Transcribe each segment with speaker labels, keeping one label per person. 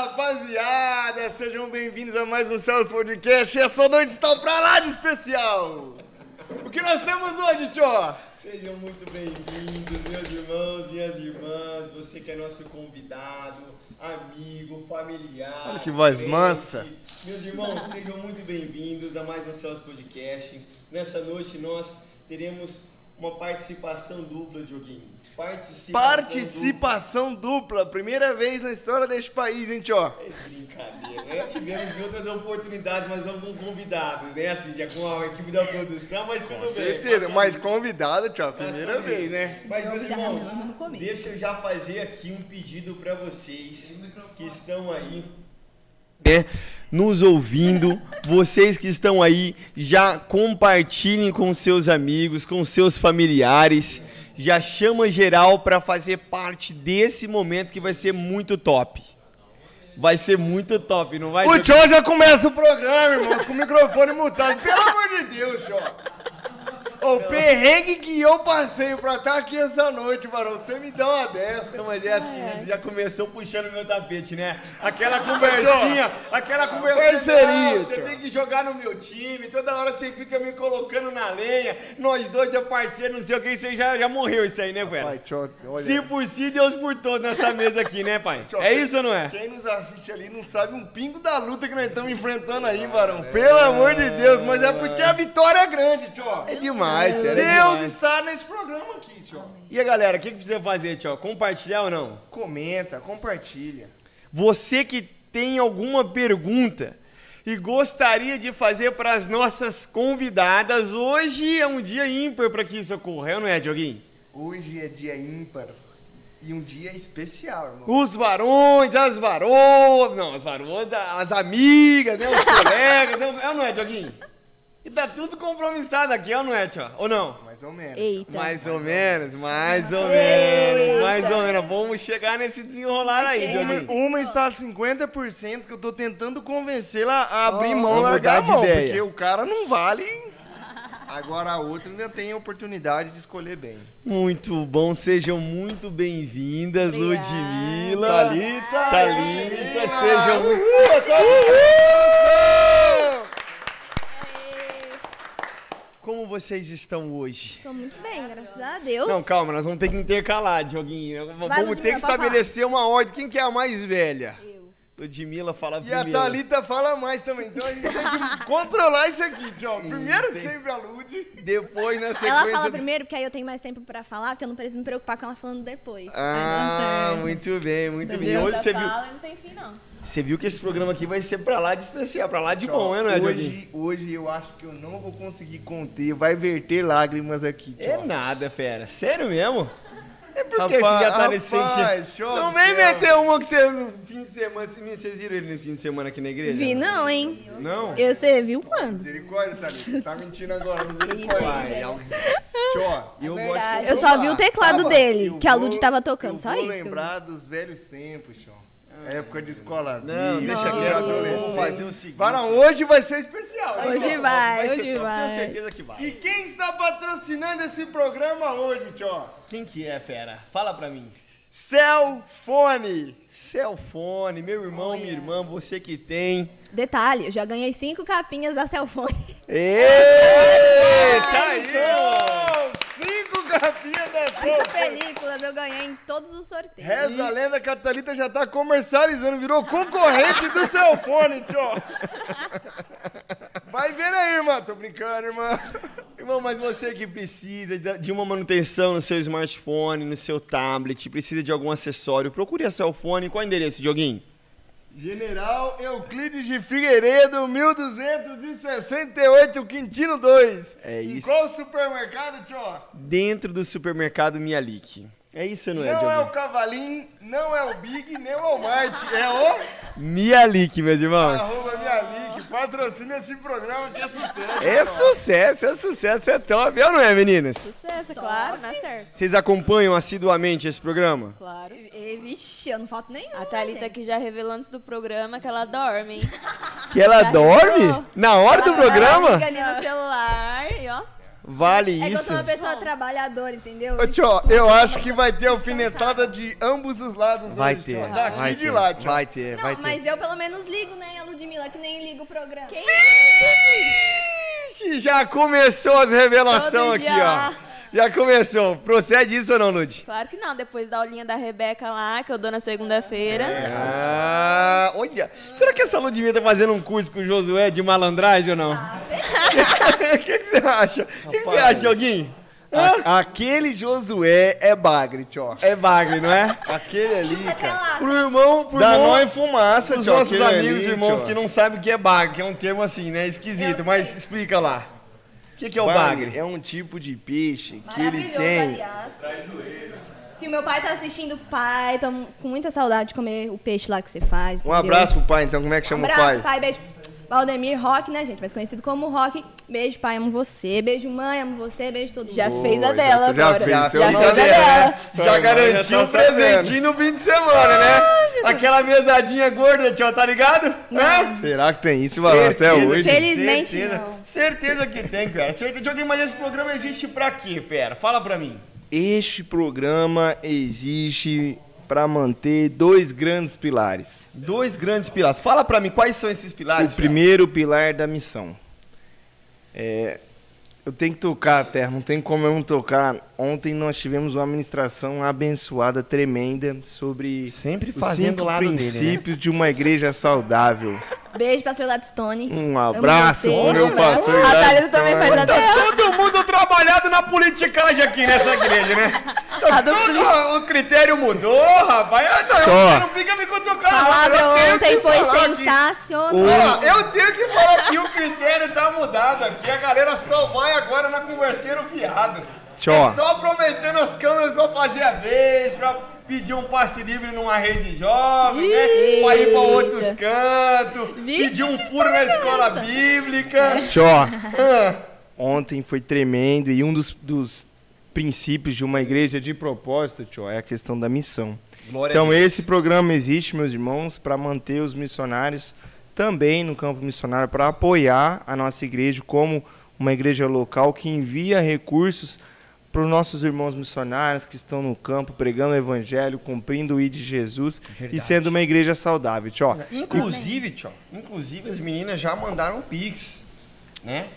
Speaker 1: rapaziada! Sejam bem-vindos a mais um Céus Podcast. Essa noite está pra lá de especial! O que nós temos hoje, Tio?
Speaker 2: Sejam muito bem-vindos, meus irmãos, minhas irmãs, você que é nosso convidado, amigo, familiar.
Speaker 1: Olha que voz
Speaker 2: crente.
Speaker 1: mansa.
Speaker 2: Meus irmãos, sejam muito bem-vindos a mais um Céus Podcast. Nessa noite nós teremos uma participação dupla, Dioguinho. Participação,
Speaker 1: Participação dupla, primeira vez na história deste país, hein, Tio?
Speaker 2: dupla. É brincadeira. né? Tivemos em outras oportunidades, mas não com convidados, né? Assim, já com a equipe da produção, mas tudo
Speaker 1: Com
Speaker 2: bem.
Speaker 1: certeza,
Speaker 2: Passa
Speaker 1: mas convidado, Tio, primeira vez, né?
Speaker 2: Mas, meus
Speaker 3: já
Speaker 2: irmãos,
Speaker 3: ramelando no começo.
Speaker 2: deixa eu já fazer aqui um pedido para vocês que estão aí né, nos ouvindo. Vocês que estão aí, já compartilhem com seus amigos, com seus familiares. Já chama geral para fazer parte desse momento que vai ser muito top. Vai ser muito top, não vai?
Speaker 1: O? Tio já começa o programa, irmão, com o microfone mutado. Pelo amor de Deus, Tio. O perrengue que eu passei pra estar aqui essa noite, varão. Você me dá uma dessa.
Speaker 2: Mas é assim, né? Você já começou puxando meu tapete, né? Aquela conversinha, aquela conversinha.
Speaker 1: Parceria,
Speaker 2: Você
Speaker 1: tio.
Speaker 2: tem que jogar no meu time, toda hora você fica me colocando na lenha. Nós dois é parceiro, não sei o que, você já, já morreu isso aí, né,
Speaker 1: Pai,
Speaker 2: velho?
Speaker 1: Tio, olha.
Speaker 2: Se por si, Deus por todos nessa mesa aqui, né, pai?
Speaker 1: Tio,
Speaker 2: É isso ou não é?
Speaker 1: Quem nos assiste ali não sabe um pingo da luta que nós estamos enfrentando aí, varão. Pelo amor de Deus, mas é porque a vitória é grande, tio.
Speaker 2: É demais, sério, é
Speaker 1: Deus
Speaker 2: demais.
Speaker 1: está nesse programa aqui, tio.
Speaker 2: E a galera, o que, que precisa fazer, tio? Compartilhar ou não?
Speaker 1: Comenta, compartilha.
Speaker 2: Você que tem alguma pergunta e gostaria de fazer para as nossas convidadas, hoje é um dia ímpar para que isso ocorra, não é, Dioguinho?
Speaker 1: Hoje é dia ímpar e um dia especial, irmão.
Speaker 2: Os varões, as varoas, não, as varoas, as amigas, né, os colegas, não, é ou não é, Dioguinho? E tá tudo compromissado aqui, ou não é, tio? Ou não?
Speaker 1: Mais ou menos.
Speaker 3: Eita.
Speaker 2: Mais ou menos, mais ou menos, mais ou menos. Vamos chegar nesse desenrolar aí,
Speaker 3: Chega.
Speaker 1: Uma, uma está 50% que eu tô tentando convencê-la a abrir
Speaker 3: Oh.
Speaker 1: mão, largar a mão,
Speaker 2: ideia.
Speaker 1: porque o cara não vale. Agora a outra ainda tem a oportunidade de escolher bem.
Speaker 2: Muito bom, sejam muito bem-vindas. Ludmilla.
Speaker 1: Thalita.
Speaker 2: Thalita, sejam muito... Como vocês estão hoje?
Speaker 3: Tô muito bem, graças a Deus.
Speaker 2: Não, calma, nós vamos ter que intercalar, Dioguinho. Vamos ter que estabelecer uma ordem. Quem que é a mais velha?
Speaker 3: Eu.
Speaker 2: Ludmilla fala
Speaker 1: E a
Speaker 2: primeiro.
Speaker 1: Thalita fala mais também. Então a gente tem que controlar isso aqui, tio. Primeiro
Speaker 2: tem-
Speaker 1: sempre a Lud.
Speaker 2: Depois, na sequência...
Speaker 3: Ela fala primeiro, porque aí eu tenho mais tempo pra falar, porque eu não preciso me preocupar com ela falando depois.
Speaker 2: Ah, muito bem, muito bem.
Speaker 3: Entendeu?
Speaker 2: Hoje você viu,
Speaker 4: Não tem fim, não.
Speaker 2: Você viu que esse programa aqui vai ser pra lá de especial, pra lá de bom, é, não é,
Speaker 1: hoje, hoje eu acho que eu não vou conseguir conter. Vai verter lágrimas aqui, tio.
Speaker 2: É nada, fera. Sério mesmo? É porque
Speaker 1: Rapaz,
Speaker 2: você já tá nesse
Speaker 1: rapaz,
Speaker 2: sentido.
Speaker 1: show
Speaker 2: Não vem
Speaker 1: céu.
Speaker 2: meter uma que você no fim de semana. Vocês viram ele no fim de semana aqui na igreja?
Speaker 3: Vi não, hein?
Speaker 2: Não?
Speaker 3: Eu, você viu quando?
Speaker 1: Misericórdia, Thalita. Tá mentindo agora, misericórdia.
Speaker 2: Vai, é eu gosto
Speaker 3: Eu só vi o teclado
Speaker 1: Tava,
Speaker 3: dele, que a Lud tava tocando,
Speaker 1: eu
Speaker 3: só
Speaker 1: vou
Speaker 3: isso. eu
Speaker 1: lembrar dos velhos tempos, tio. Época de escola.
Speaker 2: Não, deixa
Speaker 1: adolescência.
Speaker 2: Vamos fazer o seguinte.
Speaker 1: Varão, hoje vai ser especial.
Speaker 3: Hoje
Speaker 1: tio?
Speaker 3: vai,
Speaker 2: ser
Speaker 3: hoje
Speaker 2: top,
Speaker 3: vai.
Speaker 2: Tenho certeza que vai.
Speaker 1: E quem está patrocinando esse programa hoje, tio?
Speaker 2: Quem que é, fera? Fala pra mim.
Speaker 1: Celfone.
Speaker 2: Celfone, meu irmão, minha irmã, você que tem.
Speaker 3: Detalhe, eu já ganhei cinco capinhas da Cellfone.
Speaker 2: Eita tá aí, ó.
Speaker 1: Cinco capinhas da
Speaker 3: Cinco películas eu ganhei em todos os sorteios.
Speaker 1: Reza a lenda que a Thalita já tá comercializando, virou concorrente do Celfone, tio. Vai ver aí, irmã. Tô brincando, irmã.
Speaker 2: Irmão, mas você que precisa de- de uma manutenção no seu smartphone, no seu tablet, precisa de algum acessório, procure a Cellfone. Qual é o endereço, Dioguinho?
Speaker 1: General Euclides de Figueiredo, 1268, Quintino 2.
Speaker 2: É
Speaker 1: Em
Speaker 2: isso.
Speaker 1: qual supermercado, tio?
Speaker 2: Dentro do supermercado Mialik. É isso, não é,
Speaker 1: Não é o? Cavalim, não é o Big, nem o Walmart. É o
Speaker 2: Mialik, meus irmãos.
Speaker 1: arroba minha link. Patrocina esse programa que é sucesso.
Speaker 2: É sucesso, é sucesso, é top. É ou não é, meninas?
Speaker 4: Sucesso, claro, na certo.
Speaker 2: Vocês acompanham assiduamente esse programa?
Speaker 4: Claro.
Speaker 3: E, vixe, eu não falto nenhum.
Speaker 4: A Thalita
Speaker 3: gente.
Speaker 4: aqui já revelou antes do programa que ela dorme, hein?
Speaker 2: Que ela
Speaker 4: Já
Speaker 2: dorme?
Speaker 4: revelou.
Speaker 2: Na hora do
Speaker 4: Ela
Speaker 2: programa?
Speaker 4: Liga ali no celular e ó.
Speaker 2: Vale
Speaker 3: É que eu
Speaker 2: isso?
Speaker 3: sou uma pessoa trabalhadora, entendeu?
Speaker 1: Ô, tio, eu acho
Speaker 3: sou
Speaker 1: que vai ter alfinetada de ambos os lados
Speaker 2: Vai
Speaker 1: hoje,
Speaker 2: ter,
Speaker 1: tio. Daqui
Speaker 2: vai
Speaker 1: e de
Speaker 2: ter,
Speaker 1: lá, tio.
Speaker 2: vai ter,
Speaker 3: Não,
Speaker 2: vai ter.
Speaker 3: mas eu pelo menos ligo, né, a Ludmilla, que nem liga o programa.
Speaker 2: Ixi, já começou as revelações aqui, ó. Já começou. Procede isso ou não, Lud?
Speaker 4: Claro que não, depois da aulinha da Rebeca lá, que eu dou na segunda-feira.
Speaker 2: Ah, olha. Será que essa Ludmilla tá fazendo um curso com o Josué de malandragem ou não?
Speaker 3: Ah, você
Speaker 2: O que, que você acha? O que, que você acha, Dioguinho?
Speaker 1: A- aquele Josué é bagre, tio.
Speaker 2: É bagre, não é?
Speaker 1: Aquele ali, cara.
Speaker 2: Pro irmão, pro
Speaker 1: Dá
Speaker 2: irmão,
Speaker 1: nó e fumaça,
Speaker 2: os
Speaker 1: tio.
Speaker 2: nossos
Speaker 1: aquele
Speaker 2: amigos
Speaker 1: ali,
Speaker 2: irmãos que não sabem o que é bagre, que é um termo assim, né? Esquisito,
Speaker 3: Eu
Speaker 2: mas
Speaker 3: sei.
Speaker 2: explica lá. O que, que é o
Speaker 1: Bagre
Speaker 2: bagre?
Speaker 1: é um tipo de peixe que ele
Speaker 3: Maravilhoso,
Speaker 1: tem.
Speaker 3: aliás. Se o meu pai tá assistindo, pai, tô com muita saudade de comer o peixe lá que você faz.
Speaker 1: Um
Speaker 3: entendeu?
Speaker 1: abraço pro pai, então. Como é que chama
Speaker 3: Abraço,
Speaker 1: o pai?
Speaker 3: pai, beijo. Valdemir Rock, né, gente? Mais conhecido como Rock. Beijo, pai, amo você. Beijo, mãe, amo você. Beijo todo mundo.
Speaker 4: Já
Speaker 1: Boa,
Speaker 4: fez a
Speaker 1: já-
Speaker 4: dela
Speaker 1: já
Speaker 4: agora.
Speaker 1: fez seu
Speaker 4: já fez a
Speaker 1: né?
Speaker 4: dela.
Speaker 1: Sua
Speaker 2: Já
Speaker 1: irmã
Speaker 2: garantiu
Speaker 1: já tá
Speaker 2: um presentinho no fim de semana, né? Aquela mesadinha gorda, tio, tá ligado? Hã?
Speaker 1: Será que tem isso, Valão, até
Speaker 2: Certeza,
Speaker 1: hoje?
Speaker 3: Felizmente
Speaker 2: certeza.
Speaker 3: não.
Speaker 2: Certeza que tem, cara. Certeza. Dioguinho, mas esse programa existe pra quê, fera? Fala pra mim.
Speaker 1: Este programa existe para manter dois grandes pilares.
Speaker 2: Dois grandes pilares. Fala pra mim, quais são esses pilares?
Speaker 1: o primeiro pilar da missão. É, eu tenho que tocar, Terra, não tem como eu não tocar. Ontem nós tivemos uma administração abençoada, tremenda, sobre
Speaker 2: Sempre fazendo o lado dele, né?
Speaker 1: de uma igreja saudável.
Speaker 3: Beijo pra de Stone.
Speaker 1: Um abraço pro meu pastor.
Speaker 4: A Thalita
Speaker 1: Hilário
Speaker 4: também faz a dela.
Speaker 2: Todo mundo trabalhado na politicagem aqui nessa igreja, né?
Speaker 4: Do
Speaker 2: Todo o critério mudou, rapaz. Eu não,
Speaker 1: Só.
Speaker 2: eu não fica me cutucando.
Speaker 3: Palavra ontem foi sensacional.
Speaker 2: Ó, eu tenho que falar que o critério tá mudado aqui. A galera só vai agora na converseiro viado.
Speaker 1: Tchó.
Speaker 2: É só prometendo as câmeras pra fazer a vez, pra pedir um passe livre numa rede jovem, né? Pra ir pra outros cantos, pedir um furo na escola bíblica.
Speaker 1: Tchó,
Speaker 2: Ah,
Speaker 1: ontem foi tremendo e um dos, dos princípios de uma igreja de propósito, tchó, é a questão da missão.
Speaker 2: Glória
Speaker 1: Então esse programa existe, meus irmãos, para manter os missionários também no campo missionário, para apoiar a nossa igreja como uma igreja local que envia recursos para os nossos irmãos missionários que estão no campo pregando o evangelho, cumprindo o I de Jesus e sendo uma igreja saudável. Tchó,
Speaker 2: Inclusive, tchau, inclusive as meninas já mandaram um pix, né?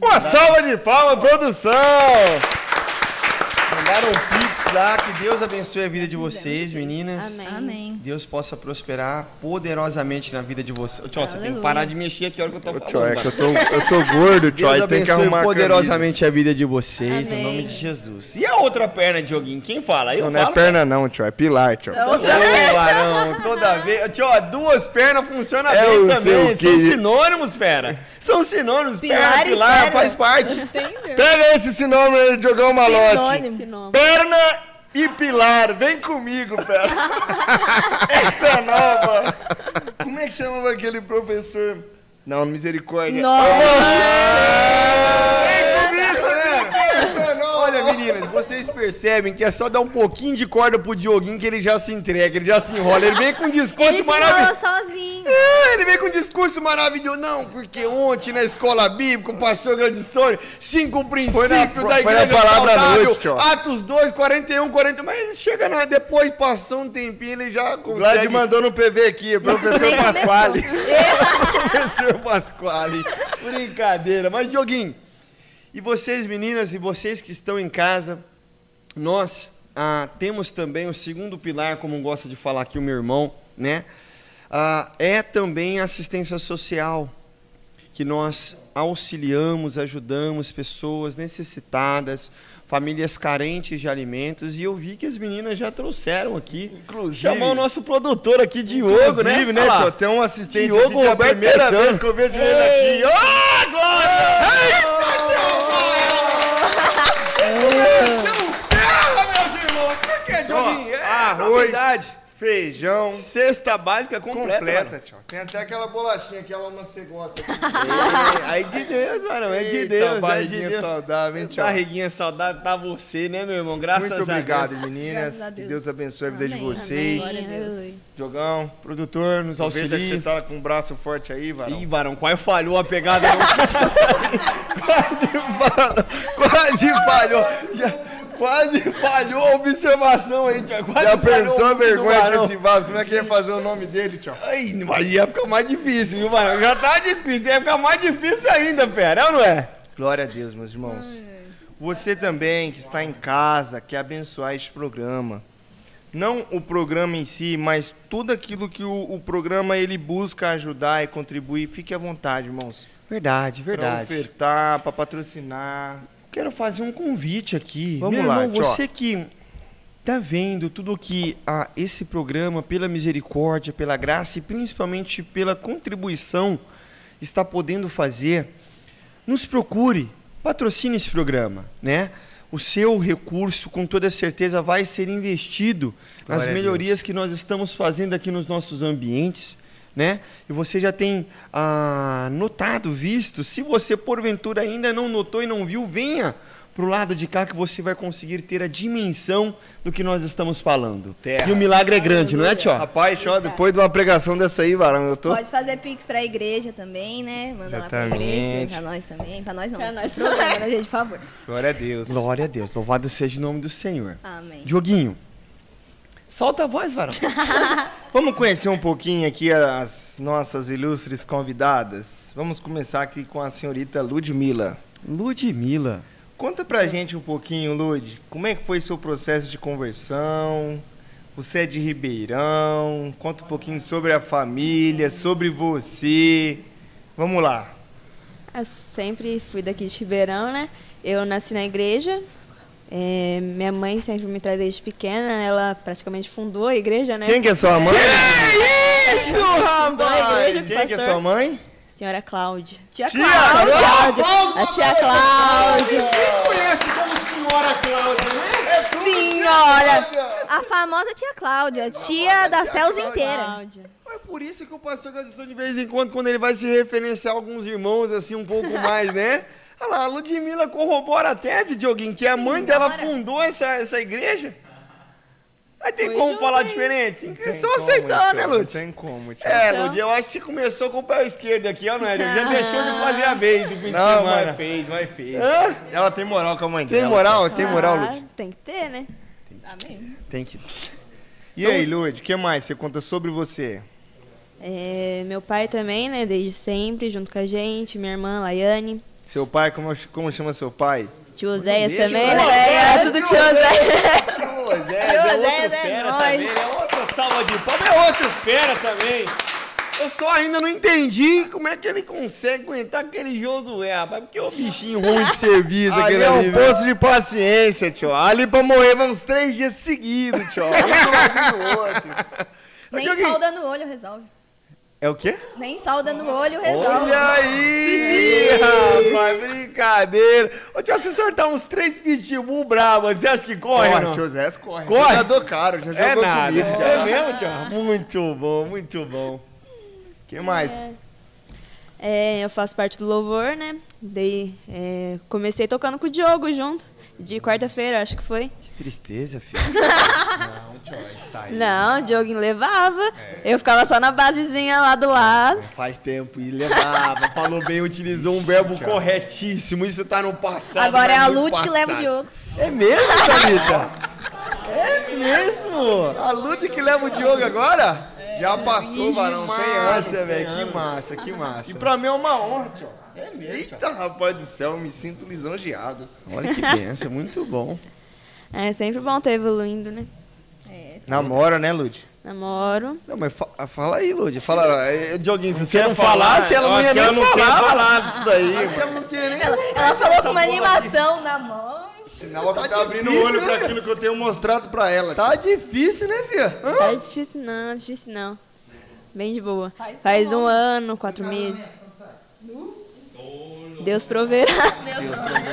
Speaker 1: uma salva de palmas, produção!
Speaker 2: Mandaram um pix lá, que Deus abençoe a vida de vocês, meninas.
Speaker 4: Amém.
Speaker 3: Amém.
Speaker 2: Deus possa prosperar poderosamente na vida de vocês. Tchau, você tem que parar de mexer aqui a hora que eu tô falando.
Speaker 1: Tchó, é que eu tô, eu tô gordo, tchó,
Speaker 2: Deus
Speaker 1: aí tem que
Speaker 2: abençoe
Speaker 1: arrumar a
Speaker 2: poderosamente a vida de vocês,
Speaker 4: Amém.
Speaker 2: em nome de Jesus. E a outra perna, Dioguinho? Quem fala? Eu
Speaker 1: Não, não é perna não, tio, é pilar, tio.
Speaker 2: Ô, varão, toda vez. Tio, duas pernas funcionam
Speaker 1: É
Speaker 2: bem também.
Speaker 1: quê?
Speaker 2: São sinônimos, fera. São sinônimos.
Speaker 3: Pilar
Speaker 2: perna,
Speaker 3: e
Speaker 2: pilar, faz parte.
Speaker 4: Entendeu?
Speaker 1: Pega esse sinônimo aí de jogar um malote.
Speaker 3: Sinônimo.
Speaker 4: Nome.
Speaker 1: Perna e pilar, vem comigo, pera. Essa é nova. Como é que chamava aquele professor? Não, misericórdia.
Speaker 2: Né? Olha, meninas, vocês percebem que é só dar um pouquinho de corda pro Dioguinho que ele já se entrega, ele já se enrola. Ele vem com um discurso
Speaker 3: Ele se
Speaker 2: maravilhoso.
Speaker 3: falou sozinho.
Speaker 2: É, ele vem com um discurso maravilhoso. Não, porque ontem na escola bíblica, o pastor Gradissone, cinco princípios
Speaker 1: na-
Speaker 2: da
Speaker 1: foi na
Speaker 2: igreja saudável,
Speaker 1: noite.
Speaker 2: Atos 2, 41, 40, mas ele chega na, depois, passou um tempinho, ele já consegue...
Speaker 1: mandou no PV aqui, professor Pasquale.
Speaker 2: Professor Pasquale. Brincadeira. Mas, Dioguinho, e vocês, meninas, e vocês que estão em casa, nós ah, temos também o segundo pilar, como gosta de falar aqui o meu irmão, né? Ah, é também a assistência social, que nós auxiliamos, ajudamos pessoas necessitadas, famílias carentes de alimentos, e eu vi que as meninas já trouxeram aqui.
Speaker 1: Inclusive-
Speaker 2: Chamar o nosso produtor aqui, Diogo,
Speaker 1: Inclusive,
Speaker 2: né?
Speaker 1: né, tio? Tem um assistente
Speaker 2: Diogo
Speaker 1: aqui que é a primeira vez que eu vejo ele aqui. Ô, Glória!
Speaker 2: Terra, que, Dioguinho? É,
Speaker 1: arroz,
Speaker 2: novidade.
Speaker 1: feijão.
Speaker 2: Cesta básica completa.
Speaker 1: Completa, tio. Tem até aquela bolachinha, aquela uma que você gosta.
Speaker 2: É, aí de Deus, mano. É de Deus, é de
Speaker 1: barriguinha
Speaker 2: Deus.
Speaker 1: saudável, hein, tio?
Speaker 2: Barriguinha saudável tá você, né, meu irmão? Graças
Speaker 1: Muito
Speaker 2: a
Speaker 1: obrigado,
Speaker 2: Deus.
Speaker 1: meninas.
Speaker 3: A
Speaker 1: Que
Speaker 3: Deus.
Speaker 1: Deus abençoe a vida de
Speaker 3: Amém,
Speaker 1: vocês.
Speaker 3: amém. Glória a Deus.
Speaker 1: Jogão,
Speaker 2: Produtor, nos
Speaker 1: que
Speaker 2: auxilia.
Speaker 1: você tá com o braço forte aí, varão.
Speaker 2: Ih, Varão, quase falhou a pegada. Quase falhou. Quase falhou. Já, quase falhou a observação aí, tia. Quase
Speaker 1: Já pensou a vergonha desse vaso? Como é que ia fazer o nome dele, tio?
Speaker 2: Ai, mas ia ficar mais difícil, viu, Varão? Já tá difícil, ia ficar mais difícil ainda, pera, é ou não é?
Speaker 1: Glória a Deus, meus irmãos. Você também que está em casa, quer abençoar este programa. Não o programa em si, mas tudo aquilo que o, o programa ele busca ajudar e contribuir. Fique à vontade, irmãos.
Speaker 2: Verdade,
Speaker 1: Para ofertar, para patrocinar.
Speaker 2: Quero fazer um convite aqui.
Speaker 1: Vamos
Speaker 2: Meu
Speaker 1: lá,
Speaker 2: irmão, você que tá vendo tudo que ah, esse programa, pela misericórdia, pela graça e principalmente pela contribuição, está podendo fazer, nos procure, patrocine esse programa, né? O seu recurso, com toda certeza, vai ser investido nas
Speaker 1: Glória a
Speaker 2: melhorias que nós estamos fazendo aqui nos nossos ambientes, né? E você já tem ah, notado, visto. Se você porventura ainda não notou e não viu, venha pro lado de cá que você vai conseguir ter a dimensão do que nós estamos falando.
Speaker 1: Terra.
Speaker 2: E o milagre é grande, não é, tio?
Speaker 1: Rapaz, ó, depois de uma pregação dessa aí, varão, eu tô.
Speaker 3: Pode fazer pix pra igreja também, né? Manda lá pra igreja,
Speaker 1: Exatamente.
Speaker 3: pra nós também. Pra nós não.
Speaker 4: Pra nós.
Speaker 3: Programa, né, gente, por favor.
Speaker 1: Glória a Deus.
Speaker 2: Glória a Deus, louvado seja o nome do Senhor.
Speaker 3: Amém.
Speaker 2: Dioguinho, solta a voz, varão.
Speaker 1: Vamos conhecer um pouquinho aqui as nossas ilustres convidadas. Vamos começar aqui com a senhorita Ludmila.
Speaker 2: Ludmila.
Speaker 1: Conta pra gente um pouquinho, Lud, como é que foi seu processo de conversão? Você é de Ribeirão? Conta um pouquinho sobre a família, sobre você. Vamos lá.
Speaker 4: Eu sempre fui daqui de Ribeirão, né? Eu nasci na igreja. É, minha mãe sempre me traz desde pequena. Ela praticamente fundou a igreja, né?
Speaker 1: Quem que é sua mãe?
Speaker 2: Isso,
Speaker 4: Fundou a
Speaker 2: rapaz!
Speaker 4: igreja,
Speaker 1: Quem que é sua mãe?
Speaker 4: Senhora Cláudia.
Speaker 3: Tia
Speaker 1: Tia
Speaker 3: Cláudia.
Speaker 4: Cláudia. A tia Cláudia.
Speaker 2: Conhece como senhora Cláudia, né?
Speaker 3: Senhora! A famosa tia Cláudia, tia da Céus inteira.
Speaker 4: Cláudia.
Speaker 2: É por isso que o pastor Gadiston, de vez em quando, quando ele vai se referenciar a alguns irmãos, assim, um pouco mais, né? Olha lá, a Ludmilla corrobora a tese, Dioguinho, que a mãe dela fundou essa, essa igreja. Aí tem
Speaker 4: Foi
Speaker 2: como falar diferente? Tem que
Speaker 1: Tem
Speaker 2: só
Speaker 1: como,
Speaker 2: aceitar, né,
Speaker 1: Não
Speaker 2: Lud?
Speaker 1: tem como, tio.
Speaker 2: É,
Speaker 4: Então-
Speaker 2: Lud, eu acho que você começou com o pé esquerdo aqui, ó, não é? Já deixou de fazer a vez do fim de
Speaker 1: Não,
Speaker 2: semana.
Speaker 1: mas fez, mas fez.
Speaker 2: Hã?
Speaker 1: Ela tem moral com a mãe
Speaker 2: Tem
Speaker 1: dela.
Speaker 2: moral? Tem moral,
Speaker 4: Ah,
Speaker 2: Lud?
Speaker 4: Tem que ter, né?
Speaker 3: Amém.
Speaker 2: Tem que...
Speaker 1: E aí, Lud, o que mais você conta sobre você?
Speaker 4: É, meu pai também, né? Desde sempre, junto com a gente. Minha irmã, Laiane.
Speaker 1: Seu pai, como, como chama seu pai?
Speaker 4: Tio Oséias
Speaker 2: Deixa
Speaker 4: também, né? É, tudo tio Oséias.
Speaker 2: Ô, Zé,
Speaker 3: Seu
Speaker 2: é outro fera
Speaker 3: nós.
Speaker 2: também, é outra salva de palmas, é outro fera também. Eu só ainda não entendi como é que ele consegue aguentar aquele Josué, rapaz, porque é um bichinho ruim de serviço
Speaker 1: Ali
Speaker 2: aquele
Speaker 1: é um
Speaker 2: ali,
Speaker 1: poço de paciência, tio. Ali pra morrer vai uns três dias seguidos, tio. Um do lado do outro.
Speaker 3: Nem solda no olho resolve.
Speaker 2: É o quê?
Speaker 3: Nem solda no olho resolve.
Speaker 2: Olha aí, rapaz, brincadeira. Ô, tio, se sortar uns três pitbull bravos, você acha que corre,
Speaker 1: Corre,
Speaker 2: não?
Speaker 1: tio Zé, corre.
Speaker 2: Corre?
Speaker 1: Jogador caro, já
Speaker 2: É
Speaker 1: jogou
Speaker 2: nada.
Speaker 1: comigo. já.
Speaker 2: É mesmo, tio? Muito bom, muito bom.
Speaker 1: que mais?
Speaker 4: É, eu faço parte do louvor, né? Daí, é, comecei tocando com o Diogo junto. De quarta-feira, acho que foi.
Speaker 2: Que tristeza, filho.
Speaker 4: Não, o Diogo levava. Eu ficava só na basezinha lá do lado.
Speaker 2: Faz tempo e levava, falou bem, utilizou um verbo corretíssimo. Isso tá no passado.
Speaker 3: Agora é a Lute que leva o. Diogo.
Speaker 2: É mesmo, Thalita? É mesmo? A Lute que leva o Diogo agora?
Speaker 1: Já passou, varão.
Speaker 2: Que
Speaker 1: Tem tem
Speaker 2: velho. Que massa, que massa.
Speaker 1: E pra mim é uma honra, tio. É mesmo. Eita, rapaz do céu, eu me sinto lisonjeado.
Speaker 2: Olha que benção, muito bom.
Speaker 4: É sempre bom estar evoluindo, né?
Speaker 3: É, sim.
Speaker 1: Namora, né, Lud?
Speaker 4: Namoro.
Speaker 2: Não, mas fa- fala aí, Lud. Fala, eh, Dioguinho, se você não
Speaker 1: falar?
Speaker 2: falasse, ela
Speaker 1: Eu
Speaker 2: não ia nem
Speaker 1: ela não
Speaker 2: falar.
Speaker 1: falar disso daí,
Speaker 2: ela não queria nem
Speaker 3: Ela, ela falou com uma animação na mão.
Speaker 1: Sinal que
Speaker 2: Tá
Speaker 1: tá abrindo o olho
Speaker 2: né,
Speaker 1: pra
Speaker 2: velho?
Speaker 1: aquilo que eu tenho mostrado pra ela.
Speaker 2: Tá difícil, né, filha?
Speaker 4: Tá difícil não, difícil não. Bem de boa.
Speaker 3: Faz
Speaker 4: Faz
Speaker 3: um
Speaker 4: um ano, quatro meses. Deus proverá.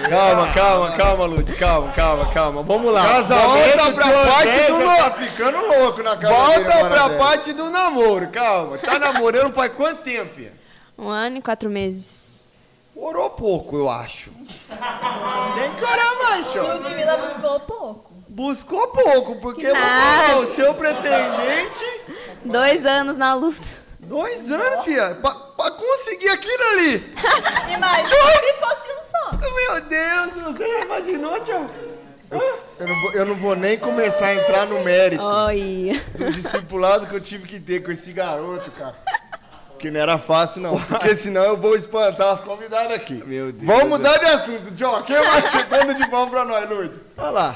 Speaker 2: Calma, calma, calma, Lud. Calma, calma, calma. Vamos lá.
Speaker 1: Casamento
Speaker 2: Volta pra parte do no...
Speaker 1: tá ficando louco na casa
Speaker 2: Volta pra parte do namoro, calma. Tá namorando faz quanto tempo, filha?
Speaker 4: Um ano e quatro meses.
Speaker 2: Orou pouco, eu acho. Tem que orar mais, senhor.
Speaker 3: Ludmilla buscou pouco.
Speaker 2: Buscou pouco, porque
Speaker 4: nada.
Speaker 2: o seu pretendente.
Speaker 4: Dois anos na luta.
Speaker 2: Dois anos, filha. Pra, pra conseguir aquilo ali.
Speaker 3: Imagina se fosse um só.
Speaker 2: Meu Deus, você já imaginou, tio?
Speaker 1: Eu não, vou, eu não vou nem começar a entrar no mérito
Speaker 4: Olha.
Speaker 1: do discipulado que eu tive que ter com esse garoto, cara. Porque não era fácil, não. Porque senão eu vou espantar as convidadas aqui.
Speaker 2: Meu Deus.
Speaker 1: Vamos mudar de assunto, John. Quem vai chegando de bom pra nós, Lud?
Speaker 2: Olha lá.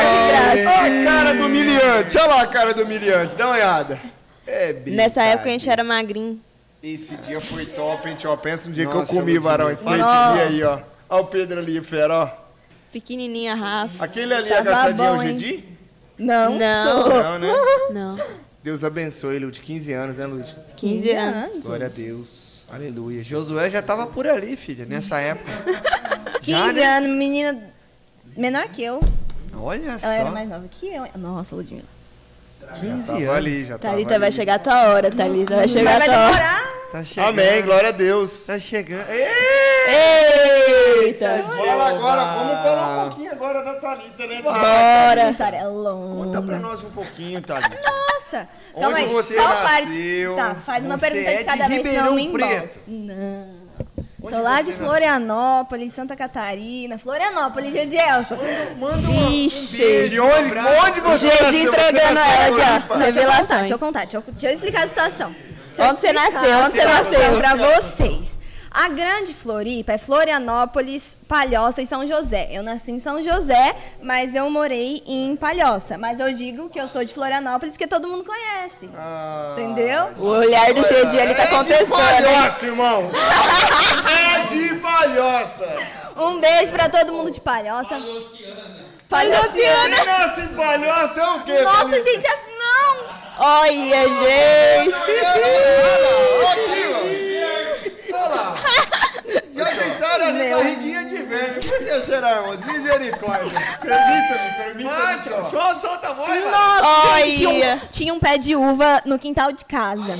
Speaker 3: que graça.
Speaker 1: Olha a cara do humilhante. Olha lá a cara do humilhante. Dá uma olhada.
Speaker 2: É
Speaker 4: Nessa época a gente era magrinho.
Speaker 1: Esse dia foi top, hein, tio? Pensa no dia
Speaker 2: Nossa,
Speaker 1: que eu comi, varão. Esse foi esse dia aí, ó. Olha o Pedro ali, fera, ó.
Speaker 4: Pequenininha, Rafa.
Speaker 1: Aquele ali
Speaker 3: Tava
Speaker 1: agachadinho é o
Speaker 3: bom?
Speaker 1: Gedi?
Speaker 3: Não,
Speaker 4: Não.
Speaker 1: Não, né?
Speaker 4: Não.
Speaker 1: Deus abençoe, Lud. 15 anos, né, Lud?
Speaker 4: 15 anos.
Speaker 2: Glória a Deus. Aleluia. Josué já tava por ali, filha, nessa época.
Speaker 3: 15
Speaker 2: né?
Speaker 3: anos, menina menor que eu.
Speaker 2: Olha só.
Speaker 3: Ela era mais nova que eu. Nossa, Ludmilla.
Speaker 2: 15
Speaker 1: Tava
Speaker 2: anos.
Speaker 1: ali, já tava
Speaker 4: Thalita vai
Speaker 1: ali.
Speaker 4: chegar a tua hora, Thalita. Vai chegar a
Speaker 3: vai
Speaker 4: tua hora.
Speaker 3: demorar.
Speaker 2: Tá chegando.
Speaker 1: Amém, glória a Deus.
Speaker 2: Tá chegando.
Speaker 4: Eita!
Speaker 1: Fala agora, vamos falar um pouquinho agora da Thalita, né, tia?
Speaker 3: A
Speaker 4: Bora!
Speaker 3: história é longa.
Speaker 2: Conta pra nós um pouquinho, Thalita.
Speaker 3: Nossa!
Speaker 1: Onde
Speaker 3: Calma aí,
Speaker 1: você
Speaker 3: só parte.
Speaker 1: nasceu?
Speaker 3: Tá, faz uma
Speaker 2: Você
Speaker 3: pergunta
Speaker 2: é
Speaker 3: de
Speaker 2: de
Speaker 3: cada vez,
Speaker 2: Ribeirão
Speaker 3: senão me embola.
Speaker 2: Preto.
Speaker 3: Não.
Speaker 2: Onde
Speaker 3: Sou lá de
Speaker 2: nasceu?
Speaker 3: Florianópolis, Santa Catarina. Florianópolis, Gedielson.
Speaker 2: Manda um,
Speaker 4: Ixi.
Speaker 1: De onde, onde você
Speaker 4: Gente
Speaker 1: nasceu?
Speaker 4: entregando
Speaker 1: Você
Speaker 4: ela
Speaker 1: nasceu
Speaker 4: já.
Speaker 3: Não, deixa eu contar, deixa eu contar, deixa eu, deixa eu explicar a situação. Deixa
Speaker 4: Onde você nasceu? Onde você nasceu?
Speaker 3: Pra vocês. A grande Floripa é Florianópolis, Palhoça e São José. Eu nasci em São José, mas eu morei em Palhoça. Mas eu digo que eu sou de Florianópolis porque todo mundo conhece.
Speaker 1: Ah,
Speaker 3: Entendeu?
Speaker 4: O olhar do Gedi ele tá
Speaker 1: é de
Speaker 4: contestando,
Speaker 1: palhoça, irmão. é de palhoça.
Speaker 3: Um beijo pra todo mundo de Palhoça. Palhociana.
Speaker 1: Quem nasce em palhoça é o quê?
Speaker 3: Nossa,
Speaker 1: Thalita?
Speaker 3: gente, é- não!
Speaker 4: Olha, gente!
Speaker 1: Olha lá. Já deitaram ali
Speaker 3: Meu.
Speaker 1: barriguinha de velho. Por que será, irmão? Misericórdia. Permita-me, permita-me. tio. Só solta a voz.
Speaker 3: Nossa, gente, tinha
Speaker 4: Olha.
Speaker 3: um, tinha um pé de uva no quintal de casa.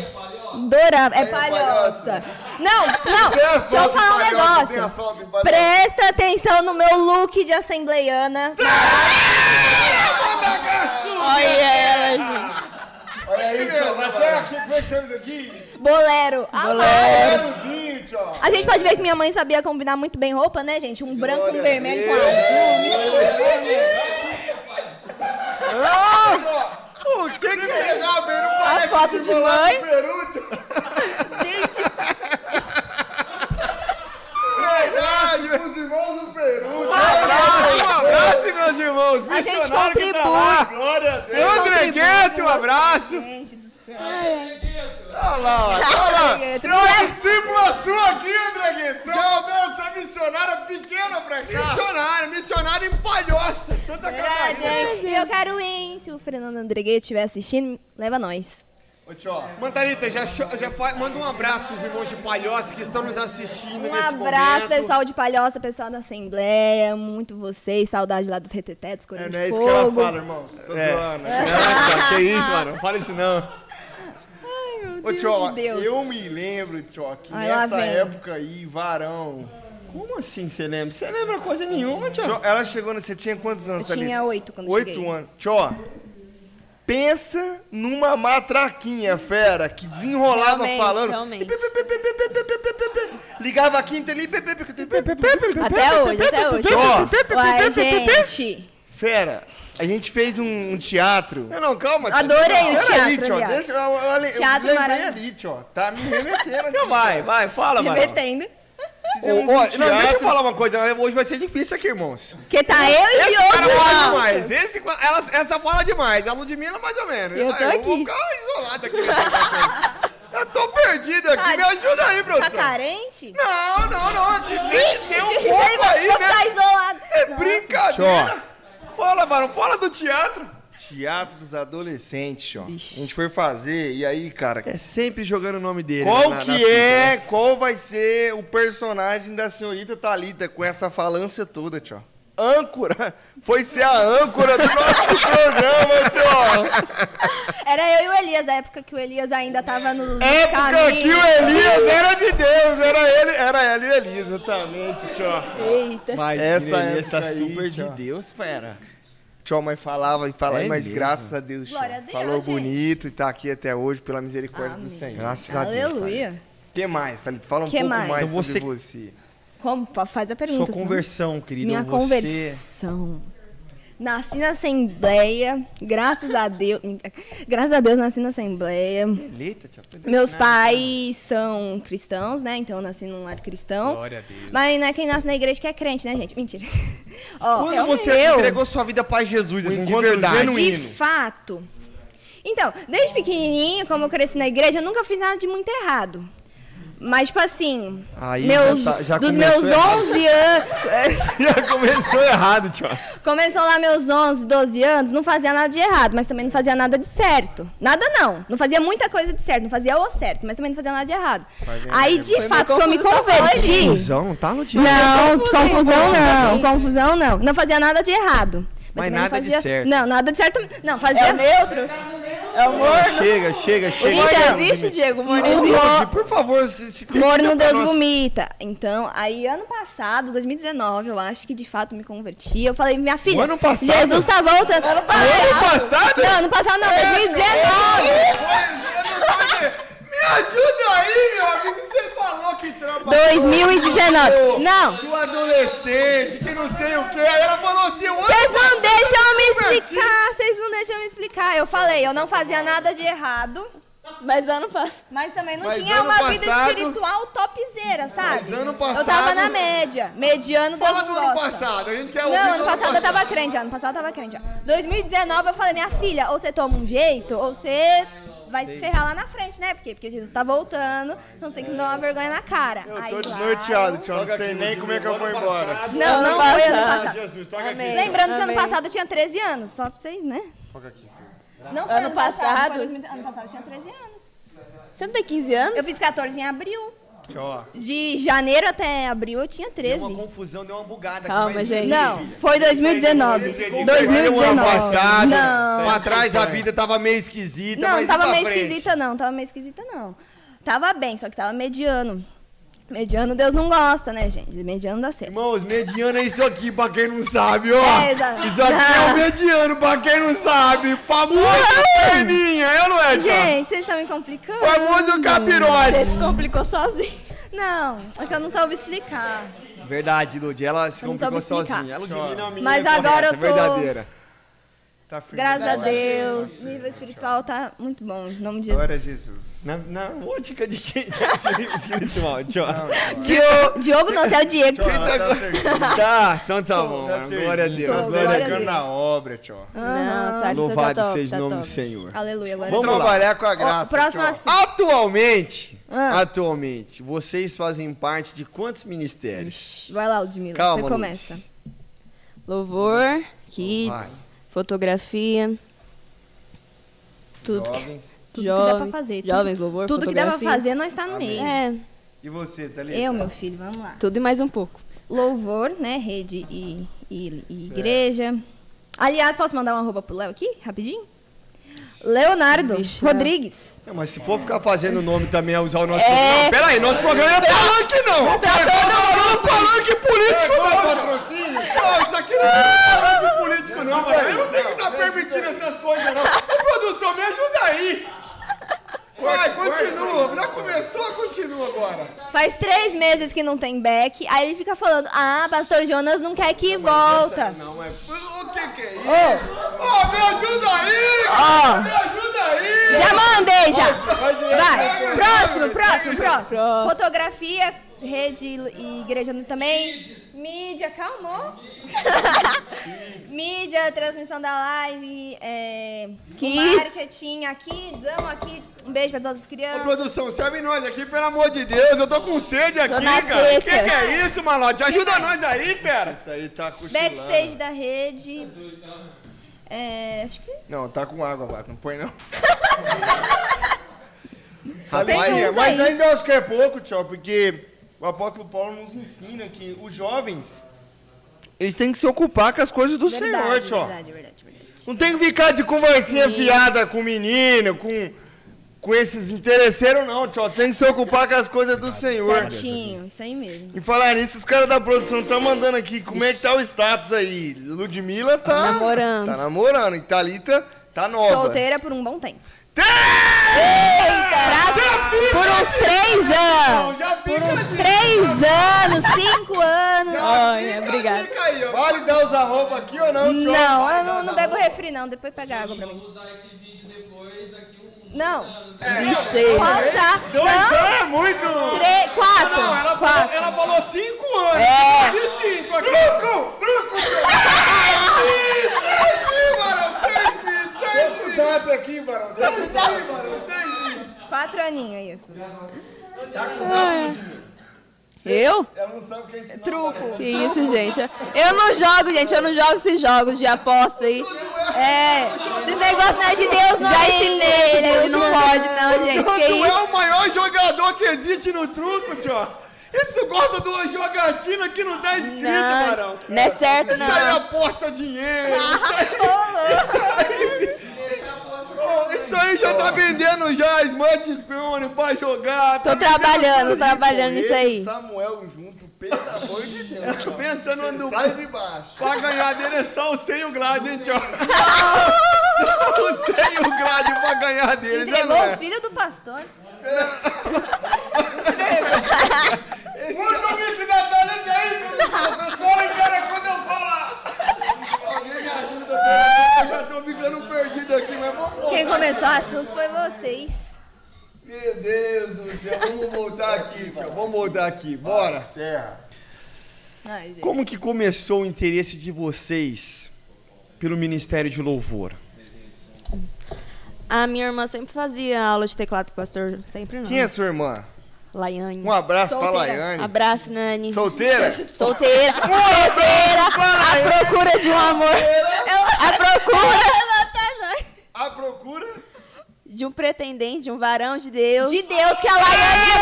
Speaker 3: Adorava. É palhoça. Não, não,
Speaker 1: Tem as
Speaker 3: deixa eu falar um negócio. Presta atenção no meu look de assembleiana.
Speaker 4: Olha ela, gente!
Speaker 1: Olha aí, tio. Até aqui, como é que temos aqui?
Speaker 3: Bolero. Ah,
Speaker 1: Bolerozinho, tio.
Speaker 3: A gente pode ver que minha mãe sabia combinar muito bem roupa, né, gente? Um branco
Speaker 1: a
Speaker 3: vermelho com azul.
Speaker 1: O que que? Não parece
Speaker 4: foto
Speaker 1: que
Speaker 4: de mãe.
Speaker 3: Gente,
Speaker 1: Verdade, os irmãos do Peru.
Speaker 2: Um abraço, um abraço, meus irmãos.
Speaker 3: A gente
Speaker 2: tá
Speaker 3: contribui.
Speaker 2: lá.
Speaker 1: Glória a Deus.
Speaker 3: Eu
Speaker 2: André Gueto, um abraço.
Speaker 3: gente
Speaker 2: Olha lá, olha lá.
Speaker 1: Tem uma discípula sua aqui, André Guedes. Meu Deus, essa missionária pequena pra cá.
Speaker 2: Missionário, missionário em Palhoça, Santa
Speaker 3: Verdade,
Speaker 2: Catarina.
Speaker 3: hein? E eu quero ir. Se o Fernando Andreguet estiver assistindo, leva nós.
Speaker 1: Ô, tio,
Speaker 2: Mantarita, já, já fa- manda um abraço pros irmãos de Palhoça que estão nos assistindo
Speaker 3: Um
Speaker 2: nesse
Speaker 3: abraço,
Speaker 2: momento.
Speaker 3: pessoal de Palhoça, pessoal da Assembleia. Muito vocês. Saudade lá dos retetetos,
Speaker 1: é,
Speaker 3: Corinthians
Speaker 1: não é isso que ela fala, irmãos. Tô
Speaker 2: É.
Speaker 1: zoando.
Speaker 2: Não, cara, que isso, mano. Não fala isso não.
Speaker 1: Ô,
Speaker 3: Deus
Speaker 1: eu me lembro, tio, que
Speaker 3: Ai,
Speaker 1: nessa época aí, varão.
Speaker 2: Como assim você lembra? Você lembra coisa nenhuma, tio.
Speaker 1: Tio, ela chegou, você tinha quantos anos,
Speaker 3: Eu tinha oito quando
Speaker 1: Oito
Speaker 3: cheguei.
Speaker 1: anos. Tio, pensa numa matraquinha, fera, que desenrolava
Speaker 4: Realmente,
Speaker 1: falando.
Speaker 4: realmente.
Speaker 1: Ligava a quinta ali.
Speaker 4: Até hoje, até hoje.
Speaker 1: Tio,
Speaker 3: Uai, gente.
Speaker 1: Fera, a gente fez um, um teatro.
Speaker 2: Não, não, calma.
Speaker 3: Adorei o teatro,
Speaker 1: aí, tio,
Speaker 3: aliás.
Speaker 1: deixa eu, eu, eu,
Speaker 3: Teatro
Speaker 1: eu
Speaker 3: maravilhoso.
Speaker 1: ali, tio. Tá me remetendo aqui.
Speaker 2: Vai, vai, fala,
Speaker 3: Me
Speaker 2: mano.
Speaker 3: metendo.
Speaker 1: Fizemos
Speaker 2: Ô,
Speaker 1: um
Speaker 2: ó, não, deixa eu
Speaker 1: teatro.
Speaker 2: falar uma coisa. né? Hoje vai ser difícil aqui, irmãos.
Speaker 3: Porque tá eu e
Speaker 2: Esse cara
Speaker 3: Diogo.
Speaker 2: fala
Speaker 3: junto.
Speaker 2: demais. Esse, ela, essa fala demais. A Ludmilla, mais ou menos.
Speaker 4: Eu tô
Speaker 2: Ah, vou
Speaker 4: aqui.
Speaker 2: ficar isolado aqui. eu tô perdido aqui.
Speaker 3: Tá-
Speaker 2: Me ajuda aí,
Speaker 3: Tá
Speaker 2: produção.
Speaker 3: carente?
Speaker 2: Não, não, não. Tem que ter um pouco aí,
Speaker 3: vou
Speaker 2: né?
Speaker 3: ficar isolado.
Speaker 2: É
Speaker 3: Nossa.
Speaker 2: brincadeira. Fala, mano. Fala do teatro.
Speaker 1: Teatro dos Adolescentes, ó. A gente foi fazer, e aí, cara,
Speaker 2: É sempre jogando o nome dele.
Speaker 1: qual
Speaker 2: na- na
Speaker 1: que
Speaker 2: fita,
Speaker 1: é,
Speaker 2: né?
Speaker 1: qual vai ser o personagem da senhorita Thalita com essa falância toda, tio? Âncora! Foi ser a âncora do nosso programa, tio!
Speaker 3: Era eu e o Elias, a época que o Elias ainda tava no
Speaker 1: Época
Speaker 3: caminho.
Speaker 1: que o Elias era de Deus, era ele, era ela e Elias, exatamente, tio.
Speaker 4: Eita.
Speaker 2: Mas
Speaker 1: Essa
Speaker 2: Elias tá
Speaker 1: aí,
Speaker 2: super de
Speaker 1: tio.
Speaker 2: Deus, fera.
Speaker 1: Tio, mas falava e falava,
Speaker 2: É
Speaker 1: mas
Speaker 2: mesmo?
Speaker 1: graças a Deus.
Speaker 3: Glória a Deus,
Speaker 1: Falou
Speaker 3: gente.
Speaker 1: bonito e tá aqui até hoje pela misericórdia do
Speaker 3: Amém.
Speaker 1: Senhor. Graças a Deus.
Speaker 3: Aleluia.
Speaker 1: O que mais, Thalita? Fala um
Speaker 3: Que
Speaker 1: pouco
Speaker 3: mais?
Speaker 1: mais,
Speaker 2: Então
Speaker 1: sobre
Speaker 2: você-
Speaker 1: você.
Speaker 3: Como? Fa- Faz a
Speaker 2: Sua
Speaker 3: pergunta. senão-
Speaker 2: conversão, querido.
Speaker 3: Minha
Speaker 2: você...
Speaker 3: conversão. Nasci na Assembleia, graças a Deus. Graças a Deus nasci na Assembleia.
Speaker 2: Eleita, tia.
Speaker 3: Meus
Speaker 2: destinada.
Speaker 3: pais são cristãos, né? Então eu nasci num lar cristão.
Speaker 2: Glória a Deus.
Speaker 3: Mas não é quem nasce na igreja que é crente, né, gente? Mentira. Ó,
Speaker 2: Quando
Speaker 3: é o
Speaker 2: você
Speaker 3: meu.
Speaker 2: entregou sua vida para Jesus, assim, de verdade.
Speaker 1: genuíno.
Speaker 3: De fato. Então, desde pequenininho, como eu cresci na igreja, eu nunca fiz nada de muito errado. Mas, tipo assim,
Speaker 2: Aí
Speaker 3: meus,
Speaker 2: já tá- já
Speaker 3: dos
Speaker 2: começou
Speaker 3: meus
Speaker 2: errado.
Speaker 3: 11 anos.
Speaker 2: Já começou errado, tio.
Speaker 3: Começou lá meus 11, 12 anos, não fazia nada de errado, mas também não fazia nada de certo. Nada não. Não fazia muita coisa de certo, não fazia o certo, mas também não fazia nada de errado. Aí, de fato, que eu me converti.
Speaker 2: Confusão, não tá no dia.
Speaker 3: Não,
Speaker 4: confusão,
Speaker 3: não,
Speaker 4: confusão
Speaker 3: não. Não fazia nada de errado.
Speaker 2: Mas nada de
Speaker 3: fazia...
Speaker 2: certo.
Speaker 3: Não, nada de certo. Não, fazia.
Speaker 4: É neutro? É o morno?
Speaker 2: Chega, chega, chega.
Speaker 4: morno
Speaker 3: Então,
Speaker 4: existe, Diego? Morno existe?
Speaker 3: mo-
Speaker 1: Por favor, se, se
Speaker 3: Morno Deus vomita. Então, aí ano passado, 2019, eu acho que de fato me converti. Eu falei, minha filha,
Speaker 2: O ano passado?
Speaker 3: Jesus tá voltando. Ano
Speaker 1: passado?
Speaker 3: Não, ano passado não, 2019.
Speaker 1: Me ajuda aí, meu amigo. Você falou que trabalhou.
Speaker 3: 2019. Não.
Speaker 1: Do adolescente, que não sei o que. Aí ela falou assim:
Speaker 3: Vocês não deixam me explicar, vocês não deixam me explicar. Eu falei, eu não fazia nada de errado,
Speaker 4: Mas ano passado.
Speaker 3: mas também não
Speaker 1: Mas
Speaker 3: tinha uma vida
Speaker 1: passado-
Speaker 3: espiritual topzera, sabe?
Speaker 1: Mas ano
Speaker 3: Eu tava
Speaker 1: passado-
Speaker 3: na média, mediano
Speaker 1: Fala do ano
Speaker 3: gosta.
Speaker 1: passado. A gente quer ouvir
Speaker 3: Não, ano passado eu tava crente, ano passado eu tava crente. já. 2019 eu falei, minha filha, ou você toma um jeito, ou você vai se ferrar lá na frente, né? Porque, porque Jesus tá voltando, então você tem que dar uma vergonha na cara.
Speaker 1: Eu
Speaker 3: Aí
Speaker 1: tô desnorteado, tio. Não sei nem como é que eu vou embora.
Speaker 3: Não, não foi ano
Speaker 4: passado.
Speaker 3: passado.
Speaker 1: Jesus, toca
Speaker 4: Amém.
Speaker 1: aqui.
Speaker 3: Lembrando que ano passado eu tinha 13 anos, só pra vocês, né?
Speaker 1: Toca aqui, filho.
Speaker 3: Não foi
Speaker 4: Ano
Speaker 3: passado,
Speaker 4: passado?
Speaker 3: foi 2000, ano passado eu tinha 13 anos.
Speaker 4: Você não tem 15 anos?
Speaker 3: Eu fiz 14 em abril.
Speaker 1: Ó.
Speaker 3: De janeiro até abril eu tinha
Speaker 2: Deu
Speaker 3: 13.
Speaker 2: uma confusão, deu uma bugada
Speaker 4: Calma,
Speaker 2: aqui.
Speaker 4: gente.
Speaker 3: Não, foi 2019.
Speaker 1: Esse
Speaker 2: Ano
Speaker 3: 2019.
Speaker 2: passado,
Speaker 3: Não.
Speaker 2: pra trás a vida tava meio esquisita,
Speaker 3: Não,
Speaker 2: mas
Speaker 3: não tava meio
Speaker 2: frente?
Speaker 3: esquisita, não. Tava meio esquisita, não. Tava bem, só que tava mediano. Mediano Deus não gosta, né, gente? Mediano dá certo.
Speaker 1: Irmãos, mediano é isso aqui, pra quem não sabe, ó.
Speaker 3: É, exato.
Speaker 1: Isso aqui é o
Speaker 3: Não.
Speaker 1: mediano, pra quem não sabe. Famoso perninha, é ou não é?
Speaker 3: Gente, vocês estão me complicando.
Speaker 1: Famoso
Speaker 4: Você
Speaker 1: capirote.
Speaker 4: se complicou sozinho.
Speaker 3: Não, é que eu não soube explicar.
Speaker 2: Verdade, Lud, ela se
Speaker 3: Eu não
Speaker 2: complicou sozinha. Ela é uma
Speaker 3: Mas
Speaker 2: correta,
Speaker 3: agora eu tô-
Speaker 2: verdadeira.
Speaker 1: Tá firme.
Speaker 3: Graças a Deus, nível espiritual tá muito bom, em nome de Jesus.
Speaker 1: Glória a Jesus.
Speaker 2: Na, na ótica de quem tá espiritual, tio.
Speaker 3: Diogo, Diogo não, é o Diego.
Speaker 1: Ela tá servindo.
Speaker 2: Tá, então tá bom,
Speaker 1: Tá.
Speaker 2: Glória a Deus.
Speaker 3: Tô,
Speaker 1: Tá
Speaker 3: glória a Deus.
Speaker 1: na obra, tio.
Speaker 4: Não, tá ali,
Speaker 2: Louvado
Speaker 4: tá
Speaker 2: seja
Speaker 4: tá
Speaker 2: o nome
Speaker 4: top.
Speaker 2: do Senhor.
Speaker 3: Aleluia, glória
Speaker 1: Vamos trabalhar com a
Speaker 3: Ó,
Speaker 1: graça.
Speaker 3: próximo assunto.
Speaker 2: Atualmente,
Speaker 3: Ah.
Speaker 2: atualmente, vocês fazem parte de quantos ministérios?
Speaker 3: Vai lá, Ludmilla,
Speaker 2: Calma,
Speaker 3: você começa.
Speaker 4: Louvor, kids, fotografia. Tudo. que-
Speaker 1: Jovens.
Speaker 3: Tudo que dá pra
Speaker 4: jovens-
Speaker 3: fazer. tudo-
Speaker 4: Jovens, louvor,
Speaker 3: Tudo que dá pra
Speaker 4: fotografia.
Speaker 3: fazer, nós tá no meio.
Speaker 4: É,
Speaker 1: E você, Thalita?
Speaker 3: Eu, meu filho, vamos lá.
Speaker 4: tudo e mais um pouco.
Speaker 3: Louvor, né? Rede e, e- e igreja. Aliás, posso mandar uma roupa pro Léo aqui, rapidinho? Leonardo
Speaker 4: Vixe,
Speaker 3: Rodrigues.
Speaker 2: Não, mas se for ficar fazendo nome também, é usar o nosso
Speaker 4: É.
Speaker 2: programa. Não, peraí, nosso programa é palanque não! Não, palanque político não!
Speaker 1: Isso aqui não é falando político, não, mano. Eu não tenho que estar permitindo essas coisas, não. Ô, produção, me ajuda aí. Vai, continua. Já começou, continua agora.
Speaker 3: Faz três meses que não tem back. Aí ele fica falando: Ah, pastor Jonas não quer que volta.
Speaker 1: Não, é... O que que é isso?
Speaker 3: Ô,
Speaker 1: Ô, me ajuda aí!
Speaker 3: Ó.
Speaker 1: Me ajuda aí!
Speaker 3: já mandei já.
Speaker 1: Vai,
Speaker 3: próximo, próximo. Próximo. Fotografia, rede e igreja também. Mídia, calma. Mídia, transmissão da live, é,
Speaker 4: Kids.
Speaker 3: marketing, aqui, amo aqui. Um beijo pra todas as
Speaker 1: Ô,
Speaker 3: crianças.
Speaker 1: produção, serve nós aqui, pelo amor de Deus. Eu tô com sede aqui,
Speaker 4: na
Speaker 1: cara. O que, que é isso, malote? Ajuda nós aí, pera. Isso aí tá cochilando.
Speaker 3: Backstage da rede. É, acho que.
Speaker 1: Não, tá com água, Vato. Não põe, não. Rapaz, mas ainda acho que é pouco, tchau, porque o apóstolo Paulo nos ensina que os jovens, eles têm que se ocupar com as coisas do Senhor, tchau.
Speaker 3: verdade, verdade, verdade.
Speaker 1: Não tem que ficar de conversinha fiada com menino, com, com esses interesseiros, não, tchau. Tem que se ocupar com as coisas do Senhor.
Speaker 3: Certinho, isso aí mesmo.
Speaker 1: E falar nisso, os caras da produção estão mandando aqui como é que tá o status aí. Ludmilla tá
Speaker 4: Namorando.
Speaker 1: Tá namorando. E Thalita tá nova.
Speaker 3: Solteira por um bom tempo. Pra- por uns três anos. Por uns três anos, cinco anos.
Speaker 4: Obrigada.
Speaker 1: Vale dar os arroba aqui ou não?
Speaker 3: Não, eu não, não bebo refri, não. Depois pega água pra mim.
Speaker 5: Vamos usar esse vídeo depois, daqui um
Speaker 3: Não.
Speaker 4: Cheio.
Speaker 3: Pode usar.
Speaker 1: Dois
Speaker 3: Não.
Speaker 1: anos é muito!
Speaker 3: Três, quatro.
Speaker 1: Não, ela falou,
Speaker 3: quatro.
Speaker 1: ela falou cinco anos.
Speaker 4: É.
Speaker 1: E cinco aqui. Truco! Truco! Isso, seis, Barão, Seis zap aqui, Barão. Seis, Barão, seis.
Speaker 3: Quatro aninhos aí. filho.
Speaker 1: Tá com zap?
Speaker 4: Eu?
Speaker 1: Ela não sabe o que é isso,
Speaker 3: Truco.
Speaker 4: Que isso, gente? Eu não jogo, gente. Eu não jogo esses jogos de aposta aí.
Speaker 3: É. Esses negócios não é de Deus, não.
Speaker 4: Já ensinei ele. Ele não pode, não, gente.
Speaker 1: Tu
Speaker 4: Que
Speaker 1: é
Speaker 4: isso?
Speaker 1: o maior jogador que existe no truco, tio. Isso gosta de uma jogatina que não tá escrito, Barão.
Speaker 4: Não, não é certo,
Speaker 1: Isso aí
Speaker 4: não.
Speaker 1: aposta dinheiro. Isso aí, Ô, isso aí já tá vendendo já smartphone pra jogar.
Speaker 4: Tô
Speaker 1: tá
Speaker 4: trabalhando, tô trabalhando
Speaker 1: Ele
Speaker 4: nisso aí.
Speaker 1: Samuel junto, pelo amor de Deus. tio.
Speaker 2: Pensando no...
Speaker 1: Sai de baixo.
Speaker 2: Pra ganhar dele é só o 100 grade, hein, tio? Só o 100 grade pra ganhar dele, né,
Speaker 3: Entregou
Speaker 2: não
Speaker 3: o
Speaker 2: é?
Speaker 3: filho do pastor.
Speaker 1: Puta o mic da Thalita aí, professor, cara, quando eu falar. Alguém me ajuda, eu já tô ficando perdido aqui, mas vamos
Speaker 3: Quem começou o assunto foi vocês.
Speaker 1: Meu Deus do céu, vamos voltar aqui, tio. Vamos voltar aqui, bora. Terra.
Speaker 3: Ai, gente.
Speaker 2: Como que começou o interesse de vocês pelo Ministério de Louvor?
Speaker 4: A minha irmã sempre fazia aula de teclado com o pastor. Sempre não.
Speaker 1: Quem é sua irmã?
Speaker 4: Laiane.
Speaker 1: Um abraço pra
Speaker 3: Solteira.
Speaker 1: Laiane.
Speaker 4: Abraço, Nani.
Speaker 1: Solteira?
Speaker 4: Solteira. Solteira. A procura de um amor. A procura
Speaker 1: A procura?
Speaker 4: de um pretendente, de um varão de Deus.
Speaker 3: De Deus, que a Laiane é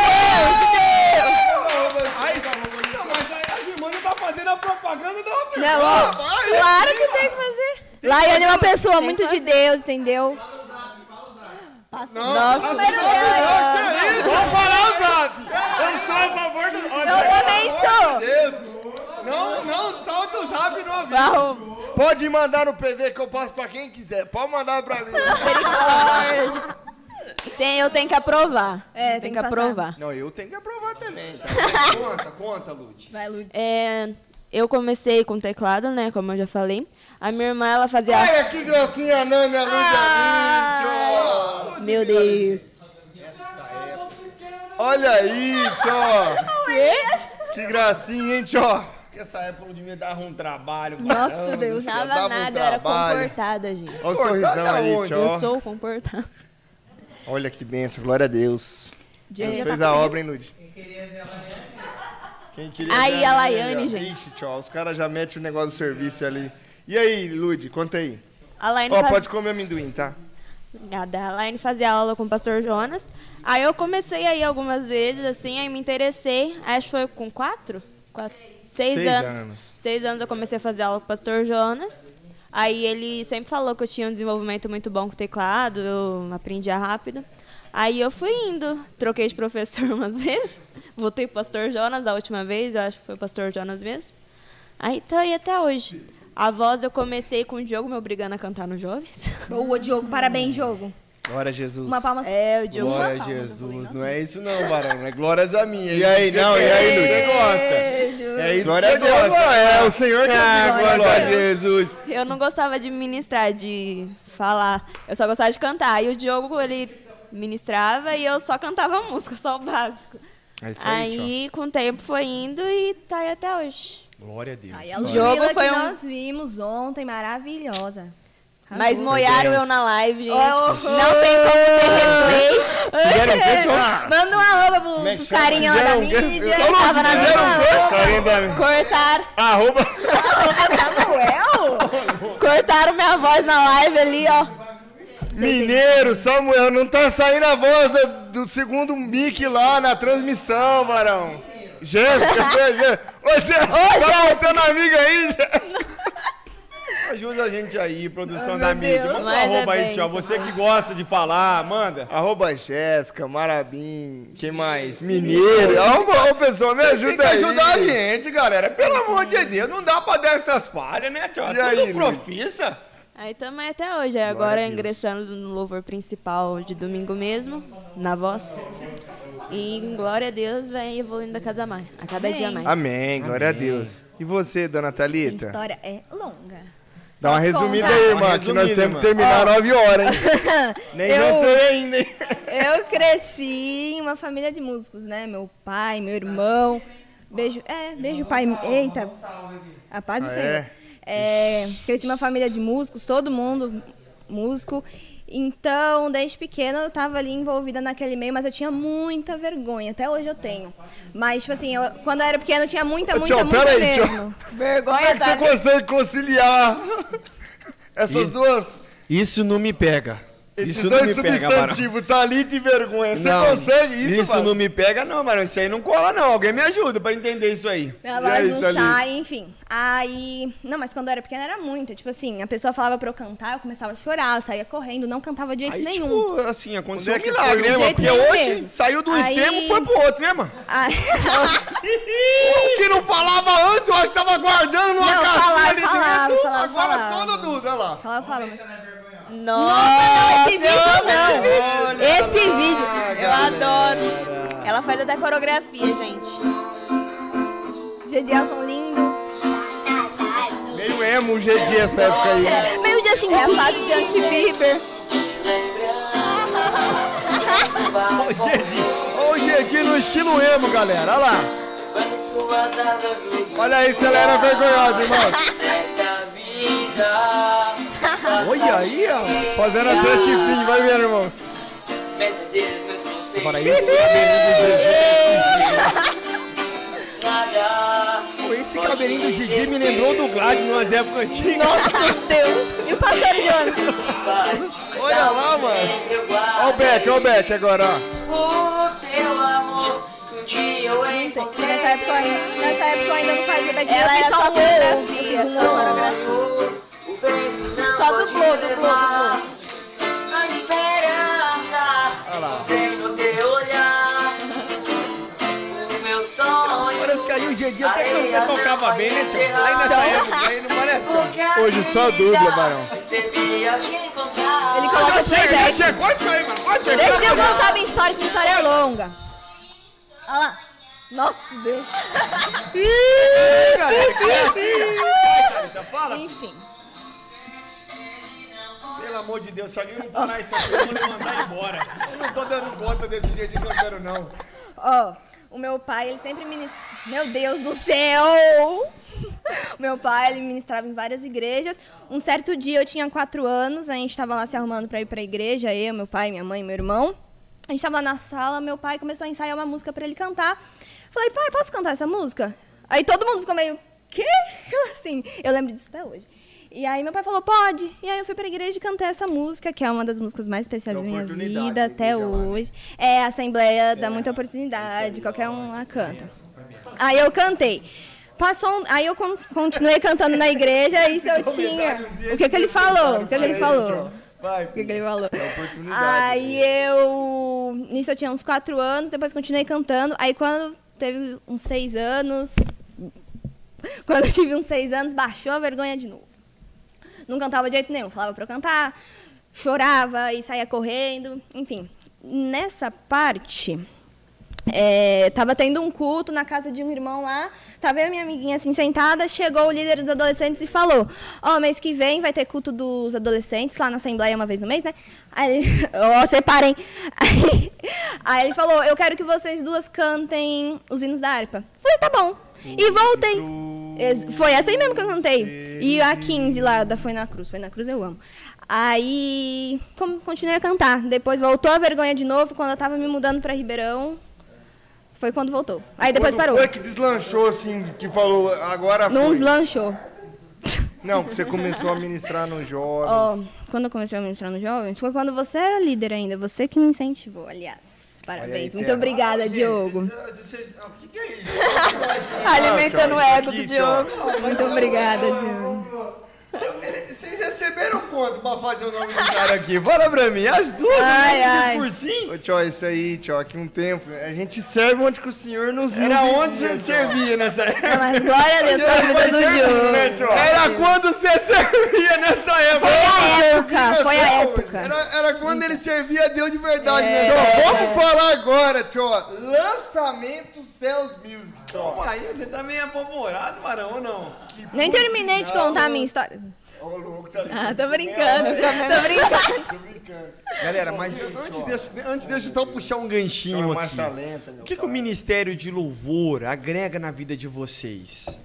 Speaker 3: Deus.
Speaker 1: Ai,
Speaker 2: Não, mas aí a irmã não tá fazendo a propaganda da outra.
Speaker 3: Não, ó.
Speaker 4: Claro que tem que fazer.
Speaker 3: Laiane é uma pessoa muito de Deus, entendeu?
Speaker 1: Não,
Speaker 3: Número dela.
Speaker 2: Vamos falar o zap! Eu sou a favor do...
Speaker 3: Eu também sou.
Speaker 1: Deus.
Speaker 2: Não, não solta o zap no.
Speaker 4: Varro.
Speaker 1: Pode mandar no PV que eu passo pra quem quiser. Pode mandar pra mim.
Speaker 4: Tem, eu tenho que aprovar.
Speaker 3: É, tem que passar.
Speaker 4: aprovar.
Speaker 1: Não, eu tenho que aprovar também. Tá? Conta, conta, Lute.
Speaker 3: Vai, Lud.
Speaker 4: É, eu comecei com teclado, né? Como eu já falei. A minha irmã, ela fazia.
Speaker 1: Olha que gracinha a Nani, a Lute,
Speaker 3: Ah.
Speaker 1: a ó.
Speaker 4: Meu Deus.
Speaker 1: Olha aí, tio. Que gracinha, hein, tio. Que essa época de me dava um trabalho.
Speaker 3: Nossa,
Speaker 1: caramba
Speaker 3: Deus.
Speaker 1: dava um
Speaker 4: nada, eu era comportada, gente.
Speaker 1: Olha o sorrisão aí,
Speaker 4: Eu
Speaker 1: tio.
Speaker 4: sou comportada.
Speaker 1: Olha que benção, glória a Deus. Deus
Speaker 3: Dia
Speaker 1: fez
Speaker 3: tá
Speaker 1: a
Speaker 3: comigo.
Speaker 1: obra, hein, Lud? Quem queria
Speaker 4: Aí,
Speaker 1: ver
Speaker 4: a
Speaker 1: Nani,
Speaker 4: Laiane,
Speaker 1: ó.
Speaker 4: gente.
Speaker 1: Ixi, tio, os caras já metem o negócio do serviço ali. E aí, Lud, conta aí. Ó,
Speaker 4: faz-
Speaker 1: pode comer amendoim, tá?
Speaker 4: Obrigada. A Laine fazia aula com o pastor Jonas. Aí eu comecei aí algumas vezes, assim, aí me interessei. Acho que foi com quatro? quatro seis,
Speaker 1: Seis
Speaker 4: anos.
Speaker 1: anos.
Speaker 4: Seis anos eu comecei a fazer aula com o pastor Jonas. Aí ele sempre falou que eu tinha um desenvolvimento muito bom com o teclado, eu aprendia rápido. Aí eu fui indo, troquei de professor umas vezes. Voltei pro pastor Jonas a última vez, eu acho que foi o pastor Jonas mesmo. Aí tô aí até hoje. A voz eu comecei com o Diogo me obrigando a cantar no Jovens.
Speaker 3: Boa, Diogo. Parabéns, Diogo.
Speaker 1: Glória a Jesus.
Speaker 3: Uma palma.
Speaker 4: É, o Diogo.
Speaker 1: Glória a Jesus. Não é isso não, Barão. É glórias a minha.
Speaker 2: E aí, não, e aí?
Speaker 1: Você gosta. É isso
Speaker 2: Glória
Speaker 1: que
Speaker 2: a
Speaker 1: você
Speaker 2: Deus.
Speaker 1: gosta. É, o Senhor que
Speaker 2: Ah,
Speaker 1: é
Speaker 2: glória
Speaker 1: glória
Speaker 2: a
Speaker 1: Jesus.
Speaker 4: Eu não gostava de ministrar, de falar. Eu só gostava de cantar. E o Diogo, ele ministrava e eu só cantava música, só o básico.
Speaker 1: É isso
Speaker 4: Aí, com o tempo, foi indo e tá aí até hoje.
Speaker 2: Glória a Deus.
Speaker 3: Aí a Ludmilla que
Speaker 4: um-
Speaker 3: nós vimos ontem, maravilhosa.
Speaker 4: Mas moiaram eu na live, gente.
Speaker 3: Oh, oh,
Speaker 4: Não tem como ter replay.
Speaker 3: Manda um alô pro,
Speaker 1: Como é que chama?
Speaker 3: carinha lá da
Speaker 1: Fizeram-
Speaker 3: mídia.
Speaker 1: Como
Speaker 3: Tava na
Speaker 1: fizeram
Speaker 3: mesma
Speaker 1: o quê?
Speaker 3: roupa.
Speaker 1: Carinha da-
Speaker 4: Cortaram,
Speaker 1: Arroba.
Speaker 3: Samuel?
Speaker 4: cortaram minha voz na live ali, ó.
Speaker 1: Mineiro, Samuel, não tá saindo a voz do, do segundo mic lá na transmissão, varão. Jéssica, Jéssica. Ô, Jéssica, tá voltando amiga aí, Jéssica?
Speaker 2: Ajuda a gente aí, produção
Speaker 3: Ai,
Speaker 2: da mídia.
Speaker 3: Deus.
Speaker 2: Manda um
Speaker 4: Mas é
Speaker 2: arroba aí,
Speaker 4: bem, isso
Speaker 2: Você que gosta de falar, manda.
Speaker 1: Arroba Jéssica, Marabim, quem mais? Mineiro. Arroba, ô, pessoal, me
Speaker 2: Tem
Speaker 1: ajuda
Speaker 2: que
Speaker 1: aí.
Speaker 2: ajudar a gente, galera. Pelo amor de Deus, não dá pra dar essas palhas, né, tio?
Speaker 1: E aí,
Speaker 2: Tudo
Speaker 1: Luiz?
Speaker 2: profissa.
Speaker 4: Aí também até hoje. Aí agora ingressando no louvor principal de domingo mesmo, na voz. E glória a Deus, vem evoluindo a cada, mais, a cada
Speaker 3: Amém.
Speaker 4: dia mais.
Speaker 1: Amém, glória
Speaker 2: Amém.
Speaker 1: a Deus. E você, dona
Speaker 3: A
Speaker 1: Thalita?
Speaker 3: história é longa.
Speaker 1: Dá uma resumida aí, irmã, que nós temos que terminar nove horas, hein? Nem
Speaker 3: Eu-
Speaker 1: jantei ainda, hein?
Speaker 3: Eu cresci em uma família de músicos, né? Meu pai, meu irmão. Beijo. É, beijo, pai. Eita. A paz do
Speaker 1: Ah,
Speaker 3: Senhor.
Speaker 1: é?
Speaker 3: É, cresci em uma família de músicos, todo mundo músico. Então, desde pequena eu tava ali envolvida naquele meio, mas eu tinha muita vergonha. Até hoje eu tenho. Mas, tipo assim, eu- quando eu era pequena eu tinha muita, muita,
Speaker 1: tio,
Speaker 3: muita
Speaker 1: pera aí, tio.
Speaker 3: mesmo.
Speaker 1: Como é
Speaker 4: Vergonha
Speaker 1: que
Speaker 4: da
Speaker 1: você consegue conciliar essas
Speaker 2: E-
Speaker 1: duas,
Speaker 2: Isso não me pega.
Speaker 1: Esses
Speaker 2: isso não
Speaker 1: dois
Speaker 2: pega,
Speaker 1: substantivos, Thalita e vergonha? Você
Speaker 2: Não,
Speaker 1: consegue isso,
Speaker 2: Isso
Speaker 1: mano?
Speaker 2: não me pega, não, mano. Isso aí não cola, não. Alguém me ajuda pra entender isso aí.
Speaker 1: E
Speaker 3: voz
Speaker 1: aí,
Speaker 3: não sai, enfim. Aí. Não, mas quando eu era pequena era muito. Tipo assim, a pessoa falava pra eu cantar, eu começava a chorar, eu saía correndo, não cantava de jeito
Speaker 2: Aí,
Speaker 3: nenhum.
Speaker 2: tipo, assim, aconteceu
Speaker 1: é
Speaker 2: um milagre, né, mano? Porque
Speaker 3: nenhum
Speaker 2: hoje
Speaker 3: mesmo?
Speaker 2: saiu do
Speaker 3: Aí-
Speaker 2: extremo e foi pro outro, né, mano?
Speaker 3: Aí-
Speaker 2: O que não falava antes, eu acho que tava guardando numa
Speaker 3: Não,
Speaker 2: caixinha
Speaker 3: falava,
Speaker 2: ali
Speaker 3: falava,
Speaker 2: dentro.
Speaker 3: falava,
Speaker 2: Agora
Speaker 3: falava.
Speaker 2: só no Duda, olha lá.
Speaker 3: falava, falava, mas.
Speaker 4: Nossa,
Speaker 3: Nossa, esse vídeo não!
Speaker 2: Olha
Speaker 3: Esse
Speaker 2: lá,
Speaker 3: vídeo.
Speaker 4: Eu
Speaker 2: galera.
Speaker 4: adoro. Ela faz até coreografia, gente.
Speaker 3: Gedielson lindo.
Speaker 1: Meio emo o GD essa época aí.
Speaker 3: Meio Justin
Speaker 4: É a
Speaker 3: Bieber.
Speaker 4: fase de Justin Bieber.
Speaker 2: Ô, Gedi no estilo emo, galera. Olha lá.
Speaker 1: Olha aí se ela era vergonhosa, irmão.
Speaker 2: Olha aí, ó.
Speaker 1: Fazendo até chifrinho, vai vendo, irmãos.
Speaker 2: Agora esse cabelinho do Gigi. Pô, esse cabelinho do Gigi me lembrou do Glad nas épocas antigas.
Speaker 3: Nossa, Deus. E o pastor Jonas?
Speaker 1: Olha lá, mano. Olha o Beck, olha o Beck agora, ó.
Speaker 6: O teu amor que um dia eu
Speaker 3: Nessa época, eu ainda- nessa época eu ainda não fazia back
Speaker 4: Ela
Speaker 3: eu
Speaker 4: era
Speaker 3: fiz
Speaker 4: só
Speaker 3: só.
Speaker 6: O vento não
Speaker 4: Só dublou, dublou, dublou.
Speaker 6: A esperança vem no teu olhar. O meu sonho.
Speaker 2: Parece que aí o Gigi até canta, tocava bem, né, tio? Aí nessa época aí não parece.
Speaker 1: Hoje só dubla, Barão.
Speaker 3: Ele coloca
Speaker 2: já
Speaker 3: playback.
Speaker 2: chega. Pode sair, mano.
Speaker 3: Deixa eu contar minha história, que minha história é longa. Olha lá. Nossa, Deus.
Speaker 2: Ih, galera, que é assim. Vai, Thalita, fala.
Speaker 3: Enfim.
Speaker 2: Pelo amor de Deus, se alguém não parar isso aqui, eu vou me mandar embora. Eu não tô dando conta desse jeito de cantando, não.
Speaker 3: Ó, o meu pai, ele sempre ministra... Meu Deus do céu! O meu pai, ele ministrava em várias igrejas. Um certo dia, eu tinha quatro anos, a gente estava lá se arrumando para ir para a igreja, eu, meu pai, minha mãe e meu irmão. A gente estava lá na sala, meu pai começou a ensaiar uma música para ele cantar. Falei, pai, posso cantar essa música? Aí todo mundo ficou meio, quê? Assim, eu lembro disso até hoje. E aí meu pai falou, pode. E aí eu fui pra igreja e cantei essa música, que é uma das músicas mais especiais da minha vida até
Speaker 1: lá, né?
Speaker 3: hoje. É, a Assembleia dá muita oportunidade, qualquer um lá canta. Aí eu cantei. Passou um- aí eu con- continuei cantando na igreja, isso eu tinha. O que que ele falou? O que que ele falou?
Speaker 1: Vai,
Speaker 3: O que que ele falou? Aí eu. Nisso eu tinha uns quatro anos, depois continuei cantando. Aí quando teve uns seis anos. Quando eu tive uns seis anos, baixou a vergonha de novo. Não cantava de jeito nenhum. Falava pra eu cantar, chorava e saía correndo. Enfim, nessa parte. É, tava tendo um culto na casa de um irmão lá, tava eu minha amiguinha assim sentada, chegou o líder dos adolescentes e falou: Ó, mês que vem vai ter culto dos adolescentes lá na Assembleia uma vez no mês, né? Aí ó, separem. Aí, aí ele falou: Eu quero que vocês duas cantem os hinos da harpa. Falei: Tá bom. E voltei. Foi essa aí mesmo que eu cantei. E a 15 lá da Foi na Cruz. Foi na Cruz eu amo. Aí continuei a cantar. Depois voltou a vergonha de novo quando eu tava me mudando pra Ribeirão. Foi quando voltou. Aí depois
Speaker 1: Quando
Speaker 3: parou.
Speaker 1: foi que deslanchou, assim, que falou, agora
Speaker 3: Não
Speaker 1: foi?
Speaker 3: deslanchou.
Speaker 1: Não, você começou a ministrar nos jovens.
Speaker 3: Ó, quando eu comecei a ministrar nos jovens, foi quando você era líder ainda. Você que me incentivou, aliás. Parabéns. Muito
Speaker 1: Terra.
Speaker 3: obrigada, Diogo.
Speaker 1: Vocês- O que, que é isso?
Speaker 4: Alimentando o
Speaker 1: Tchau,
Speaker 4: ego do. Diogo.
Speaker 3: Muito obrigada, Diogo.
Speaker 2: Vocês receberam quanto pra fazer o nome do cara aqui? Fala pra mim, as duas,
Speaker 3: Ai,
Speaker 2: né,
Speaker 3: ai.
Speaker 2: por sim.
Speaker 1: Ô, tio, isso aí, tio, aqui um tempo. A gente serve onde que o senhor nos
Speaker 2: Era
Speaker 1: nos
Speaker 2: onde você servia nessa época?
Speaker 3: Não, mas glória a Deus pela vida do
Speaker 1: né,
Speaker 3: Diogo.
Speaker 1: tio?
Speaker 2: Era quando você servia nessa época.
Speaker 3: Foi a época, foi a época.
Speaker 2: Era, era quando ele servia a Deus de verdade,
Speaker 3: É.
Speaker 2: né?
Speaker 1: Tio, vamos falar agora, tio. Lançamento Céus Music, tio.
Speaker 2: Calma aí, você tá meio apavorado, Marão, ou não?
Speaker 3: Nem terminei de contar a minha história.
Speaker 1: Ô, louco, tá ligado?
Speaker 3: Ah, tô brincando. Tô brincando.
Speaker 1: Tô brincando.
Speaker 2: Galera, mas antes deixa, antes deixa eu só puxar um ganchinho aqui.
Speaker 1: marcha lenta, meu
Speaker 2: O que, que o. Ministério de Louvor agrega na vida de vocês?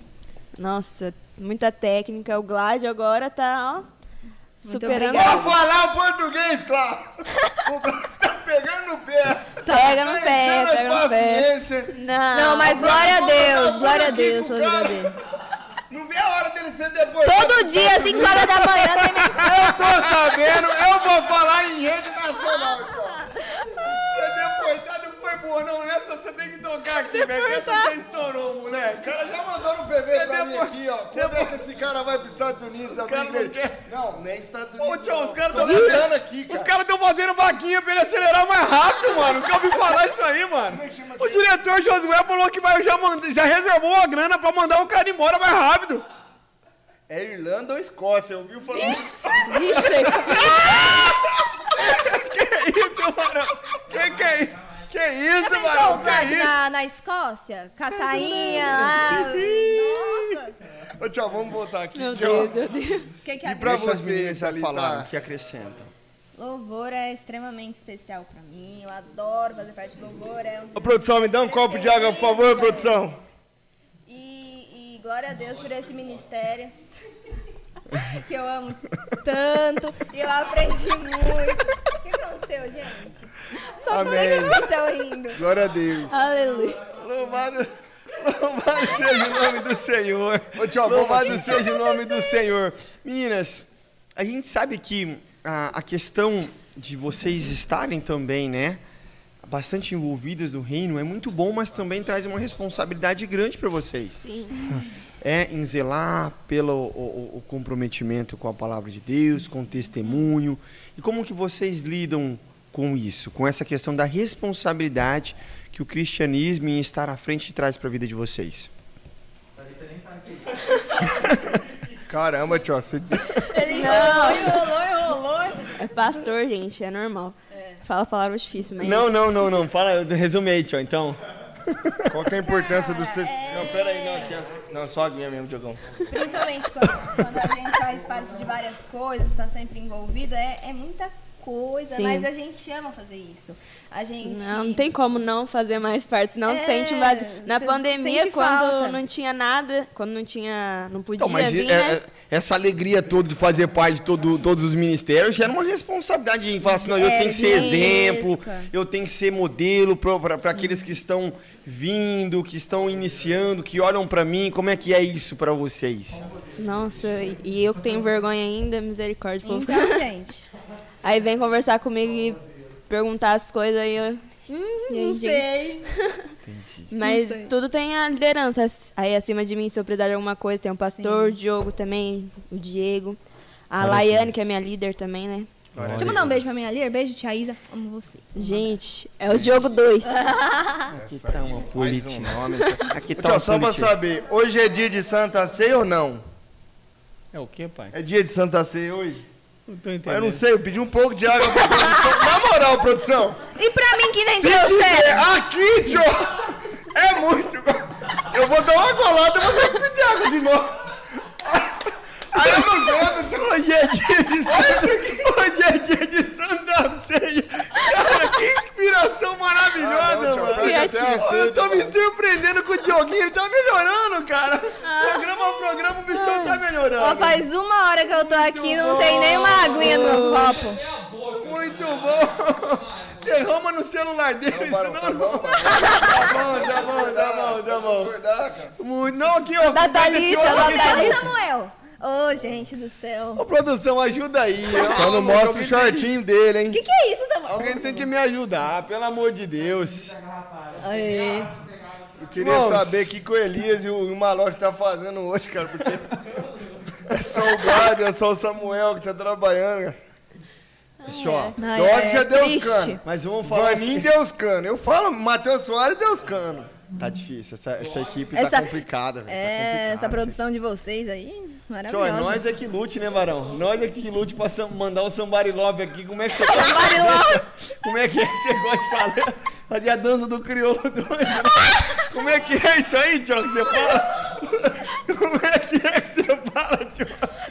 Speaker 4: Nossa, muita técnica. O Gládio agora tá, ó, superando.
Speaker 1: Vou falar o português, claro. Tá pegando no pé.
Speaker 4: Pega no pé,
Speaker 1: enchendo as
Speaker 4: pega no pé. Não,
Speaker 3: Não, mas glória a Deus,
Speaker 1: a
Speaker 3: glória a Deus vida
Speaker 1: cara.
Speaker 3: dele.
Speaker 1: Não vê a hora dele ser deportado.
Speaker 3: Todo dia, às 5 horas da manhã, tem mensagem.
Speaker 1: Eu tô sabendo, eu vou falar em rede nacional, tio. Deportado não foi boa, não. Essa você tem que tocar aqui, velho. que Essa você estourou, moleque. Os caras já mandaram no PV pra mim aqui, ó. Quando é que esse cara vai pros Estados Unidos? abrir
Speaker 2: cara não quer.
Speaker 1: Não, nem Estados
Speaker 2: Ô,
Speaker 1: Unidos.
Speaker 2: tio,
Speaker 1: não.
Speaker 2: os caras estão
Speaker 1: aqui, cara.
Speaker 2: Os caras estão fazendo vaquinha pra ele acelerar mais rápido, mano. Os caras ouviram falar isso aí, mano.
Speaker 1: Como é que chama
Speaker 2: O diretor Josué falou que vai, já, manda- já reservou a grana pra mandar o cara embora mais rápido.
Speaker 1: É Irlanda ou Escócia, ouviu falar?
Speaker 4: Ixi,
Speaker 2: Que isso, mano? Que que é isso? Que
Speaker 3: Já
Speaker 2: isso,
Speaker 3: pensou o
Speaker 2: mano? Que
Speaker 3: Gladys
Speaker 2: isso?
Speaker 3: na, na Escócia? Caçainha lá. Nossa.
Speaker 1: Ô, tio, vamos voltar aqui,
Speaker 4: meu. Deus, meu Deus.
Speaker 3: O que, que
Speaker 1: E
Speaker 3: é
Speaker 1: pra
Speaker 2: Deixa as
Speaker 1: você, Thalita?
Speaker 2: falaram, que acrescentam.
Speaker 3: Louvor é extremamente especial pra mim. Eu adoro fazer parte do louvor. É um
Speaker 1: Ô, produção, me dá um copo de água, por favor, produção.
Speaker 3: E, e glória a Deus por esse ministério. Que eu amo tanto. E eu aprendi muito. O que aconteceu, gente? Só por que
Speaker 1: Amém.
Speaker 3: vocês estão rindo?
Speaker 1: Glória a Deus.
Speaker 4: Aleluia.
Speaker 2: Louvado, louvado seja o nome do Senhor.
Speaker 1: Ô, vamos
Speaker 2: Louvado seja o nome do Senhor. Meninas, a gente sabe que a, a questão de vocês estarem também, né, bastante envolvidas no reino é muito bom, mas também traz uma responsabilidade grande para vocês.
Speaker 4: Sim.
Speaker 2: É em zelar pelo o, o- comprometimento com a palavra de Deus, com o testemunho. E como que vocês lidam com isso, com essa questão da responsabilidade que o cristianismo em estar à frente traz para a vida de vocês?
Speaker 1: Caramba, tio, você...
Speaker 3: Ele enrolou, enrolou, enrolou.
Speaker 4: É pastor, gente, é normal. Fala palavras difíceis, mas.
Speaker 2: Não, não, não, não. Fala, resume aí, tio, então.
Speaker 1: qual que é a importância dos textos?
Speaker 2: Não, pera aí, não, aqui, ó. Não, só a aguinha mesmo, Diogão.
Speaker 3: Principalmente quando, quando a gente faz parte de várias coisas, está sempre envolvido, é, é muita coisa,
Speaker 4: Sim.
Speaker 3: mas a gente ama fazer isso. A gente.
Speaker 4: Não, não tem como não fazer mais parte, senão
Speaker 3: É,
Speaker 4: sente vazio. Na pandemia, quando
Speaker 3: falta.
Speaker 4: não tinha nada, quando não tinha. não podia
Speaker 2: Então, mas
Speaker 4: vir,
Speaker 2: é-
Speaker 4: né?
Speaker 2: é- essa alegria toda de fazer parte de todo- todos os ministérios gera uma responsabilidade em falar assim, não, eu
Speaker 3: É,
Speaker 2: tenho que ser exemplo, eu tenho que ser modelo para aqueles que estão vindo, que estão iniciando, que olham para mim. Como é que é isso para vocês?
Speaker 4: Nossa, e eu que tenho vergonha ainda, misericórdia. povo.
Speaker 3: Então, gente.
Speaker 4: Aí vem conversar comigo e perguntar as coisas aí eu. E aí,
Speaker 3: Não
Speaker 4: gente?
Speaker 3: sei.
Speaker 4: Mas
Speaker 3: Não sei.
Speaker 4: tudo tem a liderança. Aí acima de mim, se eu precisar de alguma coisa, tem o pastor, o Diogo também, o Diego. A
Speaker 2: Glória a
Speaker 4: Laiane,
Speaker 2: Deus.
Speaker 4: que é minha líder também, né?
Speaker 3: Deixa eu mandar um beijo pra minha Lir. Beijo, tia Isa. Amo você.
Speaker 4: Gente, é o Diogo 2.
Speaker 2: Aqui tá uma
Speaker 1: Mais um
Speaker 2: política.
Speaker 1: nome.
Speaker 2: Aqui
Speaker 1: Ô,
Speaker 2: tá uma
Speaker 1: só pra
Speaker 2: política.
Speaker 1: saber, hoje é dia de Santa Ceia ou não?
Speaker 2: É o que, pai?
Speaker 1: É dia de Santa Ceia hoje?
Speaker 2: Não tô
Speaker 1: Eu não sei, eu pedi um pouco de água pra produção. Na moral, produção.
Speaker 3: E pra mim que nem certo.
Speaker 1: aqui, tio, é muito. Eu vou dar uma golada e vou ter que pedir água de novo. Aí eu não aguento, tio.
Speaker 2: Hoje é dia de Santa, hoje é dia de Santa Ceia. Cara, que inspiração maravilhosa,
Speaker 1: Ah, não,
Speaker 2: mano. Eu tô me surpreendendo com o Dioguinho, ele tá melhorando, cara. Programa a programa, o bichão tá melhorando.
Speaker 3: Ó, faz uma hora que eu tô aqui não tem nem uma aguinha no meu copo.
Speaker 2: Muito bom. derrama no celular dele,
Speaker 1: Não, Barão,
Speaker 2: senão
Speaker 1: tá
Speaker 2: não.
Speaker 1: bom,
Speaker 2: Tá bom, tá bom, tá bom, tá bom.
Speaker 1: Cara.
Speaker 2: Muito- Não, aqui, ó.
Speaker 4: Da Thalita, da
Speaker 2: aqui,
Speaker 4: Thalita.
Speaker 3: Samuel! Ô, gente do céu.
Speaker 2: Ô, produção, ajuda aí.
Speaker 1: Só não mostra o shortinho dele,
Speaker 3: O
Speaker 1: hein?
Speaker 3: que, que é isso, Samuel?
Speaker 2: Alguém tem que me ajudar, pelo amor de Deus.
Speaker 3: Aê.
Speaker 1: Eu queria
Speaker 2: Nossa.
Speaker 1: saber o que, que o Elias e o, o Malote tá fazendo hoje, cara, porque é só o guarda, é só o Samuel que tá trabalhando, cara.
Speaker 2: Deixa, ó.
Speaker 3: Ai,
Speaker 1: Dodge
Speaker 3: é
Speaker 1: é Deus
Speaker 3: triste.
Speaker 1: cano.
Speaker 2: Mas vamos falar
Speaker 1: Vaninho
Speaker 2: assim.
Speaker 1: Deus cano. Eu falo Matheus Soares Deus cano.
Speaker 2: Tá difícil, essa, essa equipe
Speaker 3: Essa-
Speaker 2: tá complicada, velho.
Speaker 3: É,
Speaker 2: tá
Speaker 3: essa produção de vocês aí, Maravilhosa.
Speaker 2: nós é que lute, né, Varão? Nós é que lute pra mandar o Somebody Love aqui. Como é que você gosta
Speaker 3: Love.
Speaker 2: Como é que é você gosta de falar? Fazer a dança do crioulo doido. né? Como é que é isso aí, tio, que você fala? Como é que é que você fala, tio?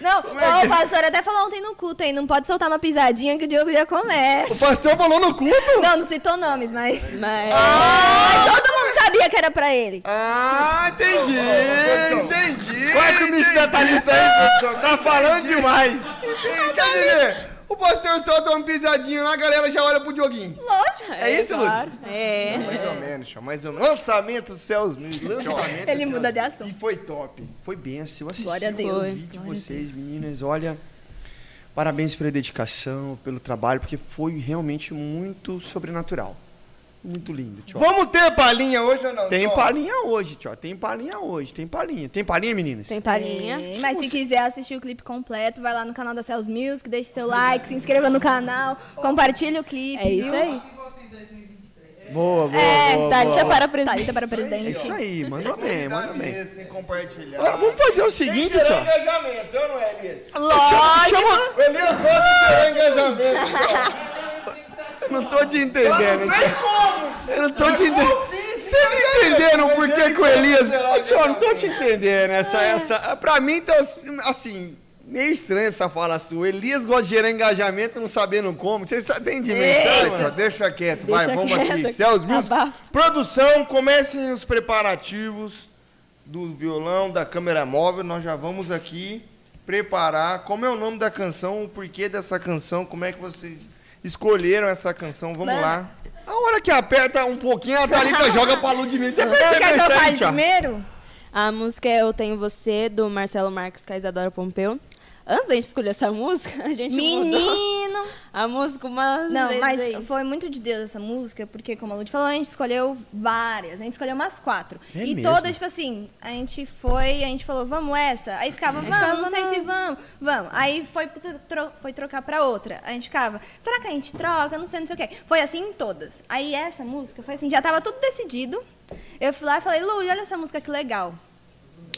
Speaker 3: Não,
Speaker 2: é que-
Speaker 3: o pastor até falou ontem no culto aí, não pode soltar uma pisadinha que o Diogo já começa.
Speaker 2: O pastor falou no culto?
Speaker 3: Não, não citou nomes, mas...
Speaker 4: Mas...
Speaker 3: Mas todo mundo sabia que era pra ele.
Speaker 2: Ah, entendi, entendi.
Speaker 1: Vai com o Thalita aí, produção.
Speaker 2: Tá falando demais. Quer dizer, o pastor solta uma pisadinha lá, a galera já olha pro Dioguinho.
Speaker 3: Lógico.
Speaker 2: É isso,
Speaker 4: claro. É.
Speaker 1: Mais ou menos, mais ou menos. Lançamento dos céus.
Speaker 2: Lançamento
Speaker 3: Ele
Speaker 2: assim,
Speaker 3: muda de assunto.
Speaker 2: E foi top. Foi benção. Eu assisti
Speaker 3: Glória a
Speaker 2: o
Speaker 3: Deus.
Speaker 2: vídeo de vocês, meninas. Olha, parabéns pela dedicação, pelo trabalho, porque foi realmente muito sobrenatural. Muito lindo, tio.
Speaker 1: Vamos ter palhinha hoje ou não?
Speaker 2: Tem palhinha hoje, tio. Tem palhinha hoje. Tem palhinha. Tem palhinha, meninas?
Speaker 4: Tem palhinha.
Speaker 3: É, mas se quiser assistir o clipe completo, vai lá no canal da Cells Music, deixe seu like, se inscreva no canal, compartilhe o clipe.
Speaker 4: É isso
Speaker 3: viu?
Speaker 4: aí.
Speaker 2: Boa, boa,
Speaker 3: É,
Speaker 2: boa,
Speaker 4: Thalita
Speaker 2: boa.
Speaker 4: para presidente.
Speaker 3: Thalita para
Speaker 2: É
Speaker 3: presidente.
Speaker 2: isso aí, mandou bem, mandou bem.
Speaker 1: Elias, Sem compartilhar.
Speaker 2: Agora, vamos fazer o seguinte, tio.
Speaker 1: engajamento, eu não é, Elias?
Speaker 3: Lógico.
Speaker 1: O Elias gosta de engajamento.
Speaker 2: Eu não tô te entendendo.
Speaker 1: Não sei como.
Speaker 2: Eu não tô te entendendo. Vocês não entenderam por que o Elias... Tio, eu não tô te entendendo. Essa, essa... Pra mim, tá assim... Meio estranha essa fala sua. O Elias gosta de gerar engajamento não sabendo como. Vocês têm dimensão,
Speaker 1: deixa quieto, vai,
Speaker 4: Deixa
Speaker 1: vamos
Speaker 4: quieto.
Speaker 1: aqui. Celso Music.
Speaker 4: Abafa.
Speaker 1: Produção, comecem os preparativos do violão, da câmera móvel. Nós já vamos aqui preparar. Como é o nome da canção, o porquê dessa canção, como é que vocês escolheram essa canção? Vamos
Speaker 3: Mano.
Speaker 1: lá.
Speaker 2: A hora que aperta um pouquinho, a Thalita joga pra Ludmilla. Você percebeu
Speaker 3: quer que eu fale primeiro?
Speaker 4: A música é Eu Tenho Você, do Marcelo Marques com a Isadora Pompeu. Antes da gente escolher essa música, a gente mudou
Speaker 3: Menino!
Speaker 4: a música umas
Speaker 3: Não,
Speaker 4: vezes
Speaker 3: mas
Speaker 4: aí.
Speaker 3: foi muito de Deus essa música, porque como a Lud falou, a gente escolheu várias, a gente escolheu umas quatro.
Speaker 2: É
Speaker 3: e
Speaker 2: mesmo?
Speaker 3: todas, tipo assim, a gente foi, a gente falou, vamos essa? Aí ficava, vamos,
Speaker 4: ficava,
Speaker 3: não sei
Speaker 4: não.
Speaker 3: se vamos, vamos. Aí foi, tro- foi trocar pra outra. A gente ficava, será que a gente troca? Não sei, não sei o quê. Foi assim em todas. Aí essa música foi assim, já tava tudo decidido. Eu fui lá e falei, Lud, olha essa música que legal.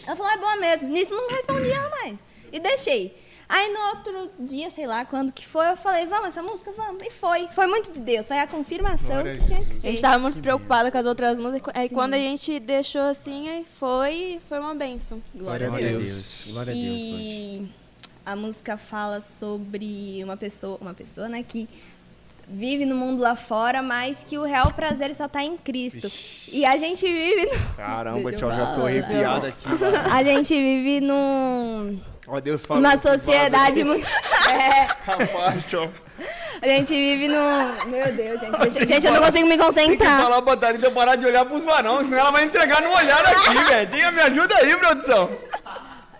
Speaker 3: Ela falou, é boa mesmo. Nisso não respondi ela mais. E deixei. Aí no outro dia, sei lá quando que foi, eu falei, vamos essa música? Vamos. E foi. Foi muito de Deus. Foi a confirmação que tinha que ser.
Speaker 4: A gente tava muito preocupada com as outras músicas. Aí quando a gente deixou assim, aí foi, foi uma benção.
Speaker 3: Glória a
Speaker 2: Glória a
Speaker 3: Deus.
Speaker 2: Deus. Glória a Deus.
Speaker 3: E a música fala sobre uma pessoa, uma pessoa, né, que vive no mundo lá fora, mas que o real prazer só tá em Cristo. E a gente vive no...
Speaker 1: Caramba, tio, já tô arrepiado aqui. mano.
Speaker 3: a gente vive num
Speaker 1: Ó, Deus
Speaker 3: uma sociedade muito é.
Speaker 1: Rapaz, tio.
Speaker 3: A gente vive num. Meu Deus, gente. Deixa- Gente, eu não consigo me
Speaker 2: Tem que
Speaker 3: concentrar.
Speaker 2: falar pra Thalita parar de olhar pros varões, senão ela vai entregar no olhar aqui, velho. Me ajuda aí, produção.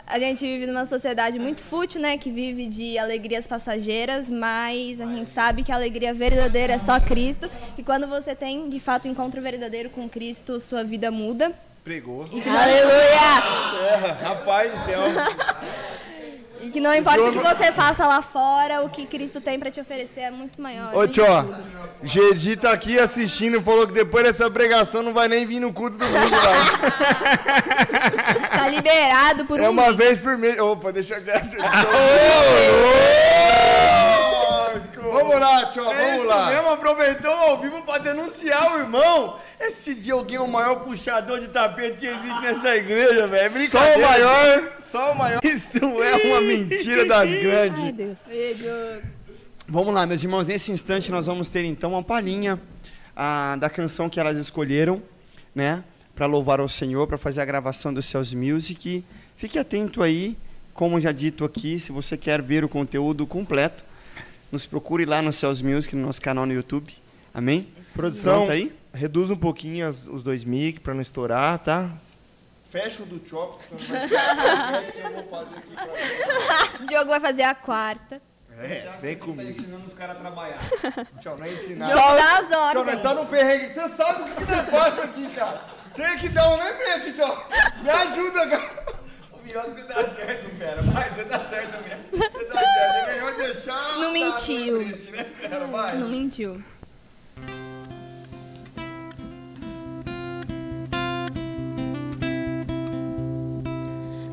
Speaker 3: A gente vive numa sociedade muito fútil, né? Que vive de alegrias passageiras, mas a gente sabe que a alegria verdadeira é só Cristo. E quando você tem, de fato, um encontro verdadeiro com Cristo, sua vida muda.
Speaker 1: Pregou.
Speaker 4: Aleluia!
Speaker 1: É, rapaz do céu.
Speaker 3: E que não importa o que você faça lá fora, o que Cristo tem pra te oferecer é muito maior.
Speaker 1: Ô, tio. Gedi tá aqui assistindo e falou que depois dessa pregação não vai nem vir no culto do mundo, lá.
Speaker 3: Tá liberado por
Speaker 1: É
Speaker 3: um
Speaker 1: uma
Speaker 3: mês.
Speaker 1: vez por mês. Opa, deixa quieto. Vamos lá, tio,
Speaker 2: É
Speaker 1: vamos
Speaker 2: isso
Speaker 1: lá.
Speaker 2: mesmo, aproveitou ao vivo pra denunciar o irmão. Esse Dioguinho é o maior puxador de tapete que existe nessa igreja, velho. É
Speaker 1: Só o maior, só o maior.
Speaker 2: Isso é uma mentira das grandes.
Speaker 4: Ai, Deus.
Speaker 2: Vamos lá, meus irmãos. Nesse instante nós vamos ter então uma palhinha ah, da canção que elas escolheram, né? Para louvar ao Senhor, para fazer a gravação do Cells Music. Fique atento aí, como já dito aqui, se você quer ver o conteúdo completo, nos procure lá no Cells Music, no nosso canal no YouTube. Amém?
Speaker 1: Produção,
Speaker 2: Pronto aí?
Speaker 1: reduz um pouquinho as- os dois mic pra não estourar, tá? Fecha o do Chop, que senão vai eu vou fazer aqui pra
Speaker 3: O Diogo vai fazer a quarta.
Speaker 1: É, vem
Speaker 7: Tá
Speaker 1: comigo.
Speaker 7: ensinando os caras a trabalhar.
Speaker 1: Tchau, não é ensinar.
Speaker 3: Diogo dá as
Speaker 1: Tchau, nós tá no perrengue. Você sabe o que que negócio aqui, cara. Tem que dar um lembrete, tchau. Me ajuda, cara.
Speaker 7: O pior que você tá certo, Pera. Vai, você tá certo mesmo. Você tá certo. É melhor deixar.
Speaker 3: Não mentiu.
Speaker 7: lembrete, né, Pera? Vai.
Speaker 3: Não mentiu.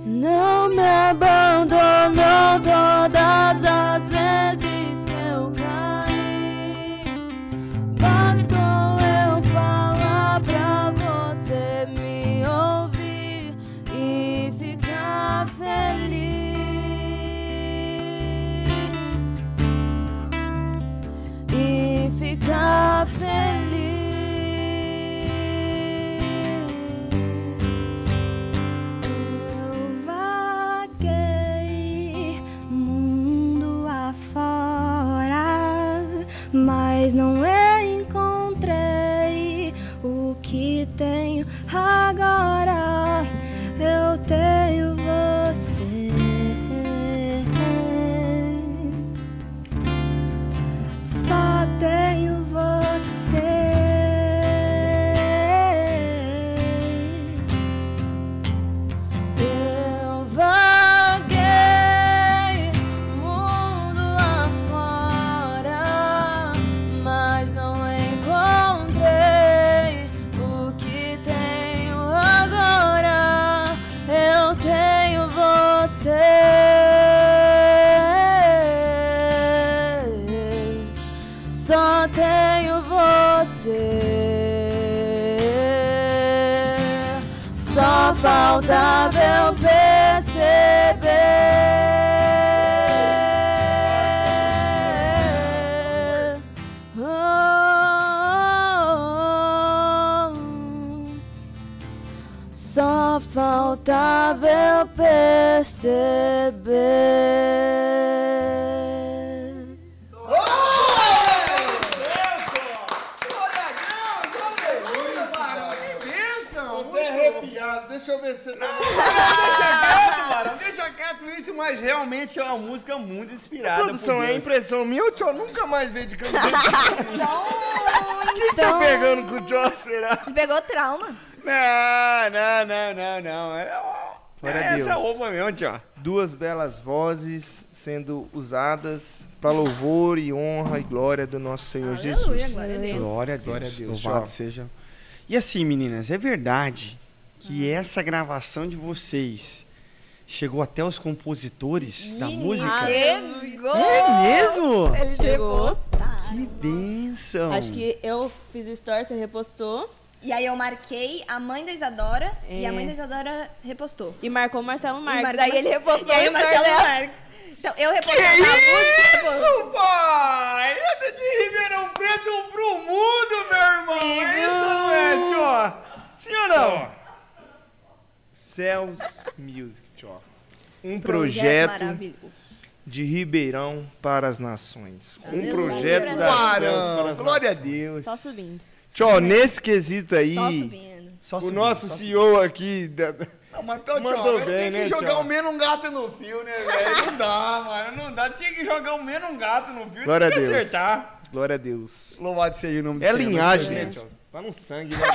Speaker 4: Não me abandonou todas as vezes que eu caí. Bastou feliz. E ficar feliz.
Speaker 3: Eu vaguei mundo afora, mas não encontrei o que tenho agora. Só
Speaker 4: faltava eu perceber. Oh, Só faltava eu perceber.
Speaker 7: Realmente é uma música muito inspirada.
Speaker 1: Produção,
Speaker 7: por
Speaker 1: é impressão minha ou o Tchó nunca mais veio de camiseta? Quem tá
Speaker 3: Então,
Speaker 1: pegando com o Tchó, será?
Speaker 3: pegou trauma.
Speaker 7: Não, não, não, não, não. É,
Speaker 1: Glória a
Speaker 7: é essa
Speaker 1: Deus.
Speaker 7: roupa mesmo, tio.
Speaker 1: Duas belas vozes sendo usadas para louvor e honra e glória do nosso Senhor
Speaker 3: Aleluia,
Speaker 1: Jesus.
Speaker 3: glória a Deus.
Speaker 2: Glória a Deus.
Speaker 1: Glória a Deus,
Speaker 2: Louvado
Speaker 1: Jó.
Speaker 2: seja. E assim, meninas, é verdade que essa gravação de vocês chegou até os compositores da música?
Speaker 3: Chegou!
Speaker 2: É mesmo?
Speaker 3: Ele
Speaker 4: Chegou.
Speaker 3: repostaram.
Speaker 2: Que bênção!
Speaker 4: Acho que eu fiz o story, você repostou.
Speaker 3: E aí eu marquei a mãe da Isadora e a
Speaker 4: É.
Speaker 3: mãe da Isadora repostou.
Speaker 4: E marcou o Marcelo Marques.
Speaker 3: marcou
Speaker 4: Aí ele repostou
Speaker 3: E aí
Speaker 4: o
Speaker 3: Marcelo. Marques. Então, eu repostei a música. tipo,
Speaker 7: Isso, pai! É de Ribeirão Preto pro mundo, meu irmão! É isso, não é, tio? Sim ou não?
Speaker 1: Céus Music, Tchó. Um
Speaker 3: projeto
Speaker 1: projeto
Speaker 3: maravilhoso.
Speaker 1: de Ribeirão para as nações. Um
Speaker 3: Aleluia.
Speaker 1: projeto da para
Speaker 7: glória a. Deus.
Speaker 4: Só subindo.
Speaker 1: Tchó, nesse quesito aí,
Speaker 3: Só subindo.
Speaker 2: Só
Speaker 1: o
Speaker 2: subindo,
Speaker 1: nosso
Speaker 2: só
Speaker 1: CEO aqui... da-
Speaker 7: Não, mas, tio,
Speaker 1: Mandou
Speaker 7: eu
Speaker 1: bem,
Speaker 7: tinha que
Speaker 1: né,
Speaker 7: jogar
Speaker 1: tio?
Speaker 7: o menos um gato no fio, né, velho? Não dá, mano, não dá. Tinha que jogar o menos um gato no fio,
Speaker 1: Glória a
Speaker 7: que
Speaker 1: Deus.
Speaker 7: acertar.
Speaker 1: Glória a Deus.
Speaker 7: Louvado seja o nome do
Speaker 1: É
Speaker 7: Senhor.
Speaker 1: linhagem,
Speaker 7: nosso
Speaker 1: né. Tchó? Tá no sangue, né?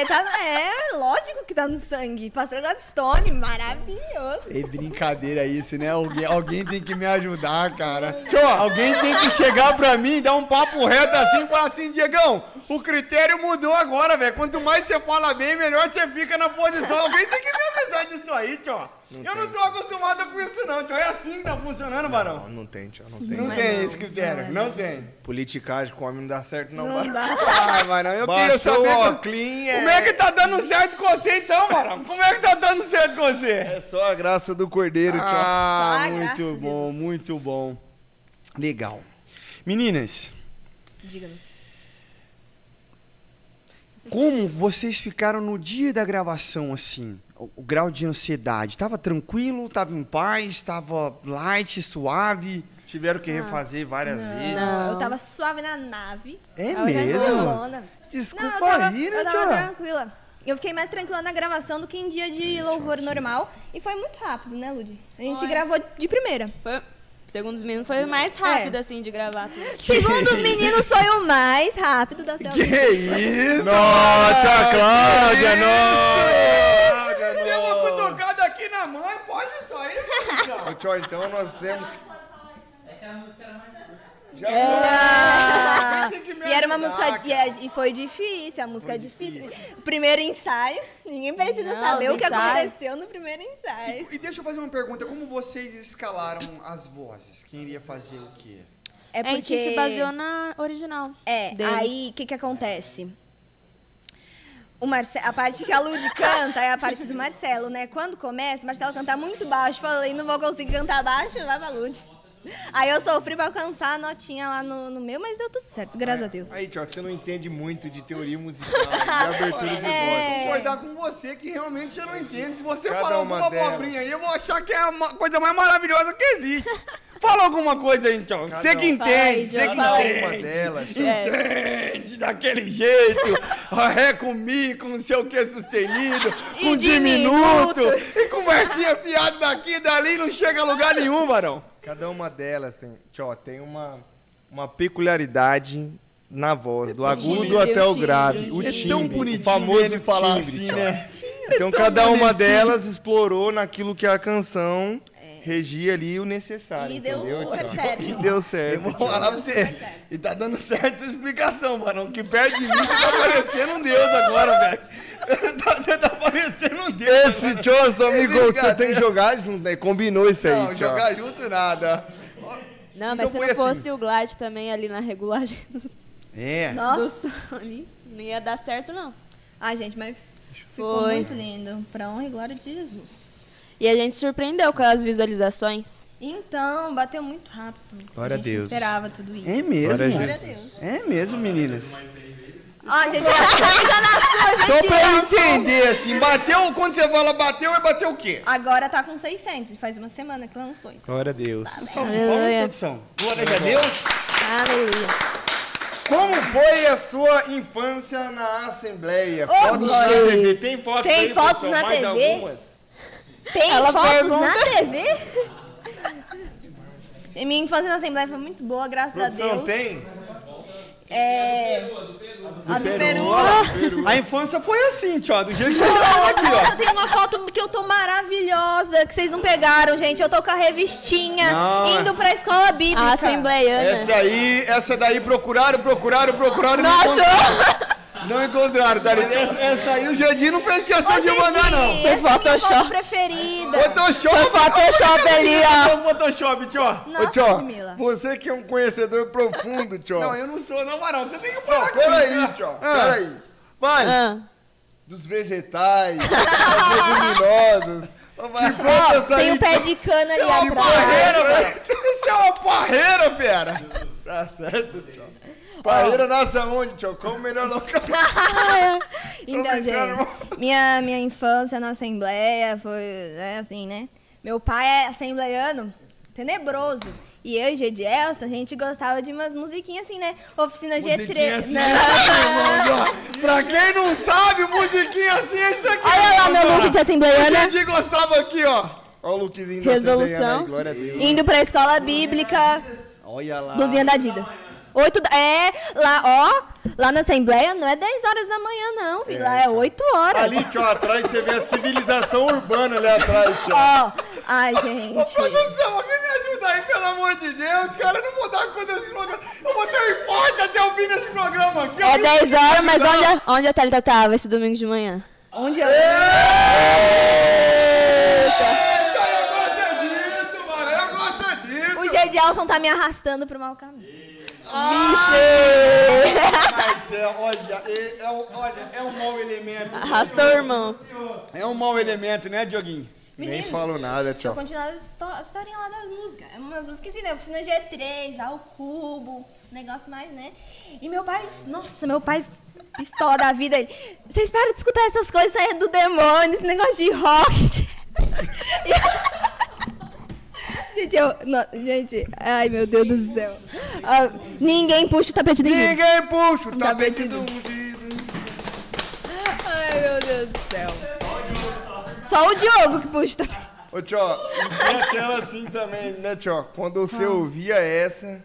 Speaker 3: É, tá, é, lógico que tá no sangue. Pastor Gladstone, maravilhoso.
Speaker 7: É brincadeira isso, né? Alguém, alguém tem que me ajudar, cara. Tio, alguém tem que chegar pra mim e dar um papo reto assim e falar assim, Diegão, o critério mudou agora, velho. Quanto mais você fala bem, melhor você fica na posição. Alguém tem que me avisar disso aí, tio. Eu não tô acostumado com isso não, tio. É assim que tá funcionando,
Speaker 1: Não,
Speaker 7: Barão?
Speaker 1: não tem, Tchó, não tem.
Speaker 7: Não
Speaker 3: Mas
Speaker 7: tem
Speaker 3: não,
Speaker 7: esse critério,
Speaker 3: não é
Speaker 7: não tem.
Speaker 1: Politicagem com homem não dá certo, não,
Speaker 3: Não
Speaker 1: Barão.
Speaker 3: dá.
Speaker 7: Ai, Barão, eu queria
Speaker 1: Baixou
Speaker 7: saber...
Speaker 1: o
Speaker 7: co-
Speaker 1: óculos,
Speaker 7: Como é que tá dando certo com você então, Barão? Como é que tá dando certo com você?
Speaker 1: É só a graça do Cordeiro, Tchó.
Speaker 7: Ah,
Speaker 3: Só a graça
Speaker 7: muito bom,
Speaker 3: Jesus.
Speaker 7: muito bom.
Speaker 2: Legal. Meninas,
Speaker 3: Diga-nos.
Speaker 2: como vocês ficaram no dia da gravação, assim? O, o grau de ansiedade? Tava tranquilo? Tava em paz? Tava light, suave?
Speaker 1: Tiveram que refazer várias vezes.
Speaker 3: Não, eu tava suave na nave.
Speaker 1: É
Speaker 4: Olha,
Speaker 1: mesmo?
Speaker 3: Tranquilona. Não,
Speaker 1: Desculpa
Speaker 3: eu tava,
Speaker 1: aí, né,
Speaker 3: eu tava
Speaker 1: tia?
Speaker 3: tranquila. Eu fiquei mais tranquila na gravação do que em dia de louvor normal. E foi muito rápido, né, Ludi? A gente
Speaker 4: Foi.
Speaker 3: gravou de primeira.
Speaker 4: Foi, segundo os meninos, foi o mais rápido, assim, de gravar tudo.
Speaker 3: Segundo os meninos, foi o mais rápido da selva.
Speaker 2: Que isso?
Speaker 1: Nossa, Cláudia, nossa!
Speaker 2: Tem uma cutucada aqui na mãe, pode isso aí,
Speaker 1: Tio, então nós temos.
Speaker 3: Ah,
Speaker 2: Tem que me
Speaker 3: e era uma
Speaker 2: ajudar,
Speaker 3: música. E, é- e foi difícil, a música é difícil. Primeiro ensaio, ninguém precisa
Speaker 4: Não,
Speaker 3: saber o que
Speaker 4: ensaio.
Speaker 3: aconteceu no primeiro ensaio.
Speaker 2: E deixa eu fazer uma pergunta, como vocês escalaram as vozes? Quem iria fazer o quê?
Speaker 3: É
Speaker 4: A gente se baseou na original.
Speaker 3: É,
Speaker 4: deles.
Speaker 3: aí o que que acontece? O Marce... A parte que a Lud canta é a parte do Marcelo, né? Quando começa, o Marcelo canta muito baixo. Falei, não vou conseguir cantar baixo, vai pra Lud. Aí eu sofri pra alcançar a notinha lá no, no meu, mas deu tudo certo, graças a Deus.
Speaker 1: Aí, Tio, você não entende muito de teoria musical, de abertura de
Speaker 3: É.
Speaker 1: voz.
Speaker 2: Concordar com você que realmente eu não entendo. Se você
Speaker 1: Cada
Speaker 2: falar
Speaker 1: uma
Speaker 2: alguma
Speaker 1: delas.
Speaker 2: abobrinha aí, eu vou achar que é a coisa mais maravilhosa que existe. Fala alguma coisa aí.
Speaker 1: Cada
Speaker 2: Você que entende, você que
Speaker 1: Cada
Speaker 4: aí.
Speaker 1: uma
Speaker 2: entende.
Speaker 1: delas.
Speaker 2: Entende daquele jeito, ré com mi, com não sei o que sustenido,
Speaker 3: E
Speaker 2: com diminuto,
Speaker 3: diminuto.
Speaker 2: e conversinha piada daqui e dali, não chega a lugar nenhum, varão.
Speaker 1: Cada uma delas tem, tio, tem uma, uma peculiaridade na voz, do agudo
Speaker 4: timbre,
Speaker 1: até
Speaker 4: o
Speaker 1: o grave.
Speaker 4: timbre,
Speaker 1: O
Speaker 4: o
Speaker 2: É
Speaker 1: timbre,
Speaker 2: tão
Speaker 1: o
Speaker 2: bonitinho
Speaker 1: famoso
Speaker 2: ele falar
Speaker 1: timbre,
Speaker 2: assim, né?
Speaker 1: Então
Speaker 2: tão
Speaker 1: cada uma delas explorou naquilo que a canção regia ali o necessário,
Speaker 3: E deu
Speaker 1: entendeu,
Speaker 3: super
Speaker 1: tio?
Speaker 3: certo.
Speaker 1: E deu
Speaker 2: Eu
Speaker 1: certo.
Speaker 2: vou
Speaker 1: tio.
Speaker 2: falar pra você. E tá dando certo essa explicação, mano. Que perto de mim você tá parecendo um deus agora, velho. Tá- Você tá parecendo um deus.
Speaker 1: Esse seu
Speaker 2: É
Speaker 1: amigo, você tem que jogar junto, né? Combinou isso aí,
Speaker 2: Não,
Speaker 1: tio.
Speaker 2: jogar junto nada.
Speaker 4: Não,
Speaker 2: Então
Speaker 4: mas se
Speaker 2: foi
Speaker 4: não
Speaker 2: assim.
Speaker 4: fosse o Glide também ali na regulagem dos,
Speaker 2: É.
Speaker 3: Nossa.
Speaker 4: dos ali, não ia dar certo, não.
Speaker 3: Ai, gente, mas ficou
Speaker 4: Foi.
Speaker 3: muito lindo. Pra honra e glória de Jesus.
Speaker 4: E a gente surpreendeu com as visualizações.
Speaker 3: Então, bateu muito rápido.
Speaker 1: Glória
Speaker 3: a
Speaker 1: a
Speaker 3: gente
Speaker 1: Deus.
Speaker 3: não esperava tudo isso.
Speaker 2: É mesmo?
Speaker 1: Glória a
Speaker 3: Glória a Deus.
Speaker 2: É mesmo, meninas.
Speaker 3: Ó, gente, fica na sua,
Speaker 2: Só
Speaker 3: gente.
Speaker 2: pra eu entender, assim, bateu, quando você fala bateu, vai bater o quê?
Speaker 3: Agora tá com 600, faz uma semana que lançou. Então.
Speaker 1: Glória a Deus.
Speaker 2: Salve de palmas, produção. Glória a Deus.
Speaker 4: Aleluia.
Speaker 1: Como foi a sua infância na Assembleia?
Speaker 3: Ô,
Speaker 1: fotos na. TV. Tem fotos
Speaker 3: Tem
Speaker 1: aí,
Speaker 3: fotos na
Speaker 1: Mais
Speaker 3: TV?
Speaker 1: algumas?
Speaker 3: Tem
Speaker 4: Ela
Speaker 3: fotos
Speaker 4: pergunta.
Speaker 3: na TV? E minha infância na Assembleia foi muito boa, graças a
Speaker 1: Produção,
Speaker 3: Deus.
Speaker 1: tem?
Speaker 3: É. A do Peru.
Speaker 2: A infância foi assim, tio, do jeito que você tá aqui, ó.
Speaker 3: Eu tenho uma foto que eu tô maravilhosa, que vocês não pegaram, gente. Eu tô com a revistinha,
Speaker 2: Não,
Speaker 3: indo pra escola bíblica.
Speaker 4: A assembleiana.
Speaker 2: Essa aí, essa daí procuraram, procuraram, procuraram.
Speaker 4: Não achou?
Speaker 2: Não encontraram, tá ligado? Essa, essa aí o Jardim não fez questão
Speaker 3: Ô,
Speaker 2: de mandar, não.
Speaker 3: gente, essa é a minha
Speaker 4: Photoshop.
Speaker 3: foto preferida.
Speaker 2: Photoshop.
Speaker 4: Foi Photoshop ali, ó.
Speaker 2: Photoshop, tio.
Speaker 3: Nossa,
Speaker 1: Ô, tio,
Speaker 3: Ludmilla.
Speaker 1: você que é um conhecedor profundo, tio.
Speaker 2: Não, eu não sou, não, Marão. Você tem que parar com
Speaker 1: Peraí,
Speaker 2: isso,
Speaker 1: tio.
Speaker 2: Ah.
Speaker 1: Peraí. Vai.
Speaker 4: Ah.
Speaker 1: Dos vegetais, das leguminosas. Que planta essa
Speaker 3: Tem
Speaker 1: aí,
Speaker 3: um pé de cana ali
Speaker 2: é
Speaker 3: atrás.
Speaker 2: parreira, velho. Isso é uma parreira, fera.
Speaker 1: Tá certo, tio. Parreira nasce aonde, tio? Qual o melhor local?
Speaker 3: Então, gente, minha, minha infância na Assembleia foi é assim, né? Meu pai é assembleiano, tenebroso. E eu e Gedielson, a gente gostava de umas musiquinhas assim, né? Oficina
Speaker 2: Musiquinha
Speaker 3: G3.
Speaker 2: assim,
Speaker 3: Não.
Speaker 2: irmãos, ó. Pra quem não sabe, musiquinha assim é isso aqui.
Speaker 3: Olha lá meu look de assembleiana.
Speaker 2: A gente gostava aqui, ó.
Speaker 1: Olha o lookzinho da
Speaker 4: Resolução.
Speaker 1: Aí, Deus.
Speaker 3: Indo pra escola bíblica,
Speaker 2: Olha lá.
Speaker 3: blusinha da Adidas. Oito, da- é, lá, ó, lá na Assembleia não é 10 horas da manhã, não, filho. Lá é 8 horas.
Speaker 1: Ali, tio, atrás você vê a civilização urbana ali atrás, tio.
Speaker 3: Ó, ai, gente.
Speaker 2: Produção, alguém me ajuda aí, pelo amor de Deus, cara. Eu não vou dar conta desse programa. Eu vou ter um importe até o fim desse programa aqui.
Speaker 4: É
Speaker 2: Alguém
Speaker 4: 10
Speaker 2: me
Speaker 4: horas, mas onde, onde a Thalita tava esse domingo de manhã?
Speaker 3: Onde eu...
Speaker 2: Eita, eu gosto disso, mano. Eu gosto disso.
Speaker 3: O Gedielson tá me arrastando pro mau caminho.
Speaker 2: Mas é, olha, é, é um- olha, é um mau elemento.
Speaker 4: Arrastou irmão.
Speaker 2: É um mau elemento, né, Dioguinho?
Speaker 1: Nem
Speaker 3: Menino,
Speaker 1: falo nada,
Speaker 3: Deixa eu
Speaker 1: tio.
Speaker 3: continuar a historinha lá das músicas. É umas músicas assim, né? Oficina G3, ao cubo, um negócio mais, né? E meu pai, nossa, meu pai pistola da vida. Ele, Vocês param de escutar essas coisas, isso aí é do demônio, esse negócio de rock. de-" E- Gente, eu. não, gente, ai meu Deus do céu. Ah, ninguém puxa o tapete do.
Speaker 1: Ninguém puxa o tapete do.
Speaker 3: Ai meu Deus do céu. Só o Diogo que puxa o tapete.
Speaker 1: Ô, Tio, e tinha aquela assim também, né, Tio? Quando você ouvia essa...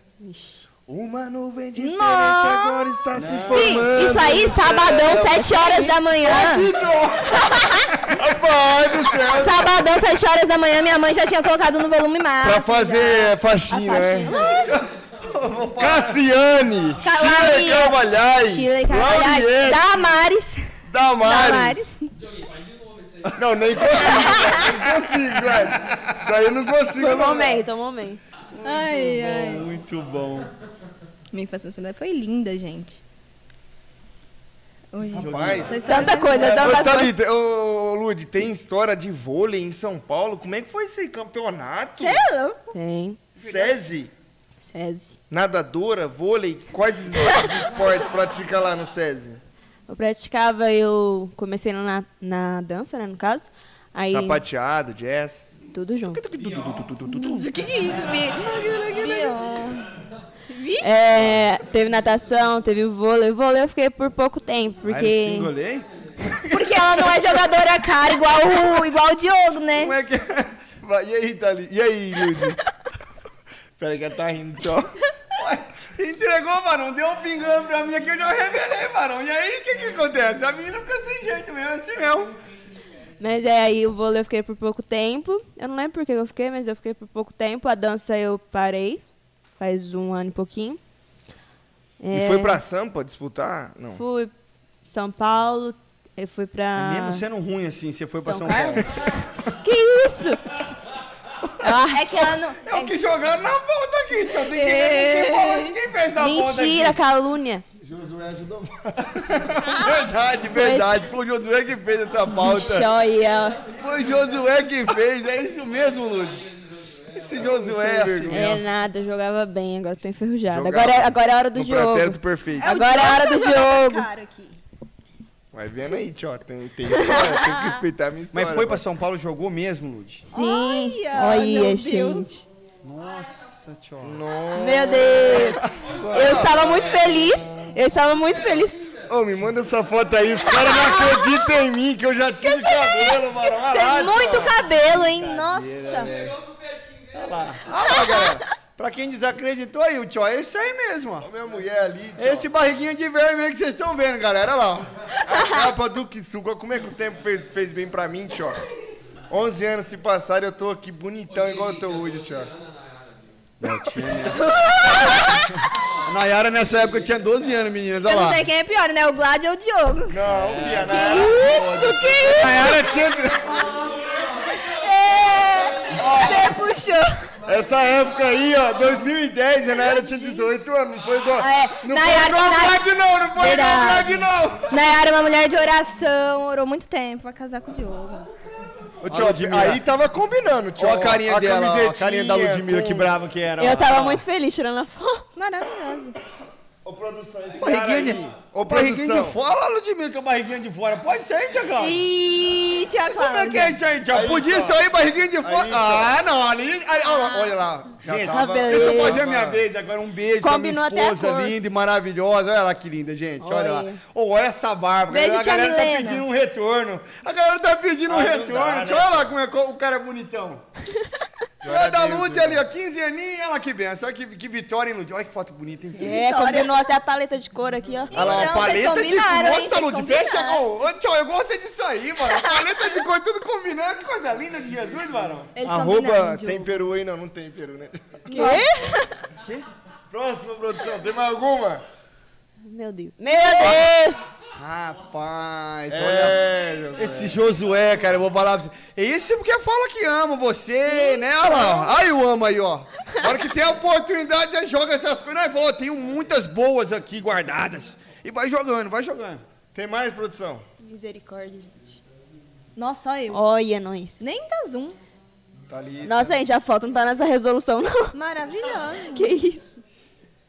Speaker 1: Uma nuvem diferente
Speaker 3: Nossa.
Speaker 1: agora está se
Speaker 3: Ih,
Speaker 1: formando.
Speaker 3: Isso aí, sabadão,
Speaker 1: céu.
Speaker 3: 7 horas da manhã.
Speaker 1: Rapaz do céu.
Speaker 3: Sabadão, 7 horas da manhã, minha mãe já tinha colocado no volume máximo.
Speaker 1: Pra fazer faxina, né? Cassiane,
Speaker 3: Laurinha,
Speaker 1: Carvalhais, Lauriette,
Speaker 3: Damares.
Speaker 1: Damares.
Speaker 3: Damares.
Speaker 1: Não, nem consigo, velho. não consigo, velho. Isso aí eu não consigo.
Speaker 4: Foi um
Speaker 1: não,
Speaker 4: momento, um momento.
Speaker 3: Ai, ai.
Speaker 8: Muito bom.
Speaker 3: Minha infância na cidade foi linda, gente.
Speaker 1: Rapaz,
Speaker 3: vocês
Speaker 4: Tanta coisa, tanta coisa.
Speaker 1: Thalita, ô, ô, Lud, tem história de vôlei em São Paulo? Como é que foi esse campeonato?
Speaker 3: Você é louco?
Speaker 4: Tem.
Speaker 1: SESI?
Speaker 4: SESI.
Speaker 1: Nadadora, vôlei? Quais os outros esportes pratica lá no SESI?
Speaker 4: Eu praticava, eu comecei na, na dança, né, no caso. Aí,
Speaker 1: Sapateado, jazz.
Speaker 4: tudo junto.
Speaker 3: O que é isso, Bi?
Speaker 4: É, teve natação, teve vôlei. Vôlei eu fiquei por pouco tempo,
Speaker 8: Aí
Speaker 4: porque...
Speaker 8: singolei?
Speaker 3: Porque ela não é jogadora cara igual o, igual o Diogo, né?
Speaker 1: Como é que é? E aí, Thalita? E aí, Lud? Peraí que ela tá rindo, tchau.
Speaker 2: Entregou, varão, deu um pingando pra mim aqui, eu já revelei, varão. E aí, o que que acontece? A menina fica sem jeito mesmo, assim mesmo.
Speaker 4: Mas é, aí o vôlei eu fiquei por pouco tempo. Eu não lembro por que eu fiquei, mas eu fiquei por pouco tempo. A dança eu parei, faz um ano e pouquinho.
Speaker 1: E
Speaker 4: É,
Speaker 1: foi pra Sampa disputar? Não.
Speaker 4: Fui São Paulo, eu fui pra...
Speaker 8: Mesmo sendo ruim assim, você foi pra
Speaker 4: São
Speaker 8: São Paulo.
Speaker 4: Que isso?
Speaker 3: É que ela não.
Speaker 2: É o que jogaram na ponta aqui, tio. Tem que ver quem, falou, quem fez a ponta
Speaker 4: Mentira,
Speaker 2: aqui.
Speaker 4: calúnia.
Speaker 8: Josué ajudou
Speaker 1: Verdade, verdade. Foi o Josué que fez essa pauta.
Speaker 4: Joia.
Speaker 1: Foi o Josué que fez. É isso mesmo, Lud. Esse Josué é assim.
Speaker 4: É nada, eu jogava bem, agora tô enferrujada.
Speaker 1: Jogava.
Speaker 4: Agora, é- agora é a hora do
Speaker 1: No
Speaker 4: jogo.
Speaker 1: pretérito perfeito.
Speaker 4: Agora é a hora do jogo.
Speaker 3: Cara aqui.
Speaker 1: Vai vendo aí, tio. Tem, tem, tem que respeitar a minha história.
Speaker 8: Mas foi pra. São Paulo, jogou mesmo, Lud?
Speaker 4: Sim.
Speaker 3: Olha,
Speaker 4: Olha,
Speaker 3: meu Deus.
Speaker 4: gente.
Speaker 8: Nossa, tio.
Speaker 1: Nossa.
Speaker 4: Meu Deus. Eu estava muito feliz. Eu estava muito feliz.
Speaker 1: Ô, me manda essa foto aí. Os caras não acreditam em mim, que eu já tive cabelo, mano.
Speaker 3: Tem muito cabelo, hein? Nossa.
Speaker 8: Ah lá, galera. Pra quem desacreditou aí, o tio, é esse aí mesmo, ó.
Speaker 1: Ó, Minha mulher ali, tio.
Speaker 2: Esse barriguinha de vermelho que vocês estão vendo, galera. Olha lá. ó.
Speaker 1: A capa do Kisuko. Como é que o tempo fez, fez bem pra mim, tio? 11 anos se passaram eu tô aqui bonitão igual eu tô hoje, tio.
Speaker 2: A Nayara nessa época tinha 12 anos, meninas.
Speaker 3: Eu
Speaker 2: Olha
Speaker 3: não
Speaker 2: lá.
Speaker 3: sei quem é pior, né? O Glad ou o Diogo?
Speaker 1: Não, Fia, na
Speaker 4: Isso, que isso?
Speaker 1: Nayara tinha...
Speaker 3: Você puxou.
Speaker 1: Essa época aí, ó, 2010, a Nayara tinha 18 anos, não foi igual...
Speaker 3: Ah, é.
Speaker 1: Não
Speaker 3: Nayara-
Speaker 1: foi igual
Speaker 3: Nayara-
Speaker 1: não, não foi igual. Vlad, não.
Speaker 3: Nayara é uma mulher de oração, orou muito tempo pra casar com o Diogo.
Speaker 1: Ô, tio, aí tava combinando, tio.
Speaker 2: Olha a carinha dela, ó, a carinha da Ludmilla,
Speaker 1: com-
Speaker 2: que brava que era.
Speaker 4: Eu
Speaker 2: ó.
Speaker 4: tava muito feliz tirando a foto.
Speaker 3: Maravilhoso.
Speaker 1: Ô, produção, esse
Speaker 2: Barriguinha
Speaker 1: cara
Speaker 2: de,
Speaker 1: aí. Ô,
Speaker 2: barriguinha de fora. Olha Ludmilla com a barriguinha de fora. Pode ser, hein, tia Cláudia?
Speaker 3: Ih, tia
Speaker 2: Como é que é isso aí, tia?
Speaker 1: Aí,
Speaker 2: Podia isso aí, barriguinha de fora.
Speaker 1: Aí,
Speaker 2: ah, não, ali... ali, ó, olha lá. Gente,
Speaker 8: tava-
Speaker 2: deixa eu fazer a minha vez agora. Um beijo
Speaker 4: Combinou
Speaker 2: pra minha esposa linda e maravilhosa. Olha lá que linda, gente. Olha, lá.
Speaker 4: Olha.
Speaker 2: Ô, olha essa barba.
Speaker 3: Beijo,
Speaker 2: a galera tá
Speaker 3: Milena.
Speaker 2: pedindo um retorno. A galera tá pedindo um
Speaker 1: Ah,
Speaker 2: retorno.
Speaker 1: dá, né?
Speaker 2: Olha lá como é que o cara é bonitão. Olha da Lud ali, ó, 15 aninhos, olha lá que benção, olha que, que vitória, hein, Lud? Olha que foto bonita, hein?
Speaker 4: É, combinou até a paleta de cor aqui, ó.
Speaker 2: Olha lá,
Speaker 3: Então,
Speaker 2: paleta de
Speaker 3: hein?
Speaker 2: Nossa, Lud, fecha. Ô, tio, eu gosto disso aí, mano. Paleta de cor, tudo combinando. Que coisa linda de Jesus, varão.
Speaker 3: Eles
Speaker 1: Arroba, tem peru aí? Não, não tem peru, né?
Speaker 4: Quê?
Speaker 1: Próxima produção, tem mais alguma?
Speaker 4: Meu Deus. Meu Deus!
Speaker 2: Rapaz, olha.
Speaker 1: É,
Speaker 2: Esse Josué, cara, eu vou falar pra você. Esse porque fala que ama você, né? Olha lá. Aí eu amo aí, ó. Na hora que tem a oportunidade, já joga essas coisas. Ele falou, tenho muitas boas aqui guardadas. E vai jogando, vai jogando.
Speaker 1: Tem mais produção?
Speaker 4: Misericórdia, gente.
Speaker 3: Nossa, olha eu.
Speaker 4: Olha nós.
Speaker 3: Nem dá zoom.
Speaker 1: Tá ali.
Speaker 4: Nossa, gente, a foto não tá nessa resolução, não.
Speaker 3: Maravilhoso.
Speaker 4: Que isso?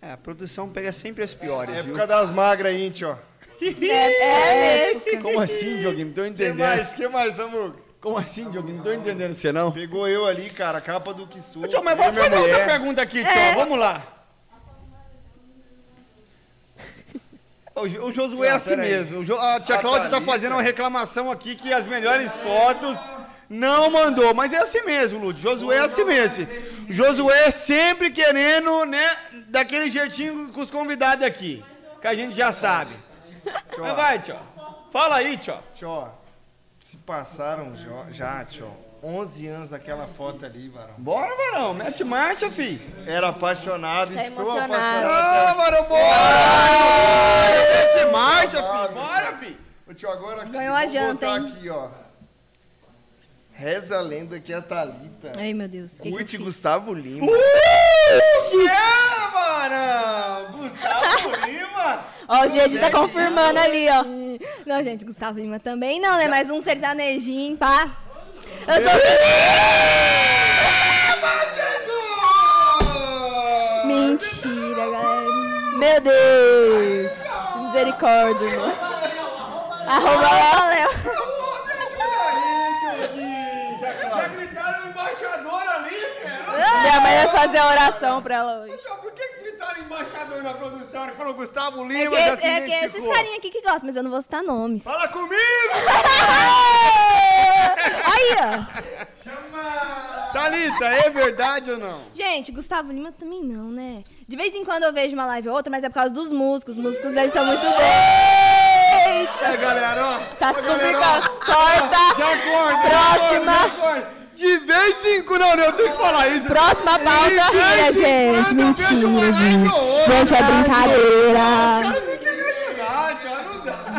Speaker 2: É, a produção pega sempre as piores, viu?
Speaker 1: Época das magras aí, tio.
Speaker 3: É, é mesmo.
Speaker 2: Como assim, Dioguinho? Não tô
Speaker 1: que
Speaker 2: entendendo.
Speaker 1: mais? que mais, Samuca?
Speaker 2: Como assim, Diogo? Não tô entendendo você não.
Speaker 1: Pegou eu ali, cara, capa do que sou.
Speaker 2: Tio, mas vamos fazer outra
Speaker 1: mulher.
Speaker 2: pergunta aqui, tio.
Speaker 3: É.
Speaker 2: Vamos lá. O, Jo- o Josué é
Speaker 1: Não,
Speaker 2: assim mesmo. O Jo- a tia
Speaker 1: A
Speaker 2: Cláudia tá
Speaker 1: Thalita.
Speaker 2: fazendo uma reclamação aqui que as melhores fotos não mandou. Mas é assim mesmo, Lúcio. Josué é assim mesmo. Josué é sempre querendo, né, daquele jeitinho com os convidados aqui. Que a gente já sabe. Mas vai, tio. Fala aí, tio.
Speaker 1: Tio, se passaram jo- já, tio, 11 anos daquela foto ali, varão.
Speaker 2: Bora, varão. Mete marcha, fi.
Speaker 1: Era apaixonado
Speaker 4: Tá
Speaker 1: e sou
Speaker 4: emocionado.
Speaker 1: apaixonado.
Speaker 2: Ah, varão, bora! Mete marcha, fi. Bora, fi.
Speaker 1: Ô, tio, agora aqui,
Speaker 3: Ganhou a
Speaker 1: vou
Speaker 3: janta,
Speaker 1: botar
Speaker 3: hein?
Speaker 1: aqui, ó. Reza a lenda que é a Thalita.
Speaker 3: Ai, meu Deus. Que que
Speaker 1: Curte
Speaker 3: fiz?
Speaker 1: Gustavo Lima.
Speaker 2: É, varão. Gustavo Lima.
Speaker 4: Ó, o Gede tá confirmando ali, ó.
Speaker 3: Não, gente, Gustavo Lima também não, né? Mas um sertanejinho, pá. Eu sou Mentira, galera.
Speaker 4: Meu Deus. Misericórdia, mano. Arroba Léo.
Speaker 2: Já gritaram embaixador ali, cara.
Speaker 4: Minha mãe vai fazer a oração pra ela hoje.
Speaker 2: Por que que gritaram embaixador na produção? Ele falou Gustavo
Speaker 3: É
Speaker 2: Lima,
Speaker 3: que, esse-
Speaker 2: se
Speaker 3: é que esses carinha aqui que gostam, mas eu não vou citar nomes.
Speaker 2: Fala comigo!
Speaker 3: Aí, ó.
Speaker 2: Thalita, é verdade ou não?
Speaker 3: Gente, Gustavo Lima também não, né? De vez em quando eu vejo uma live ou outra, mas é por causa dos músicos. Os músicos deles são muito bons.
Speaker 2: É, galera, ó.
Speaker 4: Tá se complicando. Corta.
Speaker 2: Já corta,
Speaker 4: Próxima.
Speaker 2: já corta, já corta. De vez em quando, não, eu tenho que falar isso.
Speaker 4: Próxima pauta.
Speaker 3: Mentira, gente, mentira, gente. Gente, é brincadeira.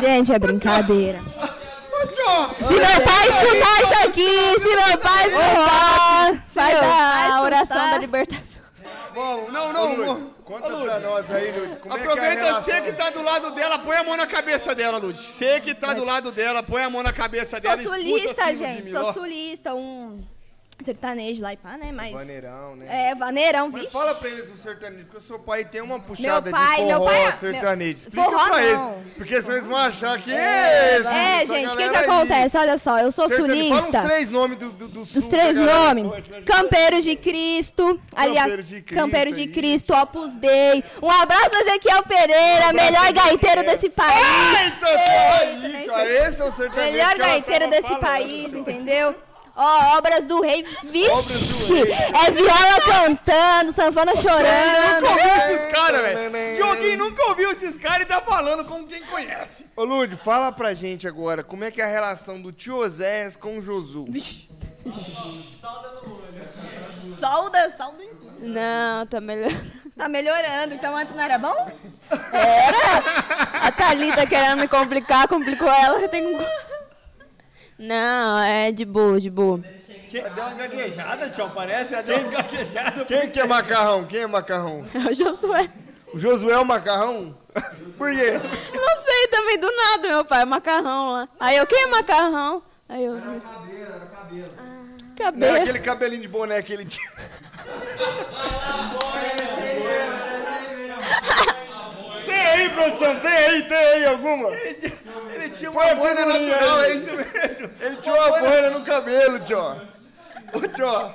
Speaker 3: Gente, é brincadeira. Se meu pai escutar isso aqui, se meu pai escutar.
Speaker 4: Faz a oração da libertação.
Speaker 2: Vamos, não, não, não.
Speaker 1: Conta pra nós aí, Lúcio. Como é que é a
Speaker 2: Aproveita você que tá do lado dela, põe a mão na cabeça dela, Lud. Você que tá do lado dela, põe a mão na cabeça dela.
Speaker 3: Sou sulista, gente. Sou sulista, um sertanejo lá e pá, né? Mas.
Speaker 1: Vaneirão, né?
Speaker 3: É, vaneirão,
Speaker 1: Mas
Speaker 3: vixe.
Speaker 1: fala pra eles do sertanejo, porque o seu pai tem uma puxada
Speaker 3: pai,
Speaker 1: de
Speaker 3: meu
Speaker 1: forró
Speaker 3: pai.
Speaker 1: sertanejo.
Speaker 3: meu-
Speaker 1: Explica
Speaker 3: forró
Speaker 1: pra
Speaker 3: não.
Speaker 1: eles, porque senão eles vão achar que é esse,
Speaker 3: É,
Speaker 1: essa
Speaker 3: gente, o que que
Speaker 1: galera aí.
Speaker 3: acontece? Olha só, eu sou
Speaker 1: Sertanejo, Fala
Speaker 3: sulista.
Speaker 1: os três nomes do, do, do sul
Speaker 3: Os três nomes. Campeiros de Cristo. Aliás,
Speaker 1: Campeiro de Cristo
Speaker 3: Campeiros de. Cristo, Opus Dei. Um abraço pra Ezequiel Pereira, melhor gaiteiro desse país.
Speaker 1: Eita, porra,
Speaker 3: Eita,
Speaker 1: esse é o sertanejo
Speaker 3: Melhor gaiteiro desse país, entendeu? Ó, obras do rei. Vixe!
Speaker 1: do rei.
Speaker 3: É viola cantando, sanfona chorando.
Speaker 2: Nunca ouviu esses caras,
Speaker 1: Né,
Speaker 2: velho. Dioguinho nunca ouviu esses caras e tá falando como quem conhece.
Speaker 1: Ô, Lúdio, fala pra gente agora, como é que é a relação do tio Oséias com o Josu?
Speaker 3: Solda, solda em tudo.
Speaker 4: Não, tá melhor.
Speaker 3: Tá melhorando, então antes não era bom?
Speaker 4: A Thalita querendo me complicar, complicou ela. Eu tenho... Não, é de boa, de boa.
Speaker 2: Deu uma gaguejada, tio, parece. Deu uma gaguejada.
Speaker 1: Quem que é macarrão? Quem é macarrão?
Speaker 4: É o Josué.
Speaker 1: O Josué é o macarrão? Por quê?
Speaker 4: Não sei também, do nada, meu pai, macarrão lá. Aí eu, quem é macarrão? Aí eu... Cabelo, era cabelo.
Speaker 1: Não,
Speaker 4: cabelo.
Speaker 1: é aquele cabelinho de boné que ele tinha. Tem aí, produção? Tem aí, tem aí alguma?
Speaker 2: Ele tinha
Speaker 1: Põe
Speaker 2: uma
Speaker 1: a
Speaker 2: boina
Speaker 1: figurinha
Speaker 2: natural,
Speaker 1: aí.
Speaker 2: é isso mesmo.
Speaker 1: Ele tinha uma boina no cabelo, tio. Ô, tio.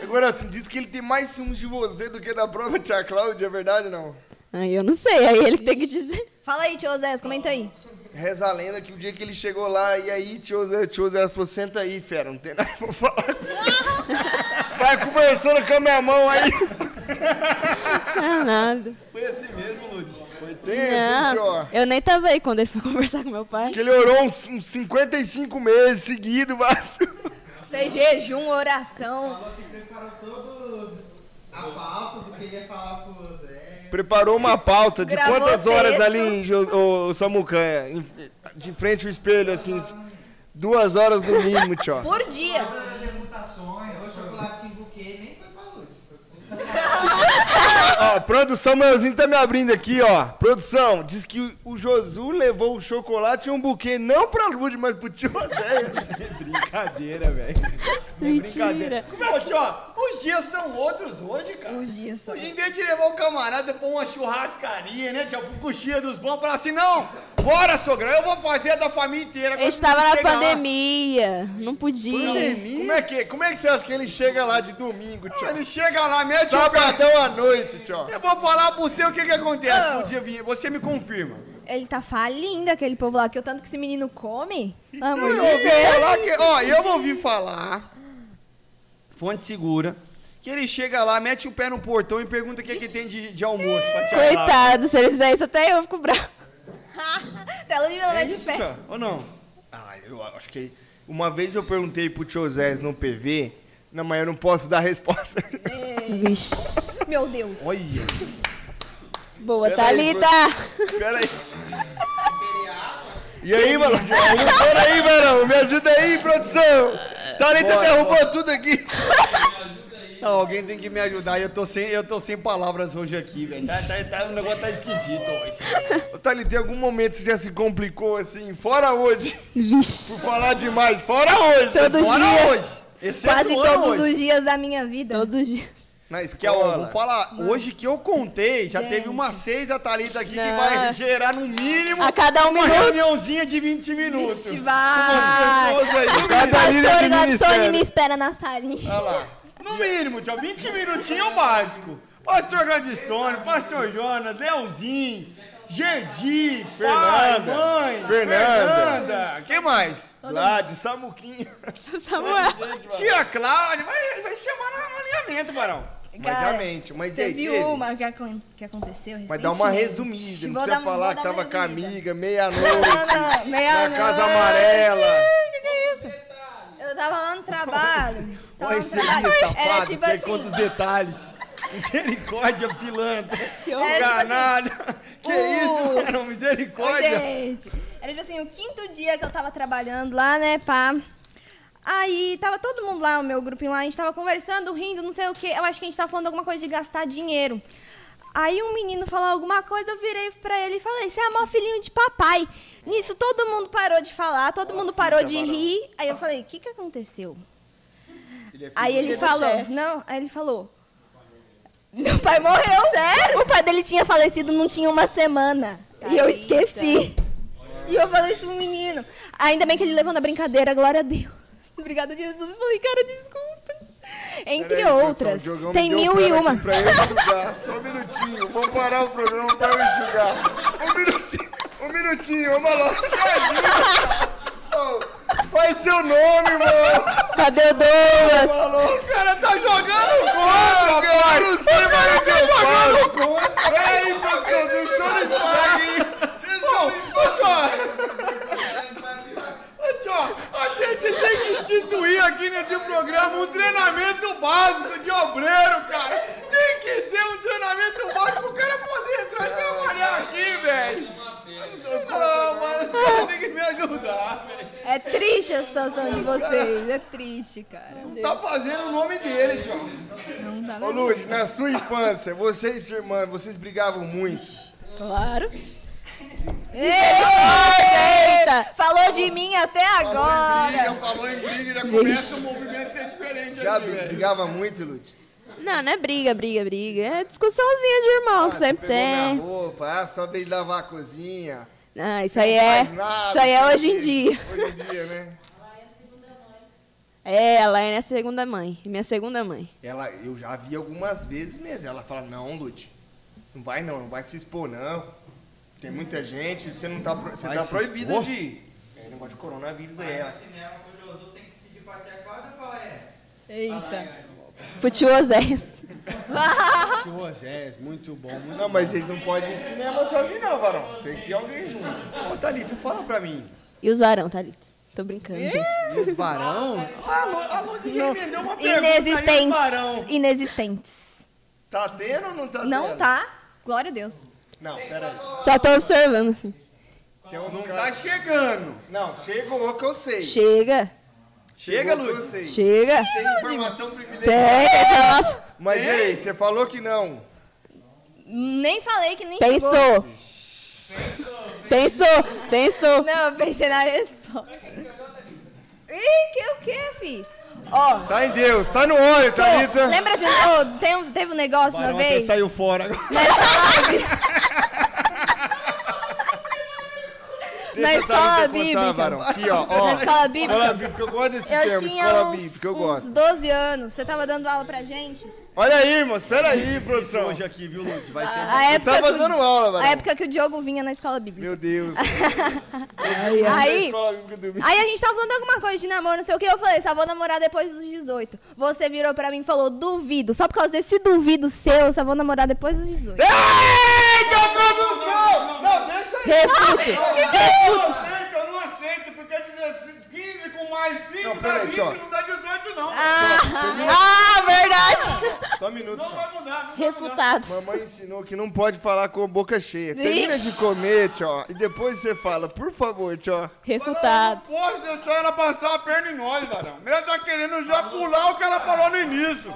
Speaker 1: Agora, assim, diz que ele tem mais ciúmes de você do que da própria tia Cláudia, é verdade ou não?
Speaker 4: Aí eu não sei, aí ele tem que dizer.
Speaker 3: Fala aí, tio Zé, comenta aí.
Speaker 1: Reza a lenda que o dia que ele chegou lá, e aí tio Zé, tio Zé falou, senta aí, fera, não tem nada pra falar com você. Vai conversando com a minha mão aí.
Speaker 4: Não, nada.
Speaker 2: Foi assim mesmo, Lud.
Speaker 1: Foi tenso, hein, tio?
Speaker 4: Não, eu nem tava aí quando ele foi conversar com meu pai.
Speaker 1: Que ele orou uns, uns 55 meses seguidos, mas...
Speaker 3: Fez jejum, oração.
Speaker 1: Preparou uma pauta de
Speaker 3: Gravou
Speaker 1: quantas horas
Speaker 3: texto.
Speaker 1: ali em Jo- ô, Samucanha, em- de frente ao espelho, assim, duas horas no mínimo, tio.
Speaker 3: Por dia.
Speaker 1: Ó, produção, meuzinho tá me abrindo aqui, ó. Produção, diz que o Josu levou o chocolate e um buquê não pra Lud, mas pro tio Odéia.
Speaker 2: Brincadeira, velho.
Speaker 4: Mentira.
Speaker 2: Ô, tio, o Os dias são outros hoje, cara.
Speaker 3: Os dias são.
Speaker 2: Em vez de levar o camarada pra uma churrascaria, né? Tipo, coxinha dos bons, falar assim, não, bora, sogrão, eu vou fazer a da família inteira.
Speaker 4: A gente
Speaker 2: Quando
Speaker 4: tava na
Speaker 2: chega lá-
Speaker 4: pandemia, não podia.
Speaker 2: Como é que, como é que você acha que ele chega lá de domingo, tio? Ele chega lá, mete o pé.
Speaker 1: Sabadão à noite, tio.
Speaker 2: Eu vou falar pro você o que que acontece no dia 20. Você me confirma.
Speaker 3: Ele tá falindo, aquele povo lá, que o tanto que esse menino come. Pelo amor
Speaker 2: Eu ouvi falar que, ó, eu ouvi falar, fonte segura, que ele chega lá, mete o pé no portão e pergunta o que, que tem de, de almoço pra te.
Speaker 4: Coitado, se ele fizer isso até eu fico bravo.
Speaker 3: Até a Ludmilla
Speaker 2: É
Speaker 3: vai de
Speaker 2: isso,
Speaker 3: pé.
Speaker 2: tio? Ou não?
Speaker 1: Ah, eu acho que. Uma vez eu perguntei pro tio Zé no PV. Não, mas eu não posso dar resposta.
Speaker 4: Vixe.
Speaker 3: Meu Deus.
Speaker 1: Olha.
Speaker 4: Boa,
Speaker 1: Pera aí,
Speaker 4: Thalita.
Speaker 1: Pera aí. E aí, mano? Pera aí, mano. Me ajuda aí, produção. Thalita
Speaker 2: Bora,
Speaker 1: derrubou tudo aqui.
Speaker 2: Não, alguém tem que me ajudar. Eu tô sem, eu tô sem palavras hoje aqui, velho. Tá, tá, tá- o negócio tá esquisito hoje.
Speaker 1: Ô, Thalita, em algum momento você já se complicou assim? Fora hoje.
Speaker 4: Vixe.
Speaker 1: Por falar demais. Fora hoje.
Speaker 4: Todo
Speaker 2: Fora
Speaker 4: dia.
Speaker 2: hoje. Exceto
Speaker 3: Quase
Speaker 2: ano
Speaker 3: todos
Speaker 2: hoje.
Speaker 3: os dias da minha vida.
Speaker 4: Todos os dias.
Speaker 1: Na
Speaker 2: é,
Speaker 1: escola.
Speaker 2: vou falar, hoje que eu contei, já
Speaker 3: Gente.
Speaker 2: teve umas seis da Thalita aqui que
Speaker 4: Não.
Speaker 2: vai gerar no mínimo
Speaker 4: A cada um
Speaker 2: uma
Speaker 4: minuto.
Speaker 2: reuniãozinha de 20 minutos.
Speaker 3: Vixe,
Speaker 2: Com
Speaker 3: vai.
Speaker 2: umas pessoas aí.
Speaker 1: Cada líder
Speaker 3: Pastor
Speaker 1: de ministério.
Speaker 3: me espera na salinha.
Speaker 2: Olha lá. No mínimo, tio, 20 minutinhos é o básico. Pastor Gladstone, Pastor Jonas, Leozinho, Gerdi,
Speaker 1: Fernanda,
Speaker 2: pai, mãe,
Speaker 1: Fernanda.
Speaker 2: Fernanda. Quem mais?
Speaker 1: Vlad, Samuquinho.
Speaker 4: Samuel.
Speaker 2: Tia Cláudia, vai, vai chamar no alinhamento, Barão.
Speaker 1: Mas
Speaker 3: Cara,
Speaker 1: realmente, mas aí,
Speaker 3: Teve
Speaker 1: teve?
Speaker 3: uma que, acon- que aconteceu
Speaker 1: Mas dá uma
Speaker 3: recentemente.
Speaker 1: resumida, não
Speaker 3: Vou
Speaker 1: precisa
Speaker 3: dar-
Speaker 1: falar
Speaker 3: vou
Speaker 1: que
Speaker 3: dar uma
Speaker 1: tava com a
Speaker 3: resumida.
Speaker 1: amiga, meia-noite,
Speaker 3: não, não. Meia
Speaker 1: na Casa Amarela.
Speaker 3: Que que é isso? Eu tava lá no trabalho. Tava
Speaker 2: Olha
Speaker 3: no
Speaker 2: esse aí,
Speaker 3: trabalho. Era
Speaker 2: safado,
Speaker 3: tipo
Speaker 2: que
Speaker 3: assim.
Speaker 2: conta os detalhes. Misericórdia, pilantra.
Speaker 3: Era tipo assim,
Speaker 2: Canalha. Que
Speaker 3: o-
Speaker 2: isso, mano? Misericórdia.
Speaker 3: gente. Era tipo assim, o quinto dia que eu tava trabalhando lá, né, pá. Aí tava todo mundo lá, o meu grupinho lá, a gente tava conversando, rindo, não sei o quê. Eu acho que a gente tava falando alguma coisa de gastar dinheiro. Aí um menino falou alguma coisa, eu virei pra ele e falei, você é mó filhinho de papai. Nisso todo mundo parou de falar, todo mundo parou de rir. Aí eu falei, o que que aconteceu? Aí ele falou, não, aí ele falou, meu pai morreu. Sério? O pai dele tinha falecido não tinha uma semana. E eu esqueci. E eu falei isso pro menino. Ainda bem que ele levou na brincadeira, glória a Deus. Obrigada, Jesus. Falei, cara, desculpa. Entre
Speaker 1: aí,
Speaker 3: outras,
Speaker 1: o Diogão
Speaker 3: tem mil e uma.
Speaker 1: Pra eu enxugar, só um minutinho. Vamos parar o programa pra eu enxugar. Um minutinho, um minutinho, vamos lá. Faz seu nome, irmão.
Speaker 4: Cadê o Douglas?
Speaker 2: O cara tá jogando contra,
Speaker 1: Cara, não sei, mas eu
Speaker 2: tá jogando contra.
Speaker 1: Peraí, produção, deixa eu limpar aqui.
Speaker 2: Tio, a gente tem que instituir aqui nesse programa um treinamento básico de obreiro, cara. Tem que ter um treinamento básico pro cara poder entrar e trabalhar aqui, velho. Não, mas você tem que me ajudar, velho.
Speaker 3: É triste a situação de vocês. É triste, cara.
Speaker 2: Tá fazendo o nome dele, tio.
Speaker 3: Não tá
Speaker 1: Ô? Luz, na sua infância, você e sua irmã, vocês brigavam muito.
Speaker 4: Claro.
Speaker 3: Eita! Falou de mim até agora.
Speaker 2: Já falou em briga, já começa o movimento a ser diferente
Speaker 1: Já
Speaker 2: aqui, velho.
Speaker 1: brigava muito, Luz?
Speaker 4: Não, não é briga, briga, briga. É discussãozinha de irmão,
Speaker 1: Ah,
Speaker 4: que sempre
Speaker 1: pegou minha
Speaker 4: tem.
Speaker 1: roupa, ah, só veio lavar a cozinha.
Speaker 4: Ah, isso aí é.
Speaker 1: Nada,
Speaker 4: Isso aí é hoje em dia.
Speaker 1: Hoje em dia, né?
Speaker 4: É, ela é minha segunda mãe. Minha segunda mãe.
Speaker 1: Ela, eu já vi algumas vezes mesmo. Ela fala, não, Lute, não vai não, não vai se expor não. Tem muita gente, você não tá, você
Speaker 2: Vai
Speaker 1: tá
Speaker 2: se
Speaker 1: proibido
Speaker 2: expor?
Speaker 1: de ir. É negócio de coronavírus aí. ela.
Speaker 9: cinema com o Josu tem que pedir pra tia Cláudia falar é.
Speaker 3: Eita.
Speaker 4: Pro tio Oséias.
Speaker 2: Tio Osés, muito bom, muito
Speaker 1: Não, mas eles não podem ir no cinema sozinho não, varão. Tem que ir alguém junto.
Speaker 2: Ô, Thalita, fala pra mim.
Speaker 4: E os varão, Thalita? Tô brincando, gente.
Speaker 2: E os varão? Alô, alô, já emendeu uma pergunta
Speaker 3: Inexistentes.
Speaker 2: varão.
Speaker 3: Inexistentes.
Speaker 1: Tá tendo ou não tá tendo?
Speaker 3: Não tá. Glória a Deus.
Speaker 1: Não, peraí.
Speaker 4: Só tô observando, assim.
Speaker 1: Tem uns
Speaker 2: Não tá chegando.
Speaker 1: Não, chegou que eu sei.
Speaker 4: Chega.
Speaker 2: Chega,
Speaker 1: que sei.
Speaker 4: Chega.
Speaker 2: Tem informação privilegiada.
Speaker 4: Tem, tem nossa.
Speaker 1: Mas e aí, você falou que não.
Speaker 3: Nem falei que nem chegou.
Speaker 4: Pensou. Pensou, pensou.
Speaker 3: Não, eu pensei na resposta. Ih, que o quê, fi? Ó,
Speaker 1: Tá em Deus, tá no olho,
Speaker 3: pô,
Speaker 1: Thalita.
Speaker 3: lembra de. ó, tem um- teve um negócio uma
Speaker 7: Barão até
Speaker 3: vez?
Speaker 7: saiu fora agora.
Speaker 3: Na escola bíblica.
Speaker 1: Deixa
Speaker 3: na
Speaker 1: a
Speaker 3: escola
Speaker 1: contar,
Speaker 3: bíblica.
Speaker 1: Aqui, ó. ó.
Speaker 3: Na escola bíblica.
Speaker 1: Escola bíblica, eu gosto desse
Speaker 3: Eu
Speaker 1: termo,
Speaker 3: tinha
Speaker 1: escola
Speaker 3: uns,
Speaker 1: bíblica, eu
Speaker 3: uns
Speaker 1: gosto.
Speaker 3: 12 anos. Você tava dando aula pra gente?
Speaker 1: Olha aí, irmão, espera aí, produção.
Speaker 7: hoje aqui, viu, Lute? Vai ser.
Speaker 3: A época,
Speaker 1: tava
Speaker 3: que,
Speaker 1: dando aula,
Speaker 3: o,
Speaker 1: Varão.
Speaker 3: a época que o Diogo vinha na escola bíblica.
Speaker 1: Meu Deus.
Speaker 3: Aí,
Speaker 1: do-
Speaker 3: aí a gente tava falando alguma coisa de namoro, não sei o que. Eu falei, só vou namorar depois dos 18. Você virou pra mim e falou, duvido. Só por causa desse duvido seu, só vou namorar depois dos 18.
Speaker 1: Eita, produção! Não, deixa
Speaker 4: Refuto.
Speaker 1: Eu não aceito, eu não aceito, porque 16, 15 com mais 5
Speaker 7: Não,
Speaker 1: dá
Speaker 7: peraí,
Speaker 1: 20,
Speaker 7: tio.
Speaker 1: não dá 18 não.
Speaker 3: Ah, verdade.
Speaker 1: Só um minuto.
Speaker 7: Não
Speaker 1: só.
Speaker 7: vai mudar. não vai mudar.
Speaker 4: Refutado.
Speaker 1: Mamãe ensinou que não pode falar com a boca cheia. Termina de comer, tio, e depois você fala, por favor, tio.
Speaker 4: Refutado.
Speaker 7: Não pode deixar ela passar a perna em nós, Varão. Ela tá querendo já pular o que ela falou no início.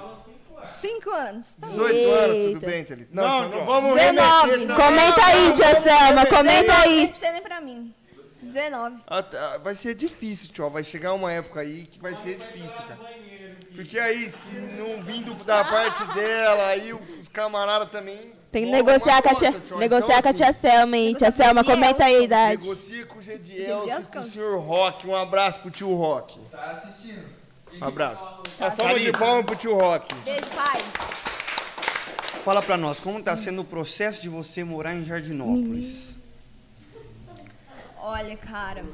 Speaker 3: Cinco anos. Tá.
Speaker 1: 18 anos, tudo
Speaker 4: Eita.
Speaker 1: bem, Thalita?
Speaker 7: Não,
Speaker 1: não,
Speaker 7: tio.
Speaker 1: vamos
Speaker 3: 19.
Speaker 1: remeter também.
Speaker 4: Comenta aí, tia Selma, comenta
Speaker 3: 19,
Speaker 4: aí.
Speaker 3: você nem pra mim. 19.
Speaker 1: Ah, Vai ser difícil, tio. Vai chegar uma época aí que vai ser difícil, cara. Porque aí, se não vindo da parte dela, aí os camaradas também.
Speaker 4: Tem que negociar com a tia, negociar
Speaker 1: Então,
Speaker 4: com a tia Selma, hein? Tia Selma, comenta aí a idade.
Speaker 1: Negocia com o Gedielson. com o senhor Rock. Um abraço pro tio Rock.
Speaker 5: Tá assistindo.
Speaker 1: Um abraço. Uma salva de palmas pro tio Rock.
Speaker 3: Beijo, pai.
Speaker 7: Fala pra nós, como tá sendo o processo de você morar em Jardinópolis?
Speaker 3: Olha, cara.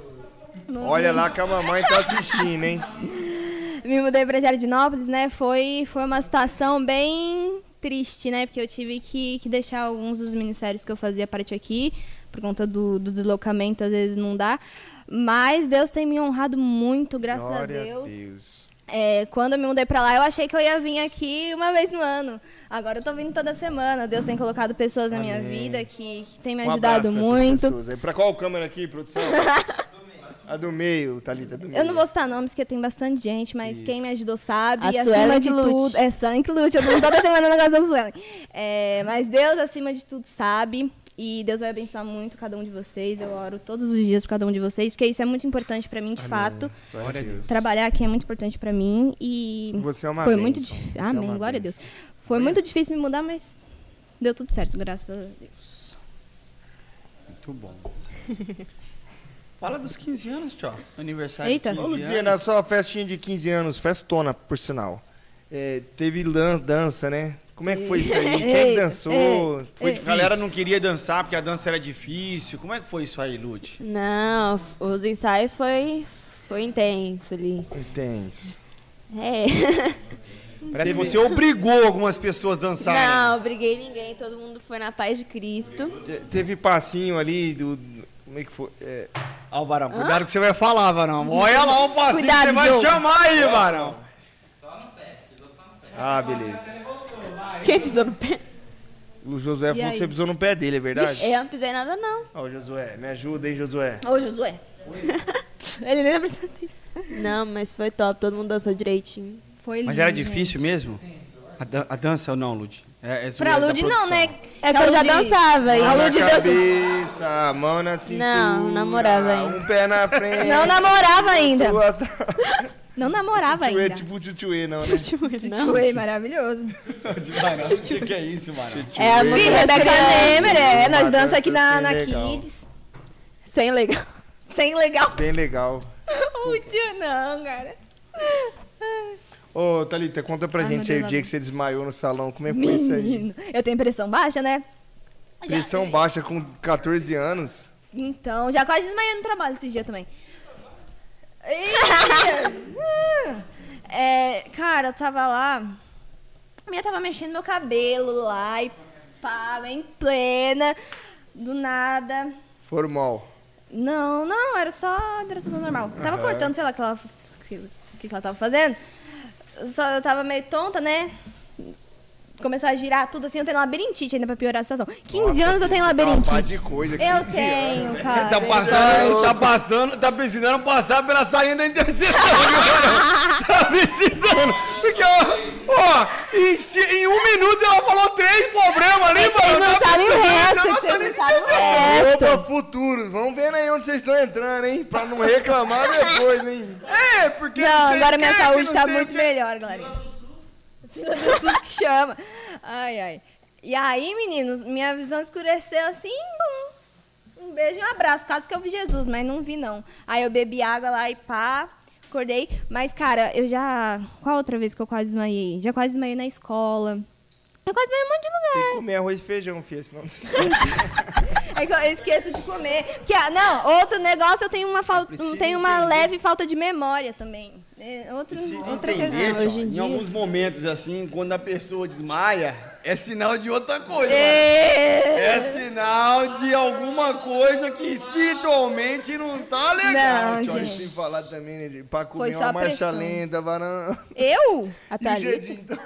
Speaker 1: Olha lá que a mamãe tá assistindo, hein?
Speaker 3: Me mudei pra Jardinópolis, né? Foi, foi uma situação bem triste, né? Porque eu tive que, que deixar alguns dos ministérios que eu fazia parte aqui, por conta do, do deslocamento, às vezes não dá. Mas Deus tem me honrado muito, graças
Speaker 1: Glória
Speaker 3: a Deus.
Speaker 1: Deus.
Speaker 3: É, quando eu me mudei pra lá, eu achei que eu ia vir aqui uma vez no ano. Agora eu tô vindo toda semana. Deus tem colocado pessoas na minha
Speaker 1: Amém.
Speaker 3: vida que, que tem me
Speaker 1: Um
Speaker 3: ajudado muito.
Speaker 1: Pra qual câmera aqui, produção? A do meio, Thalita, do meio.
Speaker 3: Eu não vou citar nomes, porque tem bastante gente, mas quem me ajudou sabe.
Speaker 4: A
Speaker 3: e acima de
Speaker 4: lute.
Speaker 3: tudo. É, Suelen que lute. Eu tô toda semana no negócio da Suelen. É, mas Deus, acima de tudo, sabe. E Deus vai abençoar muito cada um de vocês. Eu oro todos os dias por cada um de vocês, porque isso é muito importante pra mim, de fato.
Speaker 1: Glória a Deus.
Speaker 3: Trabalhar aqui é muito importante pra mim. E
Speaker 1: Você é uma
Speaker 3: foi
Speaker 1: bênção.
Speaker 3: muito difícil.
Speaker 1: é
Speaker 3: Amém,
Speaker 1: uma
Speaker 3: glória a
Speaker 1: bênção.
Speaker 3: Deus. Foi muito difícil me mudar, mas deu tudo certo, graças a Deus.
Speaker 7: Muito bom. Fala dos 15 anos, tio. Aniversário
Speaker 3: Eita.
Speaker 7: de
Speaker 1: Ô,
Speaker 7: 15
Speaker 1: Luzinha, na sua festinha de 15 anos, festona, por sinal. é, teve dança, né? Como é que foi isso aí? Quem dançou?
Speaker 3: ei,
Speaker 1: Foi.
Speaker 7: A
Speaker 1: difícil?
Speaker 7: galera não queria dançar porque a dança era difícil. Como é que foi isso aí, Lute?
Speaker 4: Não, os ensaios foi, foi intenso ali.
Speaker 1: Intenso.
Speaker 4: É.
Speaker 7: Parece que você obrigou algumas pessoas a dançarem.
Speaker 4: Não, briguei ninguém, todo mundo foi na paz de Cristo.
Speaker 1: Te- Teve passinho ali do. do- Como é que foi? É,
Speaker 7: Ó, o Barão, cuidado que você vai falar, Barão. Olha lá o passinho
Speaker 3: Cuidado,
Speaker 7: que você vai
Speaker 3: Diogo.
Speaker 7: chamar aí, Barão.
Speaker 1: Ah, beleza.
Speaker 4: Quem pisou no pé?
Speaker 1: O Josué falou
Speaker 3: aí?
Speaker 1: que você pisou no pé dele, é verdade?
Speaker 4: Eu não pisei nada, não.
Speaker 1: Ó, Josué, me ajuda, hein, Josué.
Speaker 3: Ô, Josué. Ele nem precisa disso.
Speaker 4: Não, mas foi top, todo mundo dançou direitinho.
Speaker 3: Foi
Speaker 7: Mas
Speaker 3: lindo,
Speaker 7: era
Speaker 3: gente.
Speaker 7: difícil mesmo? A, dan- a dança ou não, Lud? É, é
Speaker 3: Pra
Speaker 7: zoeira da
Speaker 3: Lud não, né?
Speaker 4: É que eu já dançava, hein?
Speaker 3: A
Speaker 1: Mão
Speaker 3: Lud
Speaker 1: na
Speaker 3: dança-
Speaker 1: cabeça, a mão na cintura.
Speaker 4: Não, namorava ainda.
Speaker 1: Um pé na frente.
Speaker 3: Não namorava ainda. Não namorava
Speaker 1: Tchutchuê,
Speaker 3: ainda.
Speaker 1: tipo tchutchuê, não, né?
Speaker 4: Não.
Speaker 3: Tchutchuê, maravilhoso.
Speaker 7: O que, que é isso, Barão?
Speaker 4: É a música das
Speaker 3: Rebeca
Speaker 4: crianças.
Speaker 3: Nemer, é. Nós
Speaker 1: Uma
Speaker 3: dança aqui na, na. Kids.
Speaker 4: Sem legal.
Speaker 3: Sem legal.
Speaker 1: Bem legal.
Speaker 3: O tio não, cara.
Speaker 1: Ô, Thalita, conta pra gente aí o dia que você desmaiou no salão. Como é que foi isso aí?
Speaker 3: Eu tenho pressão baixa, né?
Speaker 1: Pressão baixa com 14 anos.
Speaker 3: Então, já quase desmaiei no trabalho esse dia também. É, cara, eu tava lá. A minha tava mexendo meu cabelo lá e pá, em plena. Do nada.
Speaker 1: Formal.
Speaker 3: Não, não, era só. Era tudo normal. Tava cortando, sei lá, o que ela, que, que ela tava fazendo. Só eu tava meio tonta, né? Começou a girar tudo assim, eu tenho labirintite ainda pra piorar a situação. 15 anos eu tenho
Speaker 1: Tá
Speaker 3: labirintite.
Speaker 1: de coisa.
Speaker 3: Eu
Speaker 1: 15
Speaker 3: tenho,
Speaker 1: anos.
Speaker 3: cara.
Speaker 7: Tá passando, tá passando, tá precisando passar pela saída da interseção. Tá precisando. Porque, ó, ó em, em um minuto ela falou três problemas ali,
Speaker 3: vocês
Speaker 7: mano.
Speaker 3: não
Speaker 7: Tá
Speaker 3: sabem o resto,
Speaker 7: nossa,
Speaker 3: que vocês não sabem o resto.
Speaker 1: Opa, futuros. Vamos ver aí onde vocês estão entrando, hein? Pra não reclamar depois, hein?
Speaker 7: É, porque.
Speaker 3: Não, agora minha saúde tá muito melhor, galera. Fila do SUS que chama. Ai, ai. E aí, meninos, minha visão escureceu assim, bum. Um beijo e um abraço. Caso que eu vi Jesus, mas não vi, não. Aí eu bebi água lá e pá, acordei. Mas, cara, eu já. Qual outra vez que eu quase desmaiei? Já quase desmaiei na escola. Eu quase em um monte de lugar.
Speaker 1: Tem que comer arroz e feijão, filha, senão...
Speaker 3: É que eu esqueço de comer. Porque, ah, não, outro negócio, eu tenho uma,
Speaker 2: Precisa
Speaker 3: tenho uma leve falta de memória também. É outro, outra
Speaker 2: entender,
Speaker 3: questão.
Speaker 2: tio,
Speaker 4: em
Speaker 2: em
Speaker 4: dia.
Speaker 2: alguns momentos assim, quando a pessoa desmaia, é sinal de outra coisa.
Speaker 3: É.
Speaker 2: mano. É sinal de alguma coisa que espiritualmente não tá legal.
Speaker 3: Não,
Speaker 2: tio.
Speaker 3: gente.
Speaker 1: Sem falar também, né? Pra comer uma marcha
Speaker 3: pressão.
Speaker 1: lenta, varão.
Speaker 3: Eu?
Speaker 4: A
Speaker 1: então.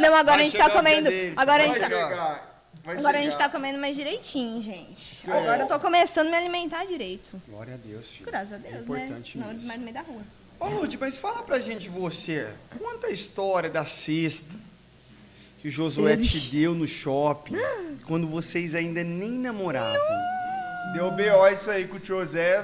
Speaker 3: Não, agora
Speaker 1: Vai
Speaker 3: a gente tá comendo. Agora a gente tá,
Speaker 1: vai
Speaker 3: agora a gente
Speaker 1: chegar.
Speaker 3: tá comendo mais direitinho, gente. Agora eu tô começando a me alimentar direito.
Speaker 2: Glória a Deus, filho.
Speaker 3: Graças a Deus,
Speaker 2: é
Speaker 3: né?
Speaker 2: importante
Speaker 3: Não,
Speaker 2: mesmo.
Speaker 3: mais no meio da rua.
Speaker 2: Ô, Lud, mas fala pra gente você, conta a história da cesta que o Josué te deu no shopping, quando vocês ainda nem namoravam.
Speaker 1: Deu B.O. isso aí com o tio Zé,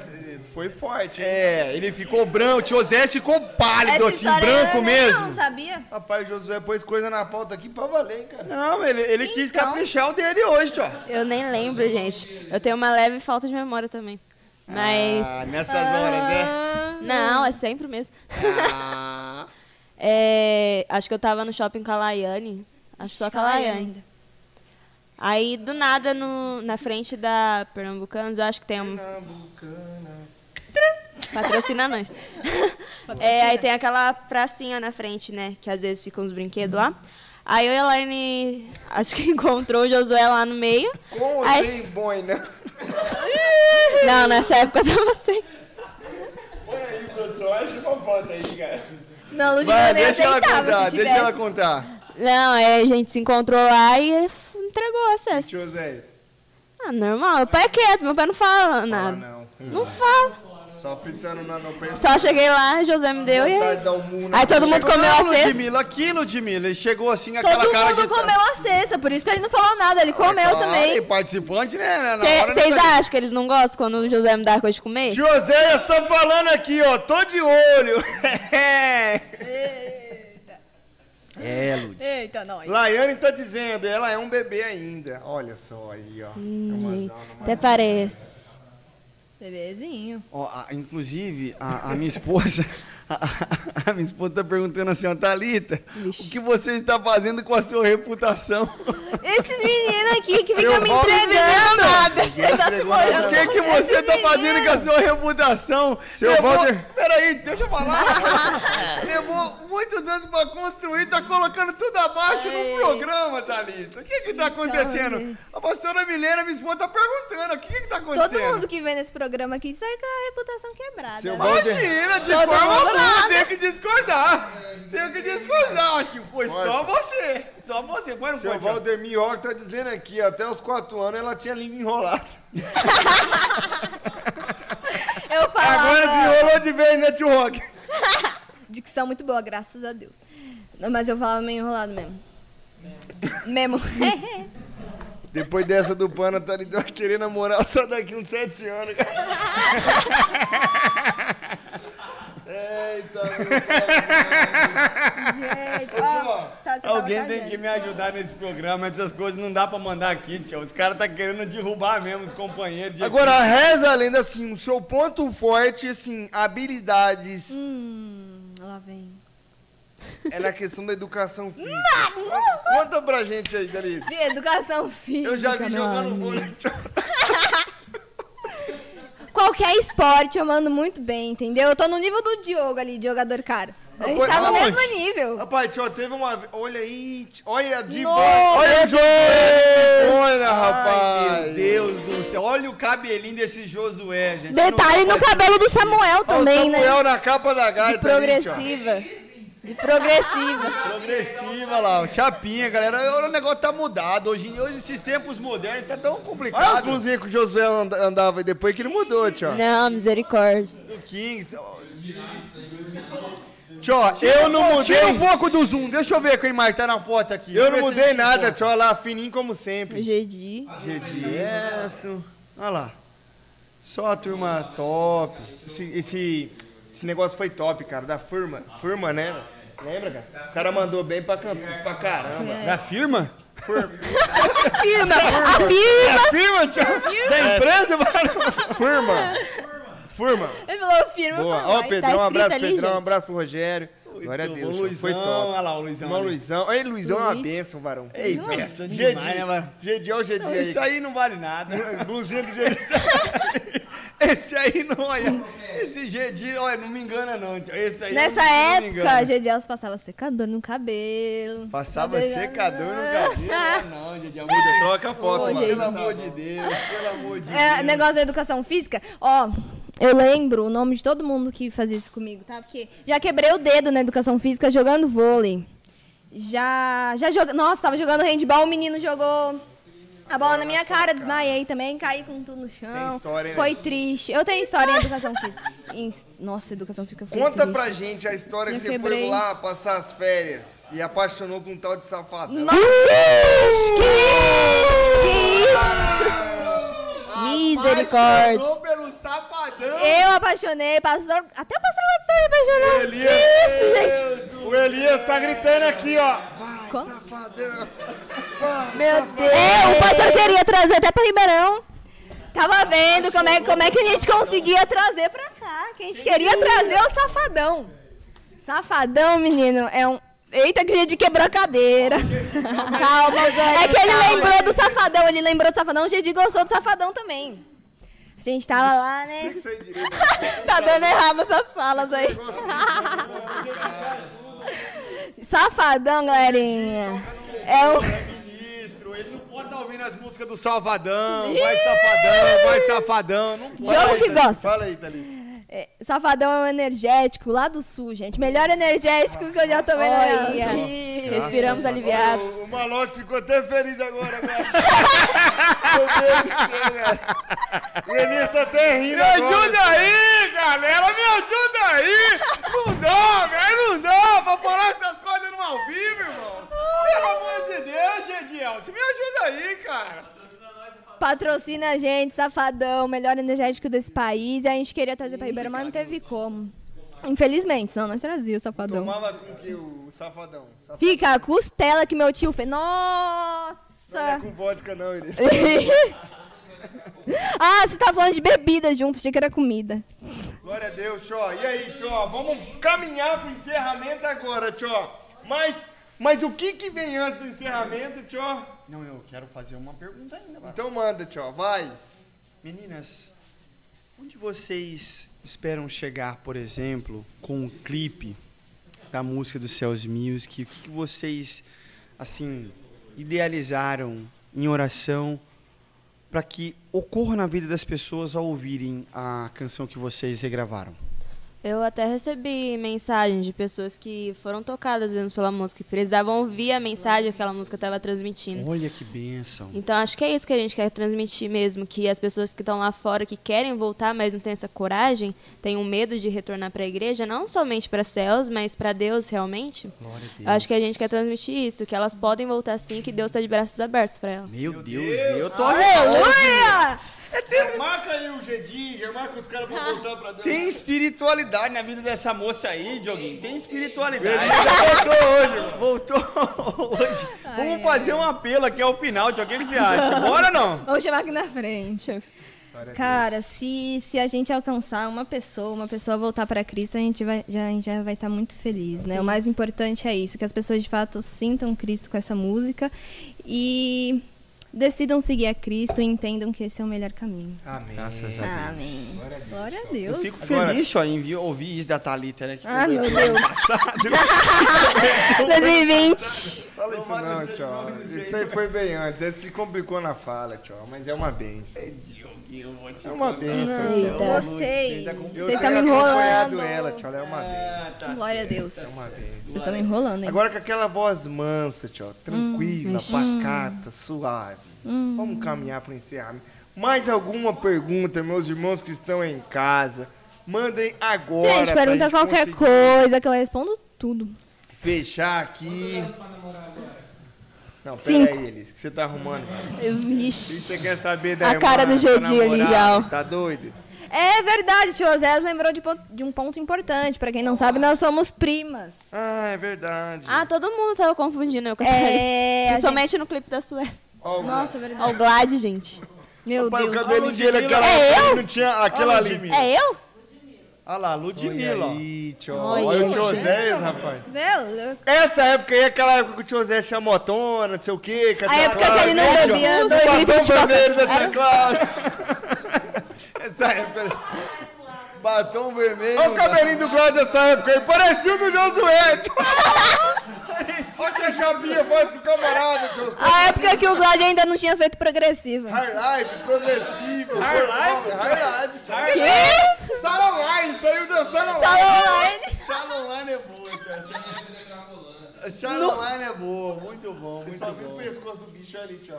Speaker 1: foi forte, hein?
Speaker 2: É, ele ficou branco, o tio Zé ficou pálido, assim, branco
Speaker 3: eu
Speaker 2: mesmo.
Speaker 3: Não, sabia?
Speaker 1: Rapaz, o Josué pôs coisa na pauta aqui pra valer, hein, cara.
Speaker 2: Não, ele, ele quis
Speaker 3: Então.
Speaker 2: caprichar o dele hoje, tio.
Speaker 4: Eu nem lembro, gente. Eu tenho uma leve falta de memória também. Mas.
Speaker 2: Ah, nessas horas, né?
Speaker 4: Não, é sempre mesmo.
Speaker 2: Ah,
Speaker 4: É, acho que eu tava no shopping com a Laiane. Acho que só com a
Speaker 3: Laiane
Speaker 4: Laiane.
Speaker 3: ainda.
Speaker 4: Aí, do nada, no, na frente da Pernambucanos, eu acho que tem um. Patrocina nós. É, aí tem aquela pracinha na frente, né? Que às vezes ficam os brinquedos lá. Aí eu e a Elaine, acho que encontrou o Josué lá no meio.
Speaker 1: Com ou
Speaker 4: Aí-
Speaker 1: sem boina?
Speaker 4: Não, nessa época eu tava sem.
Speaker 1: Põe aí, produção, acha uma foto aí, cara.
Speaker 3: Senão a Ludmilla
Speaker 2: vai,
Speaker 3: nem
Speaker 2: deixa ela contar, deixa ela contar.
Speaker 4: Não, aí a gente se encontrou lá e entregou a cesta.
Speaker 1: Tio Zé.
Speaker 4: Ah, normal. Meu pai é quieto, meu pai não fala
Speaker 1: Fala
Speaker 4: nada.
Speaker 1: não.
Speaker 4: Não fala.
Speaker 1: Só fritando na no pensamento.
Speaker 4: Só cheguei lá, José me deu e.
Speaker 1: Um na
Speaker 4: Aí todo mundo comeu a cesta.
Speaker 2: Ludmilla, aqui, Ludmilla, ele chegou assim, aquela
Speaker 3: Todo
Speaker 2: cara
Speaker 3: mundo
Speaker 2: de...
Speaker 3: comeu a cesta, por isso que ele não falou nada, ele comeu
Speaker 2: Claro,
Speaker 3: também.
Speaker 2: e participante, né? na hora
Speaker 4: Vocês
Speaker 2: não-
Speaker 4: acham que eles não gostam quando o José me dá coisa de comer?
Speaker 1: Tio Zé, eu estou falando aqui, ó. Tô de olho.
Speaker 2: É, Lud.
Speaker 3: Eita, nós.
Speaker 1: Laiane tá dizendo, ela é um bebê ainda. Olha só aí, ó.
Speaker 4: Hum,
Speaker 1: uma-
Speaker 4: até parece.
Speaker 3: Bebezinho.
Speaker 2: Ó, a- inclusive, a, a minha esposa... A, a- a minha esposa tá perguntando assim, ó, Thalita, o que você está fazendo com a sua reputação?
Speaker 3: Esses meninos aqui que ficam me entregando.
Speaker 4: Nada, você tá se
Speaker 2: O que, que você está fazendo com a sua reputação?
Speaker 1: Seu
Speaker 2: Levou-
Speaker 1: Walter-
Speaker 2: Peraí, deixa eu falar. Levou muitos anos para construir, tá colocando tudo abaixo no programa, Thalita. O que que tá acontecendo? A pastora Milena, minha esposa, tá perguntando, o que que tá acontecendo?
Speaker 3: Todo mundo que vem nesse programa aqui sai com a reputação quebrada.
Speaker 1: Seu
Speaker 3: né?
Speaker 1: Walter-
Speaker 2: Imagina, de
Speaker 4: Todo
Speaker 2: forma alguma,
Speaker 4: nada.
Speaker 2: tenho que discordar. Tenho que discordar, acho que foi só você. Só você, foi, não
Speaker 1: Seu? Valdemir Rock tá dizendo aqui, até os 4 anos ela tinha língua enrolada.
Speaker 3: Eu falava.
Speaker 1: Agora desenrolou de vez, né, tio Rock?
Speaker 3: Dicção muito boa, graças a Deus. Não, mas eu falava meio enrolado mesmo. Mesmo.
Speaker 1: Depois dessa do Pana, tá vai querer namorar só daqui uns 7 anos. Eita, meu
Speaker 3: Gente, ó. Tá,
Speaker 2: Alguém
Speaker 3: a
Speaker 2: tem
Speaker 3: gente.
Speaker 2: que me ajudar nesse programa, essas coisas não dá pra mandar aqui, tio. Os caras tá querendo derrubar mesmo os companheiros de
Speaker 1: Agora, reza a lenda assim, o seu ponto forte, assim, habilidades,
Speaker 3: Hum, lá vem.
Speaker 1: é na questão da educação física. Conta pra gente aí, Dali.
Speaker 3: Educação física.
Speaker 1: Eu já vi jogando vôlei.
Speaker 3: Qualquer esporte eu mando muito bem, entendeu? Eu tô no nível do Diogo ali, de jogador cara. A gente tá no mesmo nível.
Speaker 1: Rapaz, tio, teve uma. Olha aí, olha de
Speaker 3: Nossa,
Speaker 1: Olha o jogo! Olha,
Speaker 2: Ai,
Speaker 1: rapaz!
Speaker 2: meu Deus do céu. Olha o cabelinho desse Josué, gente.
Speaker 3: Detalhe no cabelo do Samuel também, né?
Speaker 1: Samuel na capa da
Speaker 3: De
Speaker 1: gaita ali, tio.
Speaker 3: progressiva.
Speaker 4: De progressiva.
Speaker 2: Progressiva lá, chapinha, galera. O negócio tá mudado. Hoje, em- hoje esses tempos modernos tá tão
Speaker 1: Olha as
Speaker 2: complicado.
Speaker 1: blusinhas que o Josué and- andava e depois que ele mudou, tio.
Speaker 4: Não, misericórdia.
Speaker 2: Do Kings. ó.
Speaker 1: Tio, eu não
Speaker 2: Tira um
Speaker 1: mudei.
Speaker 2: pouco do zoom. Deixa eu ver quem mais tá na foto aqui.
Speaker 1: Eu não
Speaker 2: se
Speaker 1: mudei
Speaker 2: a gente
Speaker 1: nada,
Speaker 2: encontra.
Speaker 1: tio. Olha lá, fininho como sempre.
Speaker 4: GD.
Speaker 2: GDS. Olha lá. Só a turma top.
Speaker 1: Esse, esse, esse negócio foi top, cara, da firma. Firma, né? Lembra, cara? O cara mandou bem pra, cam- pra caramba.
Speaker 2: Da firma?
Speaker 3: Firma! A firma!
Speaker 2: Firma, tio? Da empresa, mano?
Speaker 1: Firma. Firma.
Speaker 3: Ele falou firma.
Speaker 1: Boa. Ó,
Speaker 3: vai.
Speaker 1: Pedrão, um
Speaker 4: escrito
Speaker 1: abraço,
Speaker 4: ali,
Speaker 1: Pedrão, um abraço pro Rogério. Glória a Deus, tio, foi
Speaker 2: Luizão.
Speaker 1: top.
Speaker 2: Olha lá o Luizão.
Speaker 1: Irmão. Luizão. Ei, Luizão é uma
Speaker 3: Luiz.
Speaker 1: bênção, varão.
Speaker 2: Ei,
Speaker 1: Gedi.
Speaker 2: demais, né, mano?
Speaker 1: Gedi, olha o Gedi
Speaker 2: Não,
Speaker 1: aí.
Speaker 2: Isso aí não vale nada.
Speaker 1: Blusinha do Gedi.
Speaker 2: Esse aí não, olha. Esse GD, olha, não me engana não. tio. Esse aí
Speaker 3: Nessa
Speaker 2: não, não me
Speaker 3: época. Gedielso passava secador no cabelo.
Speaker 2: Passava secador no cabelo. Não, GD. Muda,
Speaker 1: Troca a foto, mano.
Speaker 2: Pelo amor de Deus, pelo amor de
Speaker 3: É,
Speaker 2: Deus.
Speaker 3: negócio da educação física, ó, eu lembro o nome de todo mundo que fazia isso comigo, tá? Porque já quebrei o dedo na educação física jogando vôlei. Já, já joga, nossa, tava jogando handball, o menino jogou a bola na minha cara, desmaiei também, caí com tudo no
Speaker 1: Tem
Speaker 3: chão.
Speaker 1: história, né?
Speaker 3: Foi triste. Eu tenho história em educação física. Em- nossa, educação física foi
Speaker 1: Conta
Speaker 3: triste.
Speaker 1: pra gente a história que você
Speaker 3: quebrei.
Speaker 1: foi lá passar as férias e apaixonou por um tal de safadão.
Speaker 3: Nossa, que, que isso?
Speaker 4: Misericórdia.
Speaker 2: Apaixonou pelo safadão.
Speaker 3: Eu apaixonei, pastor, até o pastor Gladstone me apaixonou.
Speaker 1: Elias.
Speaker 3: Isso, gente.
Speaker 1: O Elias tá gritando aqui, ó.
Speaker 3: Como?
Speaker 1: Safadão.
Speaker 4: Meu Deus.
Speaker 3: É, o pastor queria trazer até pra Ribeirão. Tava vendo como é, como é que a gente conseguia trazer pra cá. Que a gente queria trazer o safadão. Safadão, menino, é um. Eita, que gente quebrou a cadeira. Calma, É que ele lembrou do safadão, ele lembrou do safadão, o Gedi gostou do safadão também. A gente tava lá, né?
Speaker 4: Tá dando errado essas falas aí.
Speaker 3: Safadão, galerinha. É.
Speaker 2: Ministro, ele não pode estar ouvindo as músicas do Salvadão, vai safadão, vai safadão. Não pode.
Speaker 3: Diogo que gosta.
Speaker 1: Fala aí, Thalita.
Speaker 3: É, Safadão é um energético lá do sul, gente. Melhor energético que eu já tomei na minha vida.
Speaker 4: Respiramos aliviados.
Speaker 1: O, o Malote ficou até feliz agora, velho. Meu Deus do céu, velho. O Elias tá até rindo
Speaker 2: Me
Speaker 1: agora.
Speaker 2: ajuda aí, galera, me ajuda aí! Não dá, velho, não dá pra falar essas coisas no ao vivo, irmão! Pelo amor de Deus, Gedielson, me ajuda aí, cara!
Speaker 3: Patrocina a gente, Safadão, melhor energético desse país. E a gente queria trazer pra Ribeirão, mas não teve como. Infelizmente, senão nós trazia o Safadão.
Speaker 1: Tomava com que o safadão? Safadão.
Speaker 3: Fica a costela que meu tio fez.
Speaker 1: Não é
Speaker 3: Nossa!
Speaker 1: com vodka não, Elias.
Speaker 3: ah, você tá falando de bebida junto, achei que era comida.
Speaker 1: Glória a Deus, Tchó. E aí, Tchó? Vamos caminhar pro encerramento agora, Tchó. Mas, mas o que que vem antes do encerramento, Tchó?
Speaker 2: Não, eu quero fazer uma pergunta ainda.
Speaker 1: Então manda, Tchó. Vai.
Speaker 2: Meninas, onde vocês esperam chegar, por exemplo, com o clipe da música do Céus Music? O que, que vocês, assim, idealizaram em oração para que ocorra na vida das pessoas ao ouvirem a canção que vocês regravaram?
Speaker 4: Eu até recebi mensagens de pessoas que foram tocadas mesmo pela música, que precisavam ouvir a mensagem que aquela música estava transmitindo.
Speaker 2: Olha que bênção.
Speaker 4: Então acho que é isso que a gente quer transmitir mesmo, que as pessoas que estão lá fora que querem voltar, mas não têm essa coragem, têm um medo de retornar para a igreja, não somente para céus, mas para Deus realmente.
Speaker 2: Glória a Deus.
Speaker 4: Eu acho que a gente quer transmitir isso, que elas podem voltar sim, que Deus está de braços abertos para elas.
Speaker 2: Meu Deus, eu tô
Speaker 3: Aleluia!
Speaker 1: Marca aí o Gedim, já marca os caras pra voltar pra Deus.
Speaker 2: Tem espiritualidade na vida dessa moça aí, Dioguinho. Tem espiritualidade.
Speaker 1: Voltou hoje.
Speaker 2: Voltou hoje. Vamos fazer um apelo aqui ao final, Diogo. O que você acha? Bora ou não?
Speaker 3: Vamos chamar aqui na frente. Cara, se, se a gente alcançar uma pessoa, uma pessoa voltar para Cristo, a gente vai, já, a gente já vai estar muito feliz, né? O mais importante é isso, que as pessoas de fato sintam Cristo com essa música e decidam seguir a Cristo e entendam que esse é o melhor caminho.
Speaker 1: Amém.
Speaker 2: Graças a Deus.
Speaker 3: Amém. Glória a Deus.
Speaker 2: Eu fico
Speaker 1: Agora-
Speaker 2: feliz, ó, em vi- ouvir isso da Thalita, né? Que
Speaker 3: Ah, meu Deus. 2020.
Speaker 1: Fala isso não,
Speaker 2: do
Speaker 1: Isso aí foi bem antes. Ele se complicou na fala, tio. Mas é uma benção. É uma benção.
Speaker 3: Eita.
Speaker 1: tio.
Speaker 3: Vocês,
Speaker 1: Eu
Speaker 3: vocês
Speaker 1: tenho
Speaker 3: estão me enrolando.
Speaker 1: ela. Ela é uma benção.
Speaker 2: tá
Speaker 3: Glória a Deus.
Speaker 1: É uma benção.
Speaker 3: Vocês estão me enrolando, hein?
Speaker 1: Agora com aquela voz mansa, tio, tranquila,
Speaker 3: Hum,
Speaker 1: pacata, suave. Vamos caminhar para encerramento. Mais alguma pergunta, meus irmãos que estão em casa? Mandem agora.
Speaker 3: Gente, pergunta
Speaker 1: gente
Speaker 3: qualquer
Speaker 1: conseguir
Speaker 3: coisa que eu respondo tudo.
Speaker 1: Fechar aqui. Não,
Speaker 3: Cinco.
Speaker 1: peraí, Elis, que você tá arrumando? O
Speaker 4: Vixe.
Speaker 1: você quer saber da
Speaker 4: A cara
Speaker 1: irmã,
Speaker 4: do
Speaker 1: da
Speaker 4: Jedi ali já.
Speaker 1: Tá doido?
Speaker 3: É verdade, tio Osés lembrou de, de um ponto importante. Pra quem não sabe, nós somos primas.
Speaker 1: Ah, é verdade.
Speaker 4: Ah, todo mundo tava confundindo eu com
Speaker 3: É, a
Speaker 4: Principalmente no clipe da Sué.
Speaker 1: Ó, o-
Speaker 3: Nossa, é
Speaker 4: Ó, o
Speaker 3: verdade.
Speaker 4: Glad, gente.
Speaker 3: Meu
Speaker 1: Rapaz, o
Speaker 3: Deus.
Speaker 1: cabelo dele, aquela
Speaker 4: É eu?
Speaker 1: não tinha aquela ali.
Speaker 4: É eu?
Speaker 2: Olha lá,
Speaker 1: Olha
Speaker 2: Ludmilla. ó.
Speaker 1: aí, tio.
Speaker 4: Olha,
Speaker 1: Olha o
Speaker 4: gente.
Speaker 1: José, rapaz.
Speaker 3: Zé louco.
Speaker 1: Essa época aí, é aquela época que o tio Zé tinha motona, não sei o quê.
Speaker 3: A época que ele não bebia dois litros de
Speaker 1: vermelho da tia Cláudia. Essa época.
Speaker 2: Batom vermelho.
Speaker 1: Olha o cabelinho do Cláudio dessa época aí, parecia o do Josué. Olha que a chapinha faz com o camarada, tio.
Speaker 3: A época que o Glad ainda não tinha feito progressiva.
Speaker 1: High life, progressivo. High life? High life.
Speaker 3: Que?
Speaker 1: Salon line, saiu dançando
Speaker 3: Salão online.
Speaker 2: Shalom Line é boa, cara. Shalom Line é boa. Muito bom, muito
Speaker 1: Só vi o
Speaker 2: bom.
Speaker 1: pescoço do bicho ali, tio.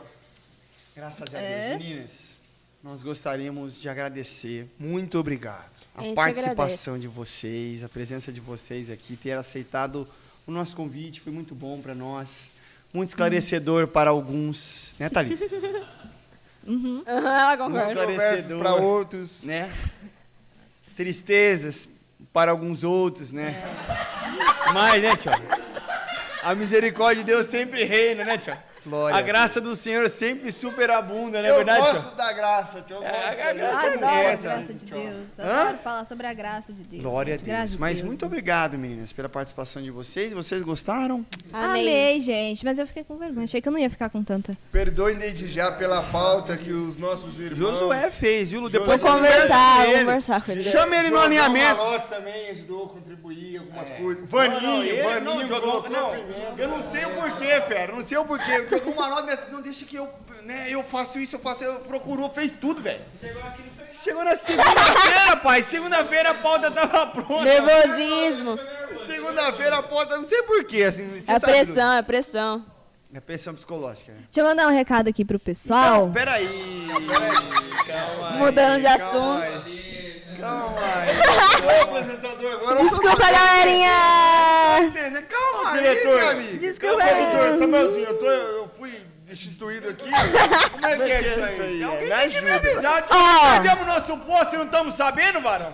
Speaker 2: Graças a Deus.
Speaker 3: É?
Speaker 2: Meninas, nós gostaríamos de agradecer
Speaker 1: Muito obrigado.
Speaker 4: A
Speaker 2: a participação
Speaker 4: agradece.
Speaker 2: de vocês, a presença de vocês aqui, ter aceitado o nosso convite, foi muito bom para nós, muito esclarecedor para alguns, né, Thalita?
Speaker 4: Aham, ela concorda.
Speaker 2: Esclarecedor.
Speaker 1: Conversas para outros.
Speaker 2: Né? Tristezas para alguns outros, né? Mas, né, tio? A misericórdia de Deus sempre reina, né, tio?
Speaker 1: Glória
Speaker 2: A graça do Senhor sempre superabunda, não é
Speaker 1: Eu
Speaker 2: verdade,
Speaker 1: gosto
Speaker 2: tio?
Speaker 1: da graça, tio. Eu
Speaker 2: É,
Speaker 1: gosto
Speaker 2: a
Speaker 1: da
Speaker 2: graça
Speaker 1: graça.
Speaker 3: Adoro a graça de. Deus.
Speaker 2: Hã?
Speaker 3: Adoro falar sobre a graça de Deus.
Speaker 2: Glória a Deus.
Speaker 3: de
Speaker 2: Mas
Speaker 3: Deus.
Speaker 2: muito obrigado, meninas, pela participação de vocês. Vocês gostaram?
Speaker 3: Amei, gente. Mas eu fiquei com vergonha. Achei que eu não ia ficar com tanta.
Speaker 1: Perdoem desde já pela falta que os nossos irmãos...
Speaker 2: Josué fez, viu, Lu? Depois
Speaker 4: Vou conversar,
Speaker 2: conversa
Speaker 4: vou conversar com ele.
Speaker 2: Chama ele no
Speaker 1: Jogão
Speaker 2: alinhamento.
Speaker 1: Malote também ajudou a contribuir algumas coisas.
Speaker 2: Não, não,
Speaker 1: Vaninho, Vaninho,
Speaker 2: não, não, eu não sei o porquê, fera, eu não sei o porquê. Jogou uma nota dessa, não deixa que eu, né, eu faço isso, eu faço, eu procurou, fez tudo, velho. Chegou na segunda-feira, pai, segunda-feira a pauta tava pronta.
Speaker 4: Nervosismo.
Speaker 2: Segunda-feira a pauta, não sei porquê, assim,
Speaker 4: É
Speaker 2: sabe,
Speaker 4: pressão, é pressão.
Speaker 2: É pressão psicológica. né?
Speaker 3: Deixa eu mandar um recado aqui pro pessoal.
Speaker 2: Então, peraí, peraí, calma aí.
Speaker 4: Mudando de
Speaker 2: calma
Speaker 4: assunto.
Speaker 2: aí, Calma aí.
Speaker 3: Desculpa, galerinha!
Speaker 2: calma aí,
Speaker 1: Diretor.
Speaker 2: meu amigo.
Speaker 3: Desculpa.
Speaker 1: Samuelzinho, eu, tô, destituído aqui.
Speaker 2: Como é que é isso aí? Alguém tem que me avisar.
Speaker 3: Ó.
Speaker 2: Perdemos nosso posto e não estamos sabendo, varão?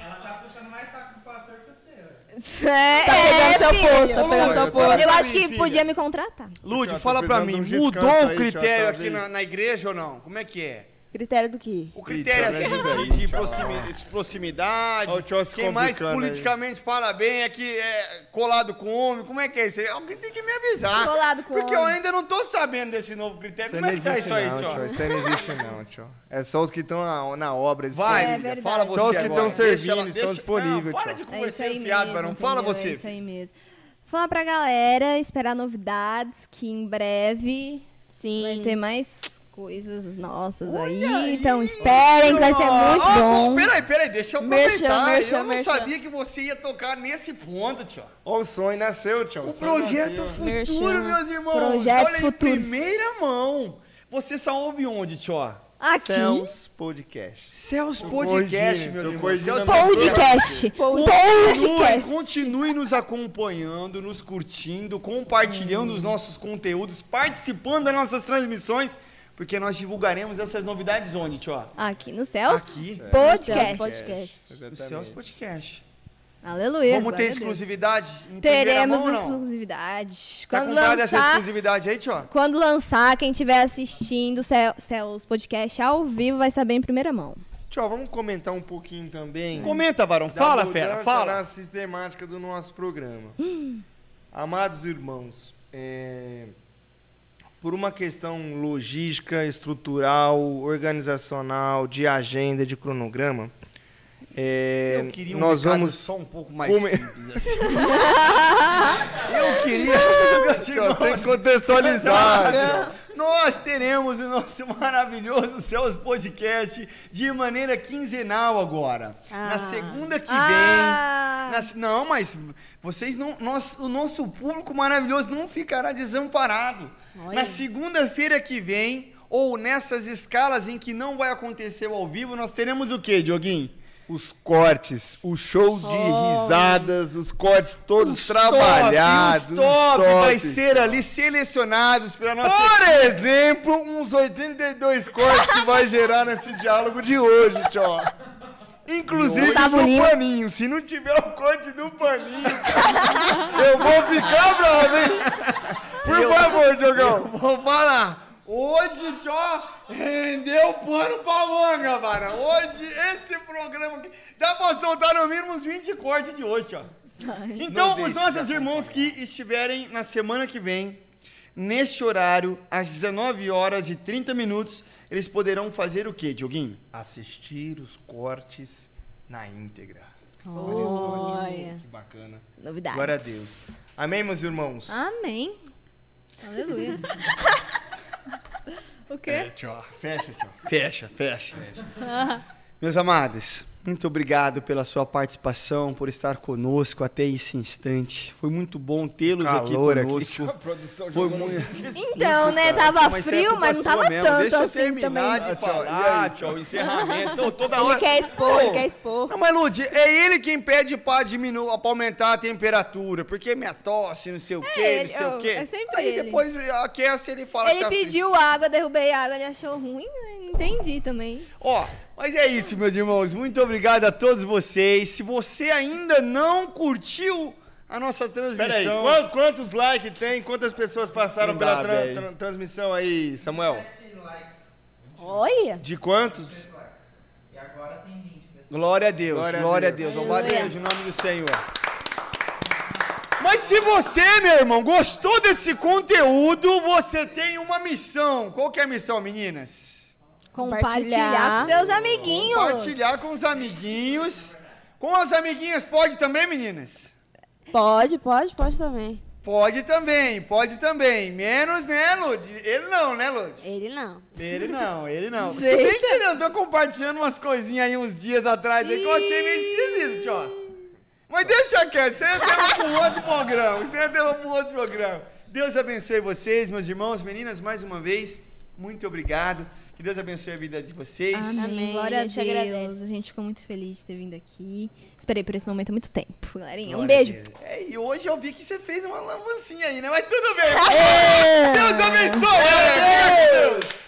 Speaker 5: Ela tá puxando mais saco do pastor que você, velho.
Speaker 3: É,
Speaker 4: Tá pegando seu
Speaker 3: filho.
Speaker 4: posto, tá pegando seu
Speaker 1: eu
Speaker 4: posto.
Speaker 3: Eu acho que
Speaker 1: Filha.
Speaker 3: podia me contratar.
Speaker 2: Lude, fala pra mim, mudou o critério aqui na, na igreja ou não? Como é que é?
Speaker 4: Critério do que?
Speaker 2: O critério
Speaker 1: Critério,
Speaker 2: assim de, de proximidade, quem mais politicamente fala bem é que é colado com homem, como é que é isso aí? Alguém tem que me avisar.
Speaker 3: Colado com
Speaker 2: Porque eu
Speaker 3: homem.
Speaker 2: ainda não tô sabendo desse novo critério.
Speaker 1: Isso
Speaker 2: Como
Speaker 1: não
Speaker 2: é que tá
Speaker 1: existe
Speaker 2: isso aí,
Speaker 1: não, tio.
Speaker 2: tio?
Speaker 1: Isso aí não existe não, tio. É só os que estão na, na obra.
Speaker 2: Vai,
Speaker 3: É
Speaker 2: fala você
Speaker 1: Só os que
Speaker 2: agora.
Speaker 1: tão servindo,
Speaker 2: ela-
Speaker 1: estão disponíveis,
Speaker 2: Não, para de
Speaker 3: É
Speaker 2: conversar enfiado,
Speaker 3: mesmo,
Speaker 2: varão. Fala você.
Speaker 3: É isso aí mesmo. Falar pra galera, esperar novidades, que em breve
Speaker 4: Sim.
Speaker 3: vai ter mais coisas nossas
Speaker 2: Olha
Speaker 3: aí.
Speaker 2: aí,
Speaker 3: Então esperem, que vai ser muito
Speaker 2: Ó,
Speaker 3: bom.
Speaker 2: Peraí, peraí, deixa eu aproveitar.
Speaker 4: merchan,
Speaker 2: eu não
Speaker 4: merchan.
Speaker 2: sabia que você ia tocar nesse ponto, tio.
Speaker 1: O sonho nasceu, tio.
Speaker 2: O
Speaker 1: sonho
Speaker 2: projeto
Speaker 1: nasceu.
Speaker 2: futuro,
Speaker 4: Merchan.
Speaker 2: meus irmãos.
Speaker 3: Projetos
Speaker 2: Olha, em
Speaker 3: futuros.
Speaker 2: primeira mão. Você só ouve onde, tio?
Speaker 3: Aqui,
Speaker 1: Céus Podcast.
Speaker 2: Céus Podcast, irmãos.
Speaker 1: corrigindo
Speaker 2: Céus
Speaker 1: minha
Speaker 3: podcast.
Speaker 2: Continue,
Speaker 3: Podcast.
Speaker 2: continue nos acompanhando, nos curtindo, compartilhando os nossos conteúdos, participando das nossas transmissões, porque nós divulgaremos essas novidades onde, tio?
Speaker 3: Aqui no Céus
Speaker 2: Aqui,
Speaker 3: Podcast.
Speaker 4: Podcast.
Speaker 2: no. Céus Podcast.
Speaker 3: Aleluia.
Speaker 2: Vamos ter
Speaker 3: a
Speaker 2: exclusividade em
Speaker 3: Teremos
Speaker 2: mão
Speaker 3: exclusividade.
Speaker 2: Tá
Speaker 3: Quando
Speaker 2: comprada essa
Speaker 3: lançar,
Speaker 2: exclusividade aí, tio?
Speaker 3: quando lançar, quem estiver assistindo Céu- Céus Podcast ao vivo vai saber em primeira mão.
Speaker 1: Tio, vamos comentar um pouquinho também.
Speaker 2: Comenta, Varão. Fala, fera, fala.
Speaker 1: na sistemática do nosso programa. Amados irmãos, é, por uma questão logística, estrutural, organizacional, de agenda, de cronograma, É,
Speaker 2: Eu queria um
Speaker 1: nós vamos
Speaker 2: só um pouco mais
Speaker 1: come-
Speaker 2: simples assim. Eu queria, meus
Speaker 1: Tem
Speaker 2: irmãos,
Speaker 1: que contextualizar.
Speaker 2: Nós teremos o nosso maravilhoso Céus Podcast de maneira quinzenal agora. Na
Speaker 4: Ah.
Speaker 2: segunda que
Speaker 3: Ah.
Speaker 2: vem. na não, mas vocês não. Nós, o nosso público maravilhoso não ficará desamparado.
Speaker 4: Olha.
Speaker 2: Na segunda-feira que vem, ou nessas escalas em que não vai acontecer ao vivo, nós teremos o quê, Dioguinho?
Speaker 1: Os cortes, o show de
Speaker 4: Oh.
Speaker 1: risadas, os cortes todos
Speaker 2: Os
Speaker 1: trabalhados.
Speaker 2: top, os top vai
Speaker 1: tops.
Speaker 2: ser ali selecionados pela nossa
Speaker 1: Por exemplo, uns 82 cortes que vai gerar nesse diálogo de hoje, tio. Inclusive
Speaker 3: Gustavo
Speaker 1: do paninho. Se não tiver o corte do paninho, eu vou ficar bravo, hein? Por favor, Diogão.
Speaker 2: Vou falar. Hoje, tchó, rendeu pano pra manga, cara. Hoje, esse programa aqui, dá pra soltar no mínimo uns 20 cortes de hoje, ó. Então,
Speaker 1: Não
Speaker 2: os nossos irmãos que estiverem na semana que vem, neste horário, às 19 horas e 30 minutos, eles poderão fazer o quê, Dioguinho?
Speaker 1: Assistir os cortes na íntegra.
Speaker 4: Olha.
Speaker 1: Que bacana.
Speaker 3: Novidades.
Speaker 1: Glória a Deus. Amém, meus irmãos?
Speaker 3: Amém. Aleluia. o quê?
Speaker 2: É, tchó, fecha, tchó. Fecha, fecha. Meus amados, muito obrigado pela sua participação, por estar conosco até esse instante. Foi muito bom tê-los aqui
Speaker 1: aqui.
Speaker 2: conosco.
Speaker 1: A produção
Speaker 2: Foi muito.
Speaker 3: Então, né? Tava
Speaker 2: Mas é
Speaker 3: frio, mas não tava
Speaker 2: mesmo.
Speaker 3: tanto
Speaker 2: Deixa eu
Speaker 3: assim
Speaker 2: terminar
Speaker 3: também.
Speaker 2: de falar, tchau, o encerramento. Então, toda
Speaker 4: Ele
Speaker 2: hora.
Speaker 4: quer expor, ele quer expor.
Speaker 2: Não, mas Lud, é ele quem pede pra diminuir, pra aumentar a temperatura, porque minha tosse, não sei o quê,
Speaker 3: ele,
Speaker 2: não sei o quê.
Speaker 3: é sempre
Speaker 2: Aí
Speaker 3: ele.
Speaker 2: depois aquece, ele fala
Speaker 3: Ele
Speaker 2: que tá frio.
Speaker 3: pediu água, derrubei água, ele achou ruim, não entendi também.
Speaker 2: Ó, mas é isso, meus irmãos. Muito obrigado a todos vocês. Se você ainda não curtiu a nossa
Speaker 1: Pera aí,
Speaker 2: transmissão.
Speaker 1: quantos, quantos likes tem? Quantas pessoas passaram pela
Speaker 2: dá,
Speaker 1: tran-
Speaker 2: velho.
Speaker 1: tran- transmissão aí, Samuel?
Speaker 4: Olha.
Speaker 1: De quantos?
Speaker 10: E agora tem 20 pessoas.
Speaker 2: Glória a Deus, glória,
Speaker 1: Glória
Speaker 2: a Deus. Louvado seja o nome do Senhor. Mas se você, meu irmão, gostou desse conteúdo, você tem uma missão. Qual que é a missão, meninas?
Speaker 3: Compartilhar com seus amiguinhos.
Speaker 2: Compartilhar com os amiguinhos. Com as amiguinhas pode também, meninas?
Speaker 4: Pode, pode, pode também.
Speaker 2: Pode também, pode também. Menos, né, Lud? Ele não, né, Lud?
Speaker 4: Ele não.
Speaker 2: Ele não, ele não. Se bem que ele andou compartilhando umas coisinhas aí uns dias atrás aí que eu achei meio esquisito, tio. Mas deixa quieto, isso aí é tema para um outro programa. Isso aí é tema um outro programa. Deus abençoe vocês, meus irmãos, meninas, mais uma vez. Muito obrigado. Que Deus abençoe a vida de vocês.
Speaker 3: Amém.
Speaker 4: Amém,
Speaker 3: Glória a Deus.
Speaker 4: agradece.
Speaker 3: A gente ficou muito feliz de ter vindo aqui. Esperei por esse momento há muito tempo, galerinha. Um
Speaker 2: Glória a
Speaker 3: beijo.
Speaker 2: É, e hoje eu vi que você fez uma lambancinha aí, né? Mas tudo bem.
Speaker 3: É.
Speaker 2: Deus abençoe. Deus.